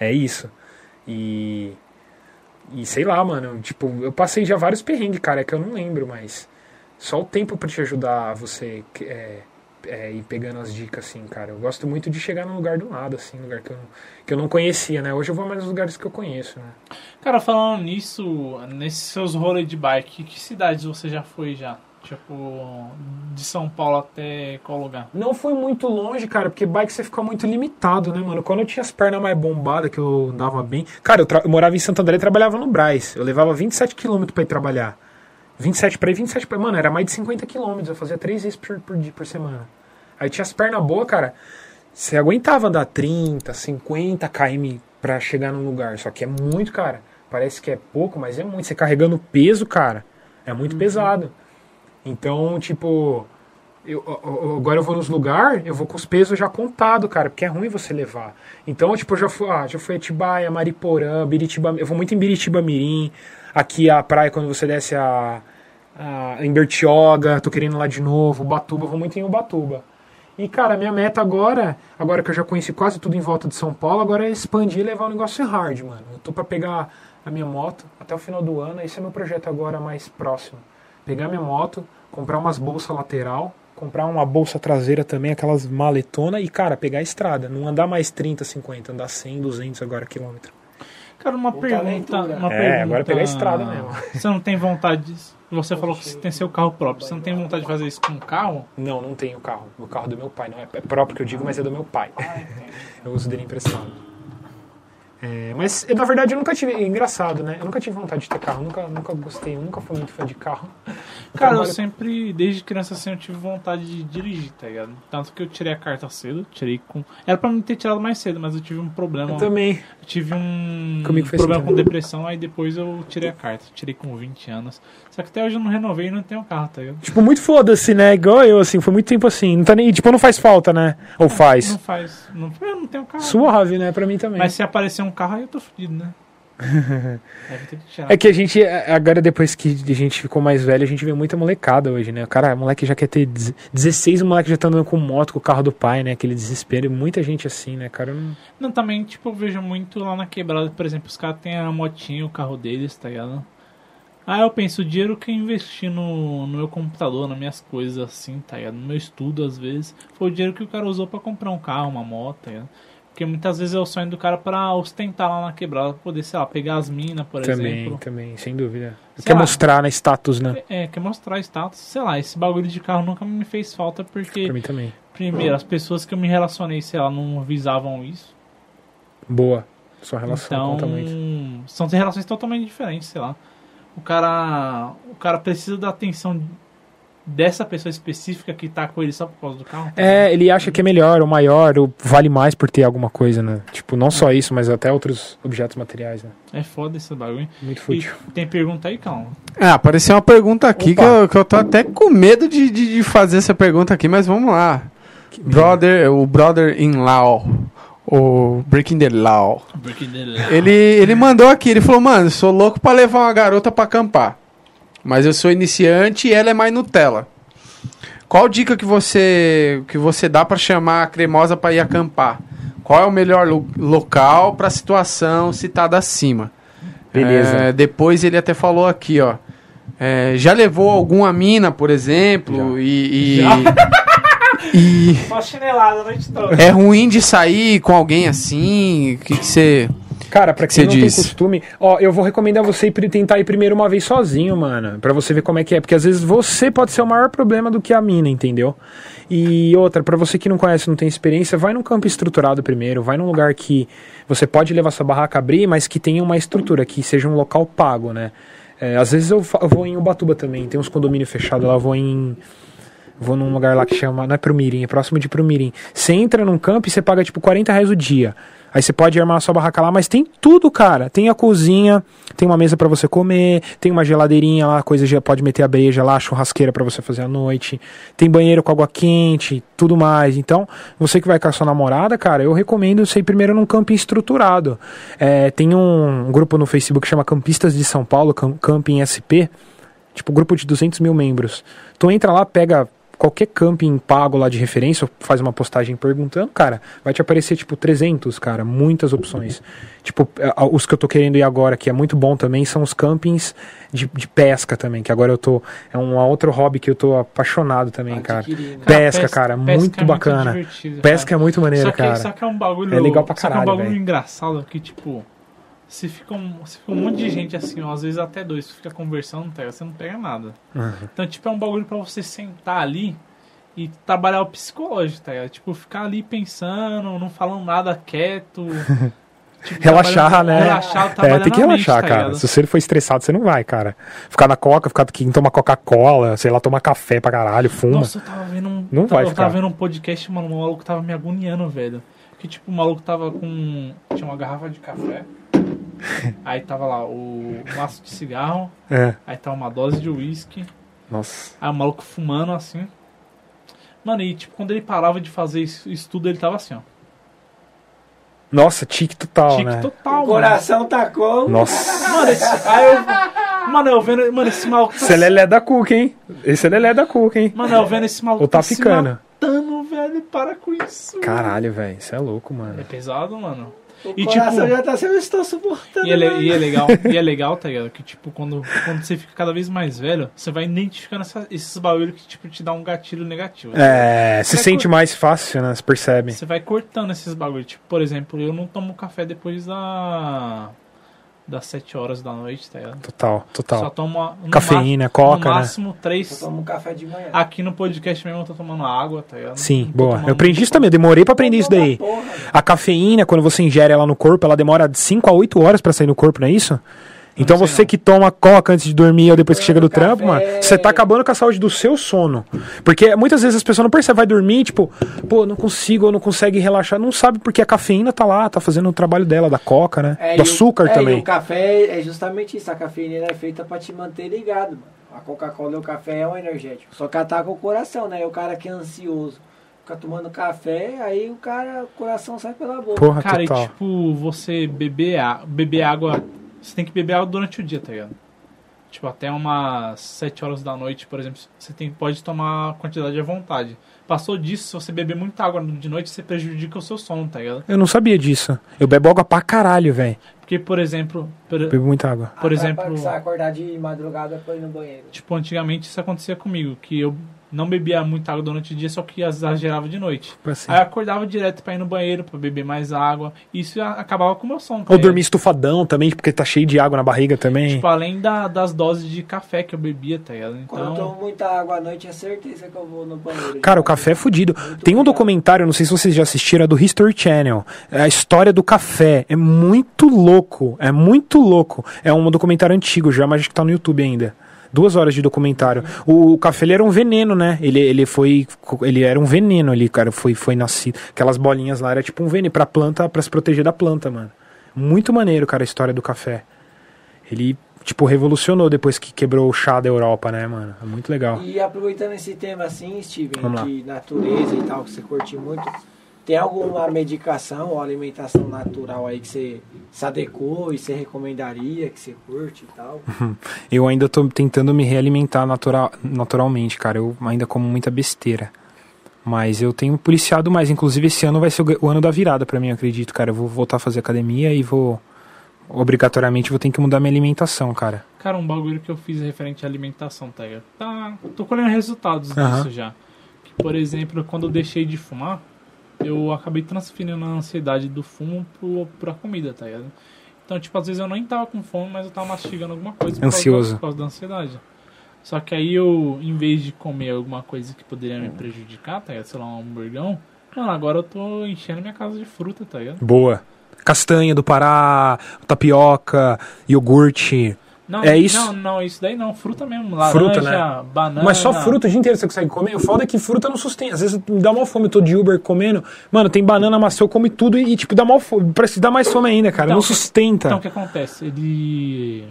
É isso. E. E sei lá, mano, tipo, eu passei já vários perrengues, cara, é que eu não lembro, mas. Só o tempo pra te ajudar você é, é, ir pegando as dicas, assim, cara. Eu gosto muito de chegar num lugar do nada, assim, lugar que eu, não- que eu não conhecia, né? Hoje eu vou mais nos lugares que eu conheço, né? Cara, falando nisso, nesses seus rolês de bike, que cidades você já foi já? Tipo, de São Paulo até qual lugar? Não foi muito longe, cara, porque bike você fica muito limitado, né, mano? Quando eu tinha as pernas mais bombadas, que eu andava bem. Cara, eu, eu morava em Santo André e trabalhava no Braz. Eu levava 27 km pra ir trabalhar. 27 pra ir, 27 pra ir. Mano, era mais de 50 km. Eu fazia três vezes por, por dia, por semana. Aí tinha as pernas boas, cara. Você aguentava andar 30, 50 km pra chegar num lugar. Só que é muito, cara. Parece que é pouco, mas é muito. Você carregando peso, cara, é muito pesado. Então, tipo, eu, eu- eu- agora eu vou nos lugares, eu vou com os pesos já contados, cara, porque é ruim você levar. Então, tipo, eu já fui, ah, já fui a Atibaia, Mariporã, Biritiba, eu vou muito em Biritiba Mirim, aqui a praia quando você desce a, a em Bertioga, tô querendo ir lá de novo, Ubatuba, vou muito em Ubatuba. E, cara, minha meta agora, agora que eu já conheci quase tudo em volta de São Paulo, agora é expandir e levar o negócio hard, mano. Eu tô pra pegar a minha moto até o final do ano, esse é meu projeto agora mais próximo. Pegar minha moto, comprar umas bolsas lateral, comprar uma bolsa traseira também, aquelas maletona e, cara, pegar a estrada. Não andar mais 30, 50, andar 100, 200 agora quilômetro. Cara, uma pergunta, aventura. uma É, pergunta. agora pegar a estrada mesmo. Você não tem vontade. de- Você falou que você tem seu carro próprio. Você não tem vontade de fazer isso com um carro? Não, não tenho carro. O carro é do meu pai. Não é é próprio que eu digo, mas é do meu pai. eu uso dele emprestado. É, mas, eu, na verdade, eu nunca tive... é Engraçado, né? Eu nunca tive vontade de ter carro. Nunca, nunca gostei. Eu nunca fui muito fã de carro. Cara, eu trabalho- sempre, desde criança assim, eu tive vontade de dirigir, tá ligado? Tanto que eu tirei a carta cedo, tirei com. Era pra me ter tirado mais cedo, mas eu tive um problema. Eu também. Eu tive um Comigo foi problema assim com depressão, aí depois eu tirei a carta. Tirei com 20 anos. Só que até hoje eu não renovei e não tenho carro, tá ligado? Tipo, muito foda-se, né? Igual eu, assim. Foi muito tempo assim. Não tá nem... Tipo, não faz falta, né? Ou faz? Não faz. Não, eu não tenho carro. Suave, né? Pra mim também. Mas se aparecer um carro, aí eu tô fudido, né? É que a gente, agora depois que a gente ficou mais velho, a gente vê muita molecada hoje, né? O cara, moleque já quer ter 16, o moleque já tá andando com moto, com o carro do pai, né? Aquele desespero. E muita gente assim, né, cara? Não... Não, também, tipo, eu vejo muito lá na quebrada, por exemplo, os caras têm a motinha, o carro deles, tá ligado? Aí eu penso, o dinheiro que eu investi no, no meu computador, nas minhas coisas assim, tá ligado? No meu estudo, às vezes, foi o dinheiro que o cara usou pra comprar um carro, uma moto, tá ligado? Porque muitas vezes é o sonho do cara pra ostentar lá na quebrada, pra poder, sei lá, pegar as minas, por Também, exemplo. também, sem dúvida. Sei Quer lá. mostrar, né? Status, né? É, quer mostrar status, sei lá, esse bagulho de carro nunca me fez falta, porque, Pra mim também. primeiro, as pessoas que eu me relacionei, sei lá, não visavam isso. Boa. Sua relação então, conta muito. são relações totalmente diferentes, sei lá. O cara, o cara precisa da atenção dessa pessoa específica que tá com ele só por causa do carro? É, ele acha que é melhor, ou maior, ou vale mais por ter alguma coisa, né? Tipo, não só isso, mas até outros objetos materiais, né? É foda esse bagulho. Muito E fútil. tem pergunta aí, calma. Ah, apareceu uma pergunta aqui que eu, que eu tô até com medo de, de, de fazer essa pergunta aqui, mas vamos lá. Brother, o brother in law, o Breaking the Law. Ele, ele mandou aqui, ele falou, mano, sou louco pra levar uma garota pra acampar. Mas eu sou iniciante e ela é mais Nutella. Qual dica que você que você dá pra chamar a cremosa pra ir acampar? Qual é o melhor lo- local pra situação citada acima? Beleza. É, depois ele até falou aqui, ó. é, já levou alguma mina, por exemplo, e, e, e Só chinelada a noite toda. é ruim de sair com alguém assim? O que que você Cara, pra que quem você não diz? tem costume, ó, eu vou recomendar você ir tentar ir primeiro uma vez sozinho, mano, Pra você ver como é que é, porque às vezes você pode ser o maior problema do que a mina, entendeu? E outra, pra você que não conhece, não tem experiência, vai num campo estruturado primeiro, vai num lugar que você pode levar sua barraca a abrir, mas que tenha uma estrutura, que seja um local pago, né? É, às vezes eu, eu vou em Ubatuba também, tem uns condomínios fechados lá, vou em Vou num lugar lá que chama. Não é Prumirim, é próximo de Prumirim. Você entra num campo e você paga tipo 40 reais o dia. Aí você pode armar a sua barraca lá, mas tem tudo, cara. Tem a cozinha, tem uma mesa pra você comer, tem uma geladeirinha lá, coisa já pode meter a breja lá, churrasqueira pra você fazer à noite. Tem banheiro com água quente, tudo mais. Então, você que vai com a sua namorada, cara, eu recomendo você ir primeiro num camping estruturado. É, tem um grupo no Facebook que chama Campistas de São Paulo, Cam- Camping SP tipo, grupo de 200 mil membros. Tu entra lá, pega qualquer camping pago lá de referência, ou faz uma postagem perguntando, cara, vai te aparecer, tipo, 300, cara, muitas opções. Tipo, eh, os que eu tô querendo ir agora, que é muito bom também, são os campings de, de pesca também, que agora eu tô, é um outro hobby que eu tô apaixonado também, cara. Adquirindo. Pesca, cara, muito é bacana. divertido, Pesca é cara. muito maneiro, só que, cara. Só que é um bagulho. É legal pra só que caralho, é um bagulho velho. engraçado que, tipo. Se fica, um, se fica um monte de gente assim, ó, às vezes até dois, tu fica conversando, não pega, você não pega nada. Uhum. Então, tipo, é um bagulho pra você sentar ali e trabalhar o psicológico, tá ligado? Tipo, ficar ali pensando, não falando nada quieto. tipo, Relaxar, né? Relaxar, É, tem que na mente, relaxar, tá cara. ligado? Se você for estressado, você não vai, cara. Ficar na coca, ficar quem toma Coca-Cola, sei lá, toma café pra caralho, fuma. Nossa, eu tava vendo um. Não eu vai tava, eu ficar. tava vendo um podcast, mano, o maluco tava me agoniando, velho. Que tipo, o maluco tava com. Tinha uma garrafa de café. aí tava lá o maço de cigarro. É. Aí tava uma dose de uísque. Nossa. Aí o maluco fumando assim. Mano, e tipo, quando ele parava de fazer isso, tudo, ele tava assim, ó. Nossa, tique total, Tique né? total, O mano. coração tá como? Nossa. Mano, esse, aí eu. Mano, eu vendo. Mano, esse maluco. tá Esse é lelé da cuca, hein? Esse é lelé da cuca, hein? Mano, eu vendo esse maluco. Ou tá se ficando. matando, velho. Para com isso. Caralho, velho. Isso é louco, É mano. pesado, mano. O E, coração tipo- já tá sendo, eu estou suportando. E é, le- e é legal, e é legal, tá ligado? Que tipo, quando, quando você fica cada vez mais velho, você vai identificando essa- esses bagulhos que tipo, te dá um gatilho negativo. É, se Você sente cur- mais fácil, né? Você percebe. Você vai cortando esses bagulhos. Tipo, por exemplo, eu não tomo café depois da. Das 7 horas da noite, tá ligado? Total, Só total. tomo a- no Cafeína, ma- coca, No né? máximo Eu 3. tomo um café de manhã. Aqui no podcast mesmo eu tô tomando água, tá ligado? Sim, boa. Eu aprendi isso também. Demorei pra aprender isso daí. Porra, A cafeína, quando você ingere ela no corpo, ela demora de 5 a 8 horas pra sair no corpo, não é isso? Então você não. que toma coca antes de dormir ou depois que chega do Café. trampo, mano, você tá acabando com a saúde do seu sono. Porque muitas vezes as pessoas não percebem, vai dormir, tipo, pô, não consigo, ou não consegue relaxar, não sabe porque a cafeína tá lá, tá fazendo o trabalho dela, da coca, né? É, do e o- açúcar é, E também. o café é justamente isso. A cafeína é feita pra te manter ligado, mano. A Coca-Cola e o café é um energético. Só que ataca o coração, né? E o cara que é ansioso fica tomando café, aí o cara, o coração sai pela boca. Porra, Cara, e total. tipo, você beber, a- beber água. Você tem que beber água durante o dia, tá ligado? Tipo, até umas 7 horas da noite, por exemplo, você tem, pode tomar a quantidade à vontade. Passou disso, se você beber muita água de noite, você prejudica o seu sono, tá ligado? Eu não sabia disso. Eu bebo água pra caralho, velho. Porque, por exemplo, por, Bebo muita água. por Ah, exemplo, Pra acordar de madrugada pra ir no banheiro. tipo, antigamente isso acontecia comigo, que eu não bebia muita água durante o dia, só que exagerava de noite. Assim. Aí eu acordava direto pra ir no banheiro, pra beber mais água. Isso acabava com o meu sono. Ou dormir estufadão também, porque tá cheio de água na barriga também. Tipo, além da- das doses de café que eu bebia, tá ligado? Quando eu Então, tomo muita água à noite, é certeza que eu vou no banheiro. Cara, o café é fudido. Tem um documentário, não sei se vocês já assistiram, é do History Channel. É a história do café. É muito louco. É muito louco. É um documentário antigo já, mas acho que tá no YouTube ainda. Duas horas de documentário. O, o café era um veneno, né? Ele, ele foi. Ele era um veneno ali, cara. Foi, foi nascido. Aquelas bolinhas lá era tipo um veneno pra planta, pra se proteger da planta, mano. Muito maneiro, cara, a história do café. Ele, tipo, revolucionou depois que quebrou o chá da Europa, né, mano? É muito legal. E aproveitando esse tema assim, Steven, Vamos lá. de natureza e tal, que você curte muito, tem alguma medicação ou alimentação natural aí que você se adequou e você recomendaria, que você curte e tal? Eu ainda tô tentando me realimentar natural, naturalmente, cara. Eu ainda como muita besteira. Mas eu tenho policiado mais. Inclusive, esse ano vai ser o, ano da virada pra mim, eu acredito, cara. Eu vou voltar a fazer academia e vou. Obrigatoriamente vou ter que mudar minha alimentação, cara. Cara, um bagulho que eu fiz referente à alimentação, tá? Tá, tô colhendo resultados Aham. disso já. Que, por exemplo, quando eu deixei de fumar, eu acabei transferindo a ansiedade do fumo pro, pra comida, tá ligado? Então, tipo, às vezes eu nem tava com fome, mas eu tava mastigando alguma coisa por causa da- Ansioso. por causa da ansiedade. Só que aí eu, em vez de comer alguma coisa que poderia me prejudicar, tá ligado? Sei lá, um hamburgão, mano, agora eu tô enchendo minha casa de fruta, tá ligado? Boa. Castanha do Pará, tapioca, iogurte. Não, É isso? Não, não, isso daí não. Fruta mesmo. Laranja, Fruta, né? banana. Mas só fruta o dia inteiro você consegue comer. O foda é que fruta não sustenta. Às vezes me dá mal fome, eu tô de Uber comendo. Mano, tem banana, maçã, eu como tudo e, tipo, dá mal fome. Parece dar mais fome ainda, cara. Então, não sustenta. Então o que acontece? Ele.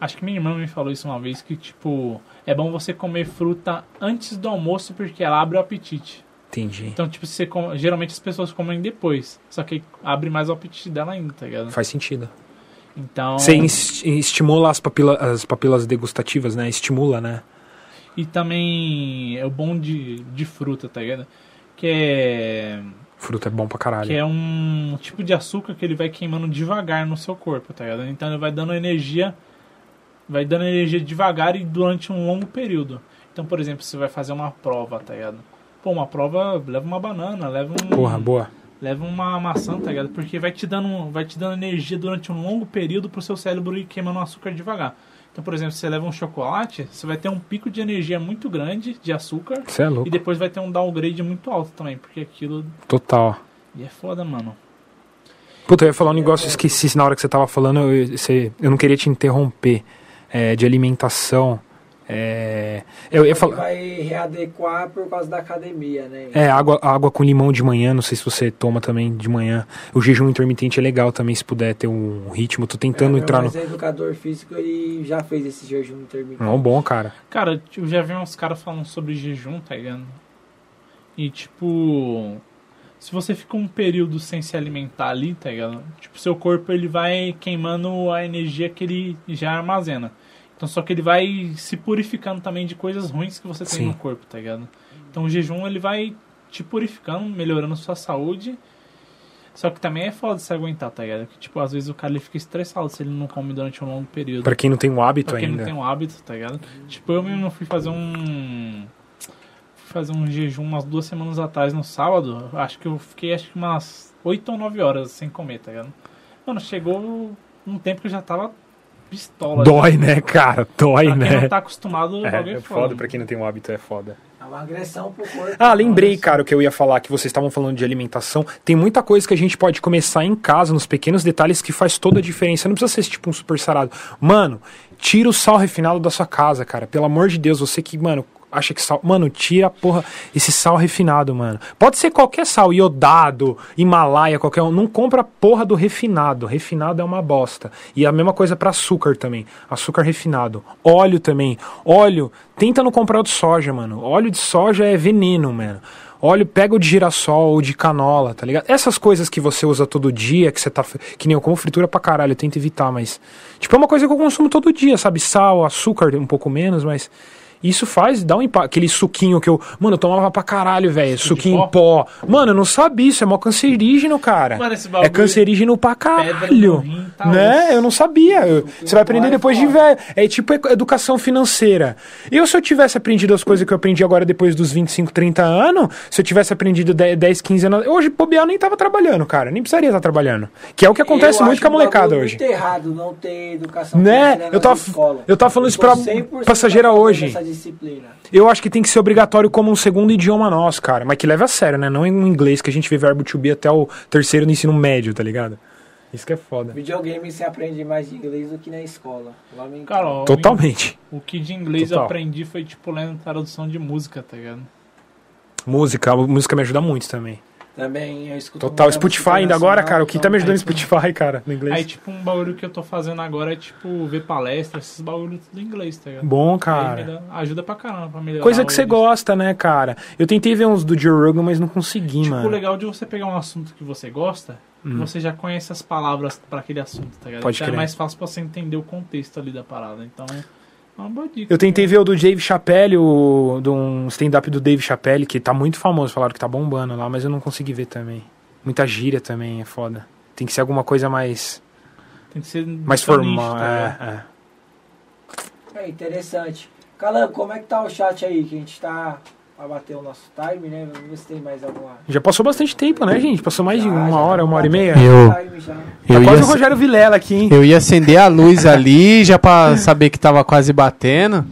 Acho que minha irmã me falou isso uma vez que, tipo, é bom você comer fruta antes do almoço porque ela abre o apetite. Entendi. Então, tipo, você come- geralmente as pessoas comem depois. Só que abre mais o apetite dela ainda, tá ligado? Faz sentido. Então. Você estimula as, papila- as papilas degustativas, né? Estimula, né? E também é o bom de, de fruta, tá ligado? Que é. Fruta é bom pra caralho. Que é um tipo de açúcar que ele vai queimando devagar no seu corpo, tá ligado? Então ele vai dando energia, vai dando energia devagar e durante um longo período. Então, por exemplo, você vai fazer uma prova, tá ligado? Pô, uma prova, leva uma banana, leva um, Porra, boa. Leva uma maçã, tá ligado? Porque vai te dando, vai te dando energia durante um longo período pro seu cérebro ir queimando o açúcar devagar. Então, por exemplo, se você leva um chocolate, você vai ter um pico de energia muito grande de açúcar Você é e louco. depois vai ter um downgrade muito alto também, porque aquilo Total. e é foda, mano. Puta, eu ia falar um negócio, esqueci na hora que você tava falando, eu, você- eu não queria te interromper. É, de alimentação. É, eu ia falar. vai readequar por causa da academia, né? É, água, água com limão de manhã, não sei se você toma também de manhã. O jejum intermitente é legal também, se puder ter um ritmo. Tô tentando É, entrar no. Mas é educador físico, ele já fez esse jejum intermitente. Não, bom, cara. Cara, eu já vi uns caras falando sobre jejum, tá ligado? E tipo, se você fica um período sem se alimentar ali, tá ligado? Tipo, seu corpo ele vai queimando a energia que ele já armazena. Então só que ele vai se purificando também de coisas ruins que você tem Sim. no corpo, tá ligado? Então o jejum ele vai te purificando, melhorando sua saúde. Só que também é foda se aguentar, tá ligado? Que, tipo, às vezes o cara ele fica estressado se ele não come durante um longo período. Pra quem não tem um hábito Pra quem ainda. não tem um hábito, tá ligado? Tipo, eu mesmo fui fazer um. Fui fazer um jejum umas duas semanas atrás no sábado. Acho que eu fiquei acho que umas 8 ou 9 horas sem comer, tá ligado? Mano, chegou um tempo que eu já tava pistola. Dói, né, cara? Dói, Pra quem né? não tá acostumado, É, é foda, pra quem não tem um hábito é foda. É uma agressão pro corpo. Ah, lembrei, cara, o que eu ia falar, que vocês estavam falando de alimentação. Tem muita coisa que a gente pode começar em casa, nos pequenos detalhes, que faz toda a diferença. Não precisa ser tipo um super sarado. Mano, tira o sal refinado da sua casa, cara. Pelo amor de Deus, você que, mano, acha que sal. Mano, tira, porra, esse sal refinado, mano. Pode ser qualquer sal, iodado, Himalaia, qualquer um. Não compra a porra do refinado. Refinado é uma bosta. E a mesma coisa pra açúcar também. Açúcar refinado. Óleo também. Óleo, tenta não comprar o de soja, mano. Óleo de soja é veneno, mano. Óleo, pega o de girassol ou de canola, tá ligado? Essas coisas que você usa todo dia, que você tá. Que nem eu como fritura pra caralho, eu tento evitar, mas. Tipo, é uma coisa que eu consumo todo dia, sabe? Sal, açúcar, um pouco menos, mas. Isso faz, dá um impacto. Aquele suquinho que eu. Mano, eu tomava pra caralho, velho. Suquinho em pó. Mano, eu não sabia, isso é mó cancerígeno, cara. Mano, esse é bagulho- cancerígeno pra caralho. rim, tá né? osso. Eu não sabia. Eu- você vai aprender é depois de velho. É tipo educação financeira. Eu, se eu tivesse aprendido as coisas que eu aprendi agora depois dos 25, 30 anos, se eu tivesse aprendido 10, 10 15 anos. Hoje, bobear, eu nem tava trabalhando, cara. Nem precisaria estar trabalhando. Que é o que acontece Eu muito com a molecada hoje. muito errado não ter educação Né? financeira Eu tava- eu tava falando isso tô pra 100% passageira hoje. Disciplina. Eu acho que tem que ser obrigatório como um segundo idioma nosso, cara. Mas que leve a sério, né? Não em inglês, que a gente vê verbo to be até o terceiro no ensino médio, tá ligado? Isso que é foda. Videogame você aprende mais de inglês do que na escola. Lamentável. Cara, Totalmente. o que de inglês eu Total. aprendi foi, tipo, lendo tradução de música, tá ligado? Música, a música me ajuda muito também. Também eu escuto Total. Spotify ainda agora, cara. O que então tá me ajudando é no Spotify, cara, no inglês. Aí, tipo, um bagulho que eu tô fazendo agora é, tipo, ver palestra, esses bagulhos tudo em inglês, tá ligado? Bom, Aí me cara. dá- ajuda pra caramba pra melhorar. Coisa que você gosta, né, cara? Eu tentei ver uns do Joe Rogan, mas não consegui, Tipo, o mano. legal de você pegar um assunto que você gosta, Hum. você já conhece as palavras pra aquele assunto, tá ligado? Pode Então é crer. mais fácil pra você entender o contexto ali da parada. Então, é uma boa dica. Eu tentei ver o do Dave Chappelle, o, do um stand-up do Dave Chappelle, que tá muito famoso, falaram que tá bombando lá, mas eu não consegui ver também. Muita gíria também, é foda. Tem que ser alguma coisa mais, Tem que ser mais formal. tá é, é. É interessante. Calango, como é que tá o chat aí? Que a gente tá pra bater o nosso time, né? Vamos ver se tem mais alguma. Já passou bastante tempo, né, gente? Passou mais de uma já hora, tá uma hora e meia. batendo Eu- já. Tá Eu ia, quase o Rogério Vilela aqui, hein? eu ia acender a luz ali, já pra saber que tava quase batendo.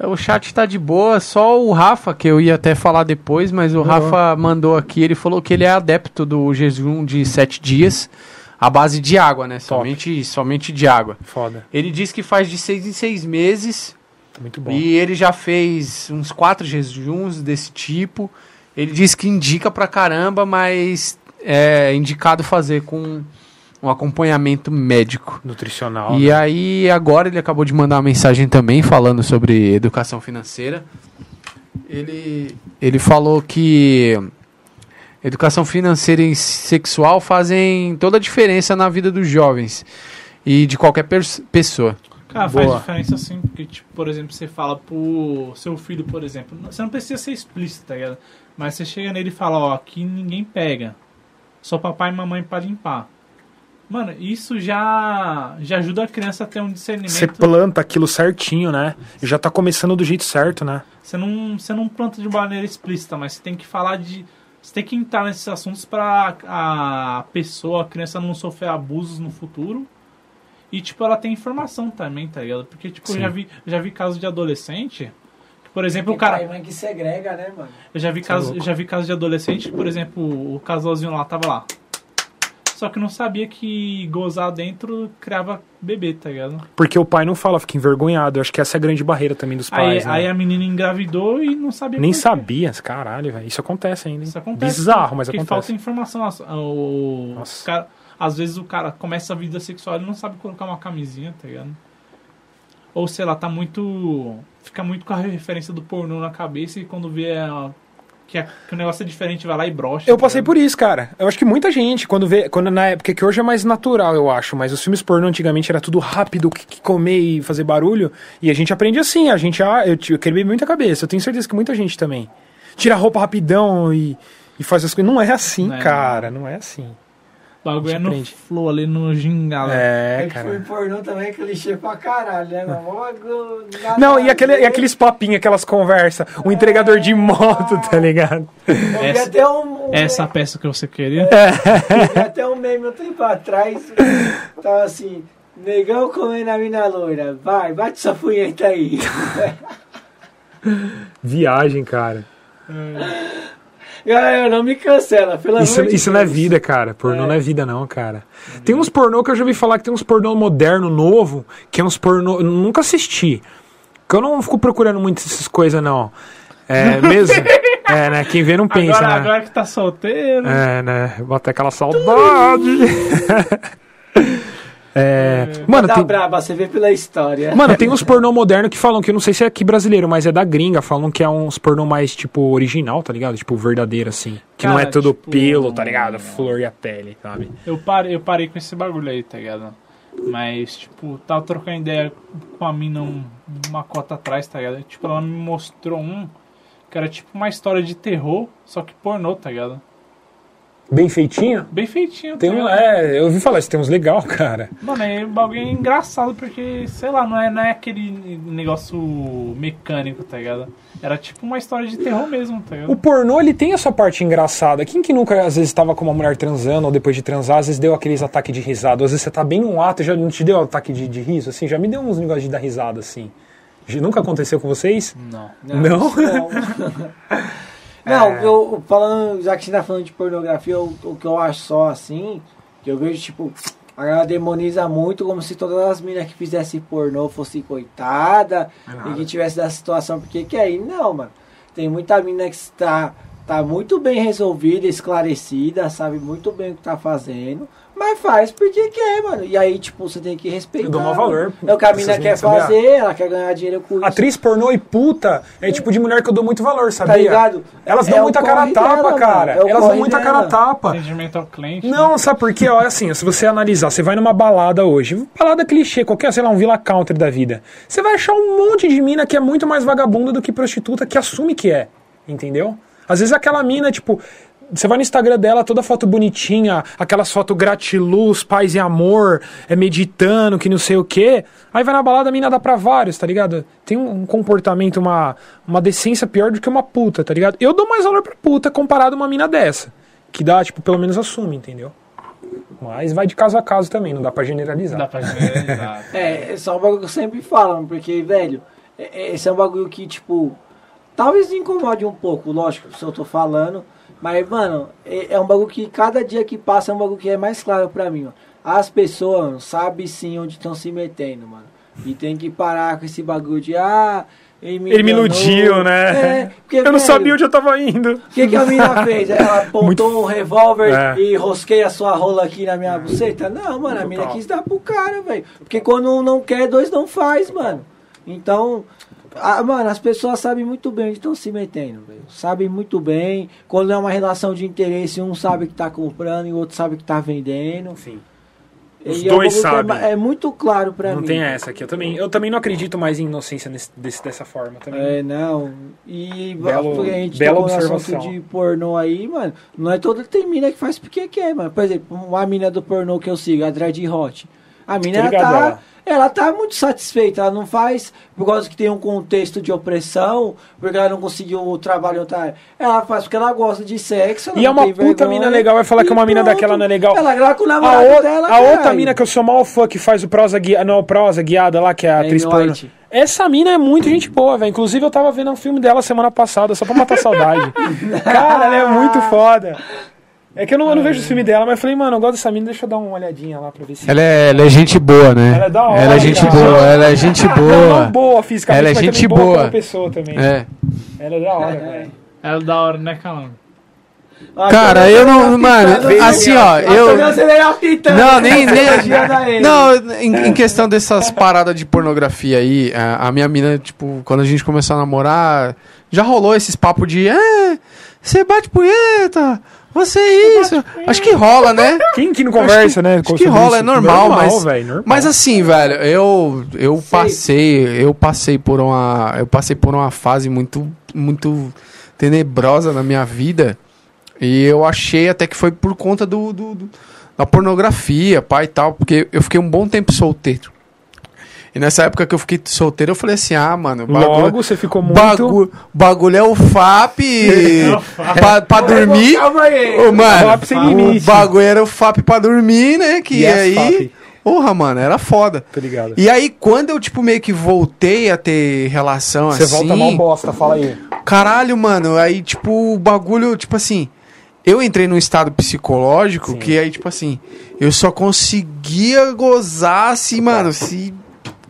O chat tá de boa, só o Rafa, que eu ia até falar depois, mas o Rafa mandou aqui, ele falou que ele é adepto do jejum de sete dias, à base de água, né? Somente, somente de água. Foda. Ele diz que faz de seis em seis meses Muito bom. e ele já fez uns quatro jejuns desse tipo. Ele diz que indica pra caramba, mas é indicado fazer com um acompanhamento médico. Nutricional. E né? aí, agora ele acabou de mandar uma mensagem também falando sobre educação financeira. Ele, ele falou que educação financeira e sexual fazem toda a diferença na vida dos jovens e de qualquer pessoa. Cara, Boa. faz diferença sim, porque, tipo, por exemplo, você fala pro seu filho, por exemplo, você não precisa ser explícito, tá ligado? Mas você chega nele e fala, ó, aqui ninguém pega. Só papai e mamãe pra limpar. Mano, isso já, já ajuda a criança a ter um discernimento. Você planta aquilo certinho, né? E já tá começando do jeito certo, né? Você não, você não planta de maneira explícita, mas você tem que falar de. Você tem que entrar nesses assuntos pra a pessoa, a criança não sofrer abusos no futuro. E, tipo, ela tem informação também, tá ligado? Porque, tipo, eu Sim. já vi, eu já vi casos de adolescente. Que, por exemplo, o pai cara. mãe que segrega, né, mano? Eu já vi é eu já vi casos de adolescente que, por exemplo, o casalzinho lá tava lá. Só que não sabia que gozar dentro criava bebê, tá ligado? Porque o pai não fala, fica envergonhado. Eu acho que essa é a grande barreira também dos Aí, pais, né? aí a menina engravidou e não sabia Nem sabia, caralho, velho. Isso acontece ainda. hein? Isso acontece. Bizarro, mas acontece. falta informação. O, Nossa. os cara- às vezes o cara começa a vida sexual e não sabe colocar uma camisinha, tá ligado? Ou sei lá, tá muito. Fica muito com a referência do pornô na cabeça e quando vê a- que, a- que o negócio é diferente, vai lá e brocha. Eu passei por isso, cara. Eu acho que muita gente, quando vê. Quando na época que hoje é mais natural, eu acho, mas os filmes pornô antigamente era tudo rápido, que, que comer e fazer barulho. E a gente aprende assim, a gente. Ah, eu, eu quebrei muita cabeça. Eu tenho certeza que muita gente também. Tira a roupa rapidão e, e faz as coisas. Não é assim, Não é, cara. Não é assim. O bagulho é no aprende. flow ali no gingalo. É, É que foi cara. pornô também, é clichê pra caralho, né, nada Não, e, aquele, e aqueles papinhos, aquelas conversas. O entregador de moto, tá ligado? Essa- até um, um Essa peça que você queria. vi até um meme um tempo atrás, tava assim, negão comendo a mina loira, vai, bate sua punheta aí. Viagem, cara. Galera, não me cancela, pelo Isso, amor de isso não é Deus. vida, cara. Pornô É. não é vida, não, cara. Tem uns pornô que eu já ouvi falar que tem uns pornô moderno, novo, que é uns pornô. eu Nunca assisti. Que eu não fico procurando muito essas coisas, não. É mesmo? é, né? Quem vê não pensa, agora, né? agora que tá solteiro. É, né? Bota aquela saudade. é. Mano, Tá tem, braba, você vê pela história. Mano, tem uns pornô moderno que falam que eu não sei se é aqui brasileiro, mas é da gringa, falam que é uns pornô mais tipo original, tá ligado? Tipo verdadeiro assim, que não é Cara, tudo tipo, pelo, tá ligado? Flor e a pele, sabe? Eu parei, eu parei com esse bagulho aí, tá ligado? Mas, tipo, tava trocando ideia com a mina um- uma cota atrás, tá ligado? Tipo, ela me mostrou um que era tipo uma história de terror, só que pornô, tá ligado? Bem feitinho? Bem feitinho, Tem um, é, eu ouvi falar, isso tem uns legal, cara. Mano, é um bagulho engraçado porque, sei lá, não é, não é aquele negócio mecânico, tá ligado? Era tipo uma história de terror mesmo, tá ligado? O pornô, ele tem a sua parte engraçada. Quem que nunca, às vezes, tava com uma mulher transando ou depois de transar, às vezes deu aqueles ataques de risada. Às vezes você tá bem num ato e já não te deu ataque de, de riso, assim? Já me deu uns negócios de dar risada, assim. Nunca aconteceu com vocês? Não. Não? Não, não eu, eu falando, já que você tá falando de pornografia, o, o que eu acho só assim, que eu vejo, tipo, A galera demoniza muito como se todas as minas que fizessem pornô fossem coitada e que tivesse da situação porque que aí não, mano. Tem muita mina que está tá muito bem resolvida, esclarecida, sabe muito bem o que tá fazendo, mas faz porque quer, mano. E aí, tipo, você tem que respeitar. Eu dou maior valor É o que a mina quer fazer, ela quer ganhar dinheiro com isso. Atriz pornô e puta é tipo de mulher que eu dou muito valor, sabia? Tá ligado? Elas É dão o muita cara tapa, dela, cara. É Elas dão muita cara a dela. tapa. Atendimento ao cliente. Não, sabe por quê? Ó, assim, se você analisar, você vai numa balada hoje, balada clichê, qualquer, sei lá, um Villa Country da vida. Você vai achar um monte de mina que é muito mais vagabunda do que prostituta, que assume que é. Entendeu? Às vezes aquela mina, tipo, você vai no Instagram dela, toda foto bonitinha, aquelas fotos gratiluz, paz e amor, é meditando, que não sei o quê. Aí vai na balada, a mina dá pra vários, tá ligado? Tem um, um comportamento, uma, uma decência pior do que uma puta, tá ligado? Eu dou mais valor pra puta comparado a uma mina dessa. Que dá, tipo, pelo menos assume, entendeu? Mas vai de caso a caso também, não dá pra generalizar. Dá pra generalizar. É, é um bagulho que eu sempre falo, porque, velho, é- é- esse é um bagulho que, tipo, talvez incomode um pouco, lógico, se eu tô falando, mas, mano, é, é um bagulho que cada dia que passa é um bagulho que é mais claro pra mim. As pessoas mano, sabem sim onde estão se metendo, mano. E tem que parar com esse bagulho de, ah, ele me, Ele me iludiu, né? É, porque, eu não velho, sabia onde eu tava indo. O que, que a mina fez? Ela apontou um revólver É. e rosquei a sua rola aqui na minha buceta? Não, mano, a mina quis dar pro cara, velho. Porque quando um não quer, dois não faz, mano. Então, a- mano, as pessoas sabem muito bem onde estão se metendo, velho. Sabem muito bem. Quando é uma relação de interesse, um sabe que tá comprando e o outro sabe que tá vendendo. Sim. E Os é um dois é sabem. ma- É, muito claro pra Não mim. tem essa aqui. Eu também, eu também não acredito mais em inocência nesse- desse- dessa forma. Também. É, não. E Belo- a gente bela observação. de pornô aí, mano. Não é toda tem mina que faz porque quer, mano. Por exemplo, uma mina do pornô que eu sigo, a Dread Hot. A mina, ela tá, ela. Ela tá muito satisfeita. Ela não faz por causa que tem um contexto de opressão, porque ela não conseguiu o trabalho área. Ela faz porque ela gosta de sexo. E é uma puta vergonha, mina legal, vai falar que uma mina pronto. daquela não é legal. Ela grava com o A, namorado o- dela, a outra mina que eu sou mal fã, que faz o prosa guiada, não, prosa guiada lá, que é a atriz porno. Essa mina é muito gente boa, velho. Inclusive eu tava vendo um filme dela semana passada, só pra matar saudade. Cara, ela é muito foda. É que eu não, eu não vejo o filme dela, mas eu falei, mano, eu gosto dessa mina, deixa eu dar uma olhadinha lá pra ver se. Ela é, ela é gente boa, né? Ela é da hora, Ela é gente cara. boa, ela é gente Não, boa. não boa fisicamente, Ela é gente boa, boa. pessoa também. É. Ela é da hora, velho. É da hora, né, Calango? Ah, Cara, eu não. acelerando Mano, assim, né? ó, Ah, tô eu. Não, né? nem. nem ele. não, em, em questão dessas paradas de pornografia aí, a, a minha mina, tipo, quando a gente começou a namorar, já rolou esses papos de. É, você bate punheta, você é isso. Acho que rola, né? Quem que não conversa, né? Acho que rola, é normal, mas. Mas assim, velho, eu eu passei, eu passei por uma, eu passei por uma fase muito muito tenebrosa na minha vida. E eu achei até que foi por conta do, do- do- da pornografia, pai e tal, porque eu fiquei um bom tempo solteiro. E nessa época que eu fiquei solteiro, eu falei assim: "Ah, mano, o bagulho, Logo você ficou muito. bagulho, bagulho é o FAP pra, pra dormir". Calma aí. Ô, mano, FAP sem o limite. bagulho era o FAP pra dormir, né? Que Yes, aí. FAP. Porra, mano, era foda. Tá ligado? E aí, quando eu, tipo, meio que voltei a ter relação Você assim. volta mal bosta, fala aí. Caralho, mano, aí, tipo, o bagulho, tipo assim. Eu entrei num estado psicológico Sim. que aí, tipo assim, eu só conseguia gozar se, mano, se.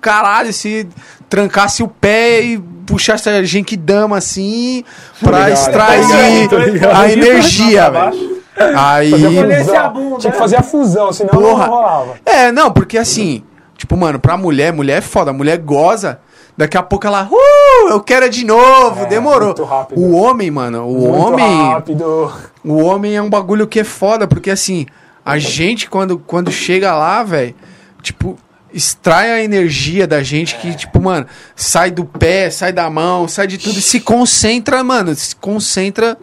Caralho, se trancasse o pé e puxasse a genkidama assim, pra ligado. extrair Tô ligado. a energia, velho. Aí. É bunda. Tinha que fazer a fusão, senão Porra. não rolava. É, não, porque assim, tipo, mano, pra mulher, mulher é foda, mulher goza, daqui a pouco ela, uh, eu quero é de novo, É, demorou. O homem, mano, o Muito homem, rápido. o homem é um bagulho que é foda, porque assim, a gente quando, quando chega lá, velho, tipo, extrai a energia da gente É. que, tipo, mano, sai do pé, sai da mão, sai de tudo e se concentra, mano, se concentra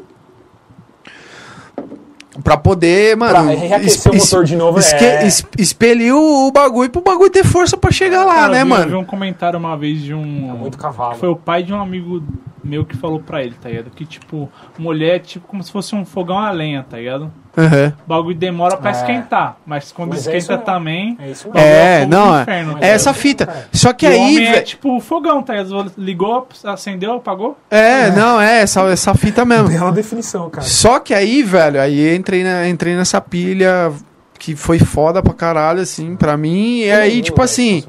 pra poder, mano, Pra reaquecer o es- motor de novo, esque- é. es- expelir o, o bagulho pro bagulho ter força pra chegar lá, Cara, né, eu vi, mano? Eu vi um comentário uma vez de um. Muito cavalo. Foi o pai de um amigo meu que falou pra ele, tá ligado? Que, tipo, mulher é tipo como se fosse um fogão a lenha, tá ligado? Aham. O bagulho demora pra É. esquentar, mas quando Mas é isso esquenta mesmo. também. É isso mesmo. É, do não, é, inferno, é essa fita. Só que o aí, homem é velho. tipo o fogão, tá ligado? Ligou, acendeu, apagou. É, não, é essa, essa fita mesmo. Bela definição, cara. Só que aí, velho, aí entrei, na, entrei nessa pilha que foi foda pra caralho, assim, pra mim. E aí, tipo assim.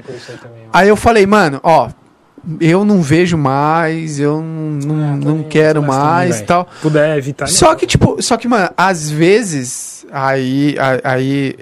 Aí eu falei, mano, ó, eu não vejo mais, eu não, não, não quero mas também, mais e tal. Puder evitar. né? Só que, tipo, só que, mano, às vezes, aí, aí,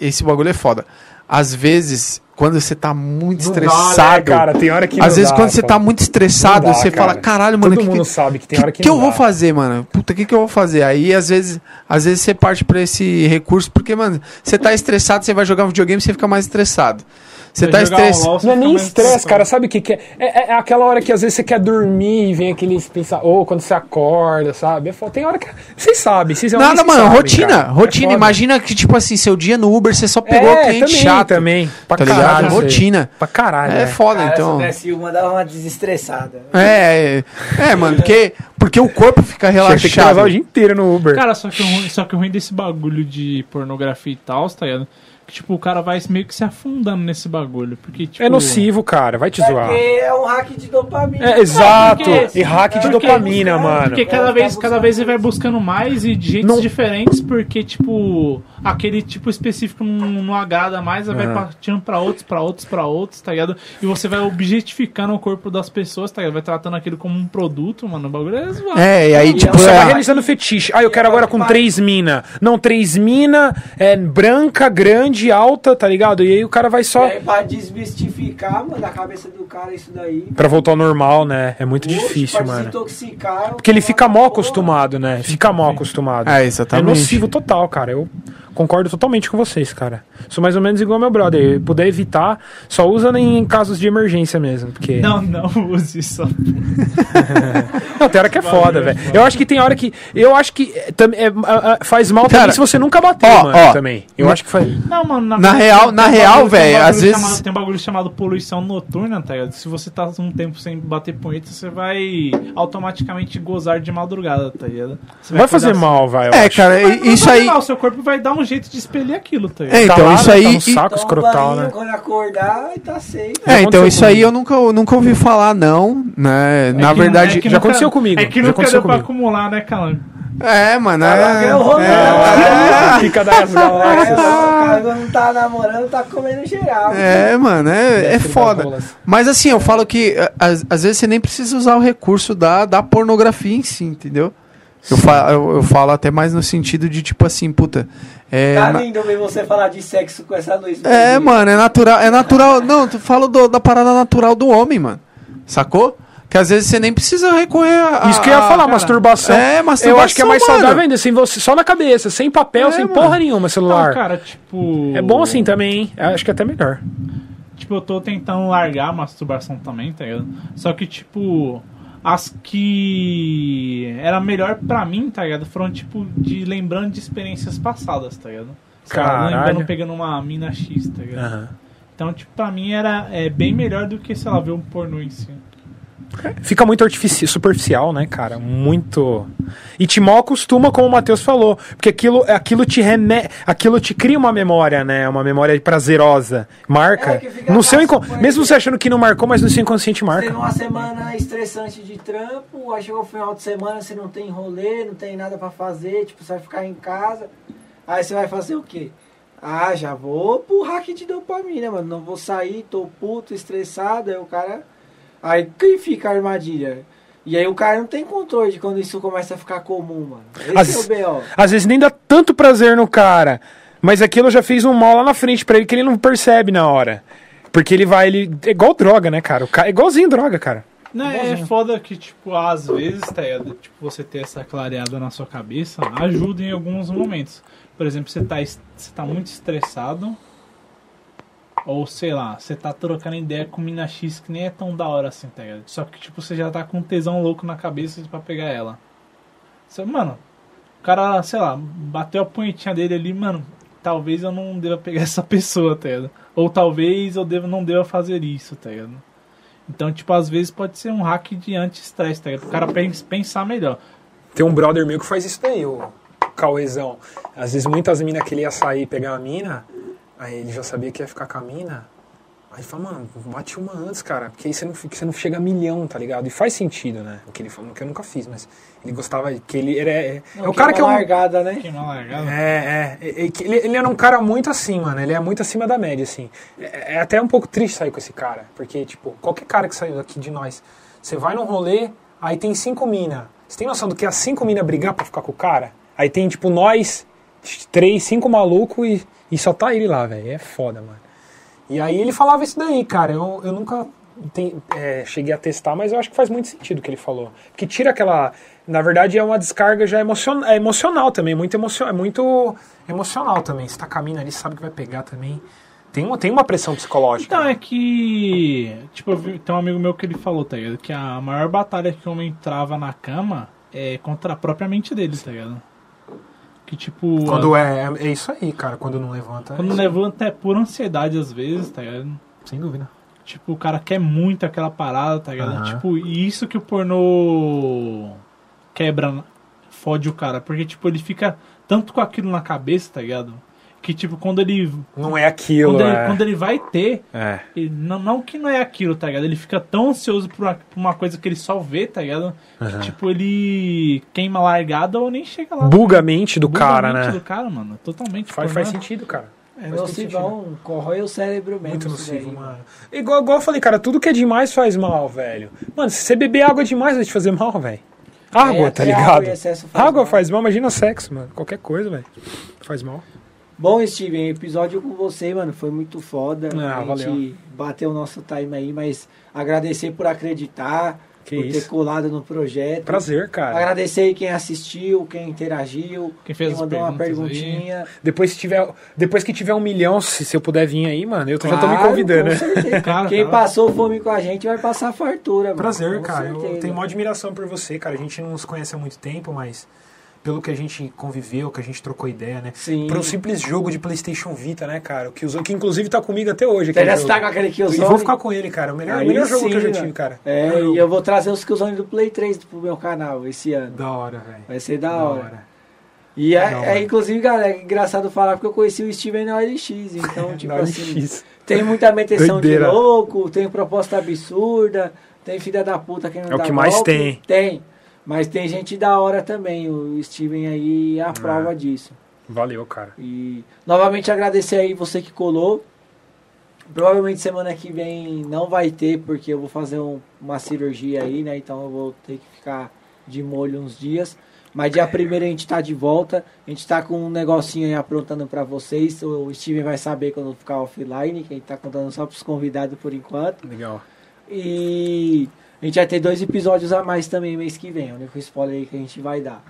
esse bagulho é foda. Às vezes, quando você tá muito Não dá, né, estressado, cara, tem hora que às vezes dá, quando você tá muito estressado, dá, você cara. fala, caralho, mano, Todo que, mundo que, sabe que tem que, hora que, que eu vou fazer, mano? Puta, o que, que eu vou fazer? Aí, às vezes, às vezes você parte pra esse recurso, porque, mano, você tá estressado, você vai jogar um videogame, você fica mais estressado. Você tá um estressado. Não é nem estresse, cara. Sabe o que, que é? é? é aquela hora que às vezes você quer dormir e vem aqueles pensar. Ou quando você acorda, sabe? É. Tem hora que. Vocês sabem, vocês Nada, mano, sabem, rotina, cara. É rotina. foda. Imagina que, tipo assim, seu dia no Uber, você só pegou é, cliente também, chato. também. Pra Tá ligado? caralho. aí. Rotina. Pra caralho. É é. foda, Cara, então. se uma, dava uma desestressada. É, é, é, mano, porque, porque o corpo fica que ter que relaxado. o dia inteiro no Uber. Cara, só que, o ruim, só que o ruim desse bagulho de pornografia e tal, tá ligado? Que, tipo, o cara vai meio que se afundando nesse bagulho. Porque, tipo. é nocivo, cara. Vai te É zoar. porque é um hack de dopamina. É, exato. porque- e hack de porque- dopamina, porque- mano. Porque cada Ela vez, tá cada vez ele vai buscando mais e de jeitos Não- diferentes, porque, tipo, aquele tipo específico não, não agrada mais, vai Aham. partindo pra outros, pra outros, pra outros, tá ligado? E você vai objetificando o corpo das pessoas, tá ligado? Vai tratando aquilo como um produto, mano. O bagulho é zoado. É, e aí, tipo, Você vai é, realizando fetiche. Ah, eu quero agora com três mina. Não, três mina, é, branca, grande, alta, tá ligado? E aí o cara vai só. aí, pra desmistificar, mano, da cabeça do cara isso daí. Pra voltar ao normal, né? É muito Oxe, difícil, pra mano. desintoxicar, Porque ele fica mó porra. acostumado, né? Fica mó acostumado. É, É exatamente. nocivo total, cara. Eu concordo totalmente com vocês, cara. Sou mais ou menos igual meu brother. Se puder evitar, só usa em casos de emergência mesmo. Porque. Não, não use isso. Não, tem hora que é foda, velho. Eu acho que tem hora que. Eu acho que é, é, faz mal também Cara, se você nunca bateu, ó, mano. ó, também. Eu acho que faz. Não, mano, Na verdade, real- na real, um velho, às vezes- chamado- tem um bagulho chamado poluição noturna, tá ligado? Se você tá um tempo sem bater punheta, você vai automaticamente gozar de madrugada, tá ligado? Você Vai fazer acordar- mal, vai. eu É, acho. cara, Vai- vai isso aí. mal, O seu corpo vai dar um jeito de expelir aquilo, tá? É, então, Tá lá, isso né? aí. Tá e- saco um escrotal, né? Quando acordar, tá safe. É, então isso aí comigo. eu nunca, eu nunca ouvi falar, não, né? Na É que- verdade. é que já nunca- aconteceu comigo, É que nunca deu pra comigo. acumular, né, Calango? É, mano. É, ganhou o rolê. Fica das É, galáxias. o cara quando tá namorando, tá comendo geral. é, mano, é, é foda. rolas. Mas assim, eu falo que às, às vezes você nem precisa usar o recurso da, da pornografia em si, entendeu? Eu, fa eu, eu falo até mais no sentido de tipo assim, puta. É, Tá na- lindo ver você falar de sexo com essa luz. é mano, é natural. É natural. Não, tu fala do- da parada natural do homem, mano. Sacou? Que às vezes você nem precisa recorrer a. Isso que eu ia falar, cara, masturbação. É, masturbação. Eu acho que é mais mano. saudável ainda, sem você, só na cabeça, sem papel, É, sem mano. porra nenhuma, celular. Não, cara, tipo. É bom assim também, hein? Eu Acho que é até melhor. Tipo, eu tô tentando largar a masturbação também, tá ligado? Só que, tipo, as que era melhor pra mim, tá ligado? Foram, tipo, de lembrando de experiências passadas, tá ligado? Lá, Caralho. lembrando pegando uma mina X, tá ligado? Então, tipo, pra mim era é, bem melhor do que, sei lá, ver um pornô em si. Fica muito superficial, né, cara? Muito. E te mal acostuma, como o Matheus falou. Porque aquilo, aquilo te reme... aquilo te cria uma memória, né? Uma memória prazerosa. Marca. É, no seu fácil, Mesmo você achando que não marcou, mas no seu inconsciente Teve marca. uma semana estressante de trampo, aí chegou o final de semana, você não tem rolê, não tem nada pra fazer, tipo, você vai ficar em casa. Aí você vai fazer o quê? Ah, já vou pro hack de dopamina, mano. Não vou sair, tô puto, estressado, aí o cara. Aí quem fica a armadilha? E aí o cara não tem controle de quando isso começa a ficar comum, mano. Esse As- é o B.O. Às vezes nem dá tanto prazer no cara. Mas aquilo já fez um mal lá na frente pra ele que ele não percebe na hora. Porque ele vai, ele. É igual droga, né, cara? O cara é igualzinho droga, cara. Não, é foda que, tipo, às vezes, tá? Tipo, você ter essa clareada na sua cabeça ajuda em alguns momentos. Por exemplo, você tá, você tá muito estressado. Ou, sei lá, você tá trocando ideia com mina X que nem é tão da hora assim, tá ligado? Só que, tipo, você já tá com um tesão louco na cabeça pra pegar ela. Você, mano, o cara, sei lá, bateu a punhetinha dele ali, mano. Talvez eu não deva pegar essa pessoa, tá ligado? Ou talvez eu deva, não deva fazer isso, tá ligado? Então, tipo, às vezes pode ser um hack de anti-estresse, tá ligado? O cara pens- pensar melhor. Tem um brother meu que faz isso daí, o Cauezão. Às vezes muitas minas que ele ia sair e pegar a mina, aí ele já sabia que ia ficar com a mina. Aí fala, mano, bate uma antes, cara, porque aí você não, você não chega a milhão, tá ligado? E faz sentido, né? O que ele falou, que eu nunca fiz, mas ele gostava, que ele era. É, é o cara que é um. largada, né? Queimar largada. É, é, é, é que ele, ele era um cara muito assim, mano. Ele é muito acima da média, assim. É, é até um pouco triste sair com esse cara. Porque, tipo, qualquer cara que saiu aqui de nós, você vai num rolê, aí tem cinco mina. Você tem noção do que é as cinco mina brigar pra ficar com o cara? Aí tem, tipo, nós, três, cinco malucos e, e só tá ele lá, velho. É foda, mano. E aí ele falava isso daí, cara. Eu, eu nunca tem- é, cheguei a testar, mas eu acho que faz muito sentido o que ele falou. Porque tira aquela. Na verdade, é uma descarga já emocion, é emocional também. Muito emocion, é muito emocional também. Você tá caminhando ali, sabe que vai pegar também. Tem uma, tem uma pressão psicológica. Então, né? é que. Tipo, vi- tem um amigo meu que ele falou, tá ligado? Que a maior batalha que o homem trava na cama é contra a própria mente dele, tá ligado? Que tipo. Quando a- é, é isso aí, cara. Quando não levanta. quando é levanta é por ansiedade às vezes, tá ligado? Sem dúvida. Tipo, o cara quer muito aquela parada, tá ligado? Aham. Tipo, e isso que o pornô quebra, fode o cara. Porque, tipo, ele fica tanto com aquilo na cabeça, tá ligado? Que, tipo, quando ele. Não é aquilo. Quando ele, é. quando ele vai ter, É. ele- não, não que não é aquilo, tá ligado? Ele fica tão ansioso por uma, por uma coisa que ele só vê, tá ligado? Que, Aham. tipo, ele queima a largada ou nem chega lá. Buga a mente do Buga cara, mente né? do cara, mano. Totalmente. Faz, faz é- sentido, cara. É nocivão, corrói o cérebro mesmo. Muito nocivo, mano. Igual, igual eu falei, cara, tudo que é demais faz mal, velho. Mano, se você beber água demais vai te fazer mal, velho. Água, É, tá até ligado? água faz água mal. faz mal, imagina sexo, mano. Qualquer coisa, velho. Faz mal. Bom, Steven, episódio com você, mano, foi muito foda. Ah, a gente valeu. bateu o nosso time aí, mas agradecer por acreditar, Que por ter isso. colado no projeto. Prazer, cara. Agradecer aí quem assistiu, quem interagiu, Quem fez as mandou uma perguntas aí. perguntinha. Depois, se tiver, depois que tiver um milhão, se, se eu puder vir aí, mano, eu já tô me Claro, convidando, né? Claro, Quem claro. passou fome com a gente vai passar fartura, mano. Prazer, cara. Eu certeza. tenho uma admiração por você, cara. A gente não se conhece há muito tempo, mas pelo que a gente conviveu, que a gente trocou ideia, né? Sim. Por um simples jogo de PlayStation Vita, né, cara? O que, usou, que inclusive tá comigo até hoje. Você já jogo. está com aquele E Killzone? vou ficar com ele, cara. O melhor, o melhor jogo que eu sim, já mano. tive, cara. É, Melhor e jogo. eu vou trazer os Killzone do Play 3 pro meu canal esse ano. Da hora, velho. Vai ser da hora. E é, Da hora. é, inclusive, galera, é engraçado falar porque eu conheci o Steven na OLX, então, tipo Da assim, tem muita meteção de louco, tem proposta absurda, tem filha da puta que não É o dá que mais golpe, tem. Tem, mas tem gente da hora também, o Steven aí é a prova disso. Valeu, cara. E novamente agradecer aí você que colou. Provavelmente semana que vem não vai ter, porque eu vou fazer um- uma cirurgia aí, né? Então eu vou ter que ficar de molho uns dias. Mas dia primeiro a gente tá de volta. A gente tá com um negocinho aí aprontando pra vocês. O Steven vai saber quando ficar offline, que a gente tá contando só pros convidados por enquanto. Legal. E a gente vai ter dois episódios a mais também mês que vem. É o único spoiler aí que a gente vai dar.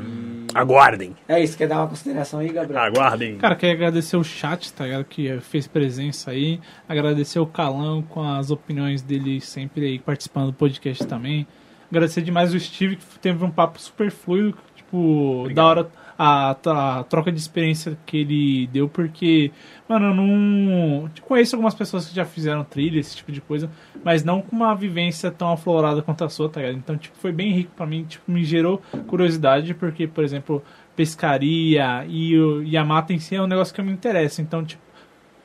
E Aguardem. é isso, quer dar uma consideração aí, Gabriel? Aguardem. Cara, queria agradecer o chat, tá ligado? Que fez presença aí. Agradecer o Calão com as opiniões dele sempre aí participando do podcast também. Agradecer demais o Steve, que teve um papo super fluido. Tipo, da hora a, a troca de experiência que ele deu, porque, mano, eu não. tipo, conheço algumas pessoas que já fizeram trilha, esse tipo de coisa, mas não com uma vivência tão aflorada quanto a sua, tá ligado? Então, tipo, foi bem rico pra mim, tipo, me gerou curiosidade, porque, por exemplo, pescaria e, e a mata em si é um negócio que eu me interessa. Então, tipo,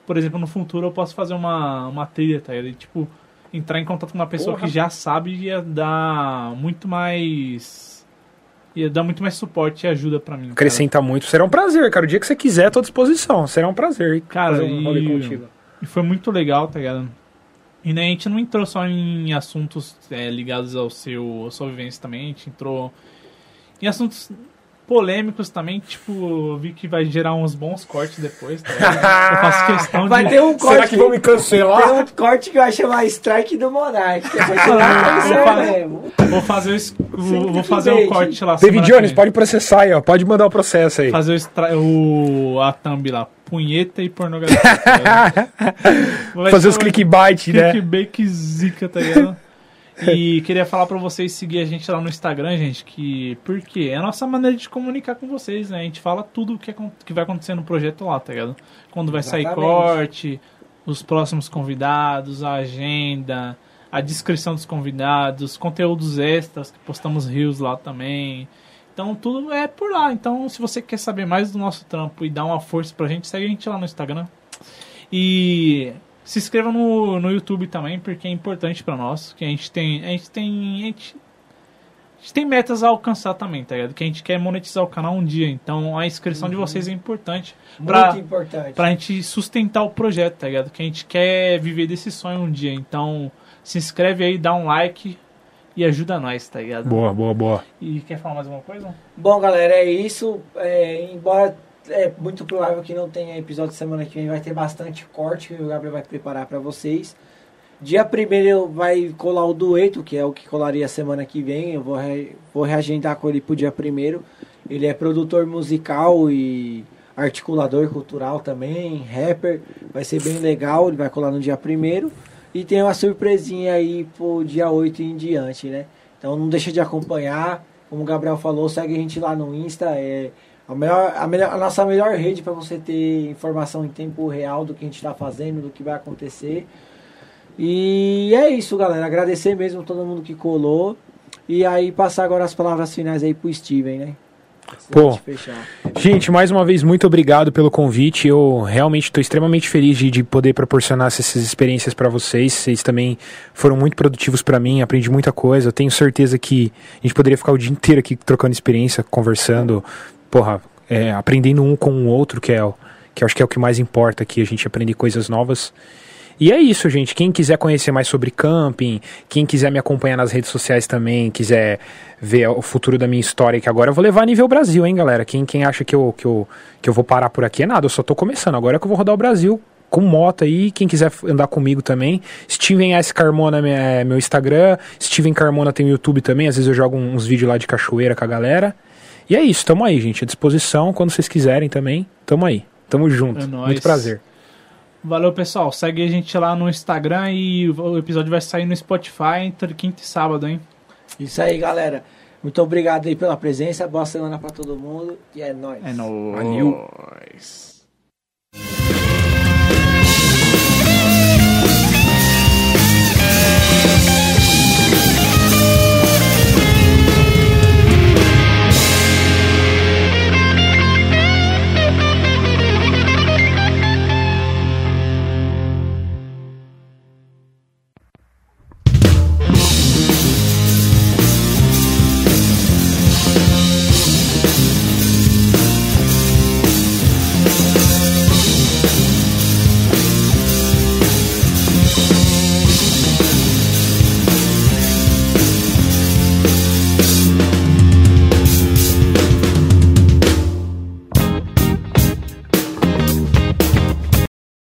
por exemplo, no futuro eu posso fazer uma, uma trilha, tá ligado? E, tipo, entrar em contato com uma pessoa Porra. que já sabe ia dar muito mais. Ia dar muito mais suporte e ajuda pra mim. cara. Acrescenta muito. Será um prazer, cara. O dia que você quiser, tô à disposição. Será um prazer Cara, fazer um e- contigo. E foi muito legal, tá ligado? E né, a gente não entrou só em assuntos é, ligados ao seu, à sua vivência também, a gente entrou em assuntos polêmicos também, tipo, eu vi que vai gerar uns bons cortes depois, tá ligado? Eu faço questão Vai de... ter um corte. Será que vão me cancelar? Tem um corte que vai chamar Strike do Monark. Ah, lá vou fazer- mesmo. Vou fazer, o, vou, fazer um bait, corte lá. David Jones, pode processar aí, ó. Pode mandar o processo aí. Fazer o, extra, o a thumb lá, punheta e pornografia. tá Fazer os clickbait, né? Clickbait zica, tá ligado? E queria falar pra vocês seguir a gente lá no Instagram, gente, que porque é a nossa maneira de comunicar com vocês, né? A gente fala tudo o que, acon- que vai acontecer no projeto lá, tá ligado? Quando vai sair Exatamente. corte, os próximos convidados, a agenda, a descrição dos convidados, conteúdos extras, que postamos rios lá também. Então tudo é por lá. Então se você quer saber mais do nosso trampo e dar uma força pra gente, segue a gente lá no Instagram. E Se inscreva no, no YouTube também, porque é importante pra nós. Que a gente tem. A gente tem. A gente, a gente tem metas a alcançar também, tá ligado? Que a gente quer monetizar o canal um dia. Então a inscrição de vocês é importante. Pra, Muito importante. pra gente sustentar o projeto, tá ligado? Que a gente quer viver desse sonho um dia. Então, se inscreve aí, dá um like e ajuda nós, tá ligado? Boa, boa, boa. E quer falar mais alguma coisa? Bom, galera, é isso. É, embora é muito provável que não tenha episódio semana que vem, vai ter bastante corte que o Gabriel vai preparar pra vocês. Dia primeiro vai colar o dueto, que é o que colaria semana que vem. Eu vou, re, vou reagendar com ele pro dia primeiro. Ele é produtor musical e articulador cultural também, rapper. Vai ser bem legal, ele vai colar no dia primeiro. E tem uma surpresinha aí pro dia 8 em diante, né? Então não deixa de acompanhar. Como o Gabriel falou, segue a gente lá no Insta. É a, melhor, a, melhor, a nossa melhor rede para você ter informação em tempo real do que a gente está fazendo, do que vai acontecer. E é isso, galera. Agradecer mesmo todo mundo que colou. E aí passar agora as palavras finais aí pro Steven, né? Pô. Pra gente fechar. Gente, mais uma vez, muito obrigado pelo convite. Eu realmente estou extremamente feliz de, de poder proporcionar essas experiências para vocês. Vocês também foram muito produtivos para mim, aprendi muita coisa. Eu tenho certeza que a gente poderia ficar o dia inteiro aqui trocando experiência, conversando, porra, é, aprendendo um com o outro, que é o que acho que é o que mais importa aqui, a gente aprender coisas novas. E é isso, gente. Quem quiser conhecer mais sobre camping, quem quiser me acompanhar nas redes sociais também, quiser ver o futuro da minha história, que agora eu vou levar a nível Brasil, hein, galera? Quem, quem acha que eu, que, eu, que eu vou parar por aqui é nada, eu só tô começando. Agora é que eu vou rodar o Brasil com moto aí. Quem quiser andar comigo também. Steven S. Carmona é meu Instagram. Steven Carmona tem o YouTube também. Às vezes eu jogo uns vídeos lá de cachoeira com a galera. E é isso, tamo aí, gente. À disposição. Quando vocês quiserem também, tamo aí. Tamo junto. É nóis. Muito prazer. Valeu, pessoal. Segue a gente lá no Instagram e o episódio vai sair no Spotify entre quinta e sábado, hein? Isso aí, galera. Muito obrigado aí pela presença. Boa semana pra todo mundo. E é nóis. É nóis. Valeu.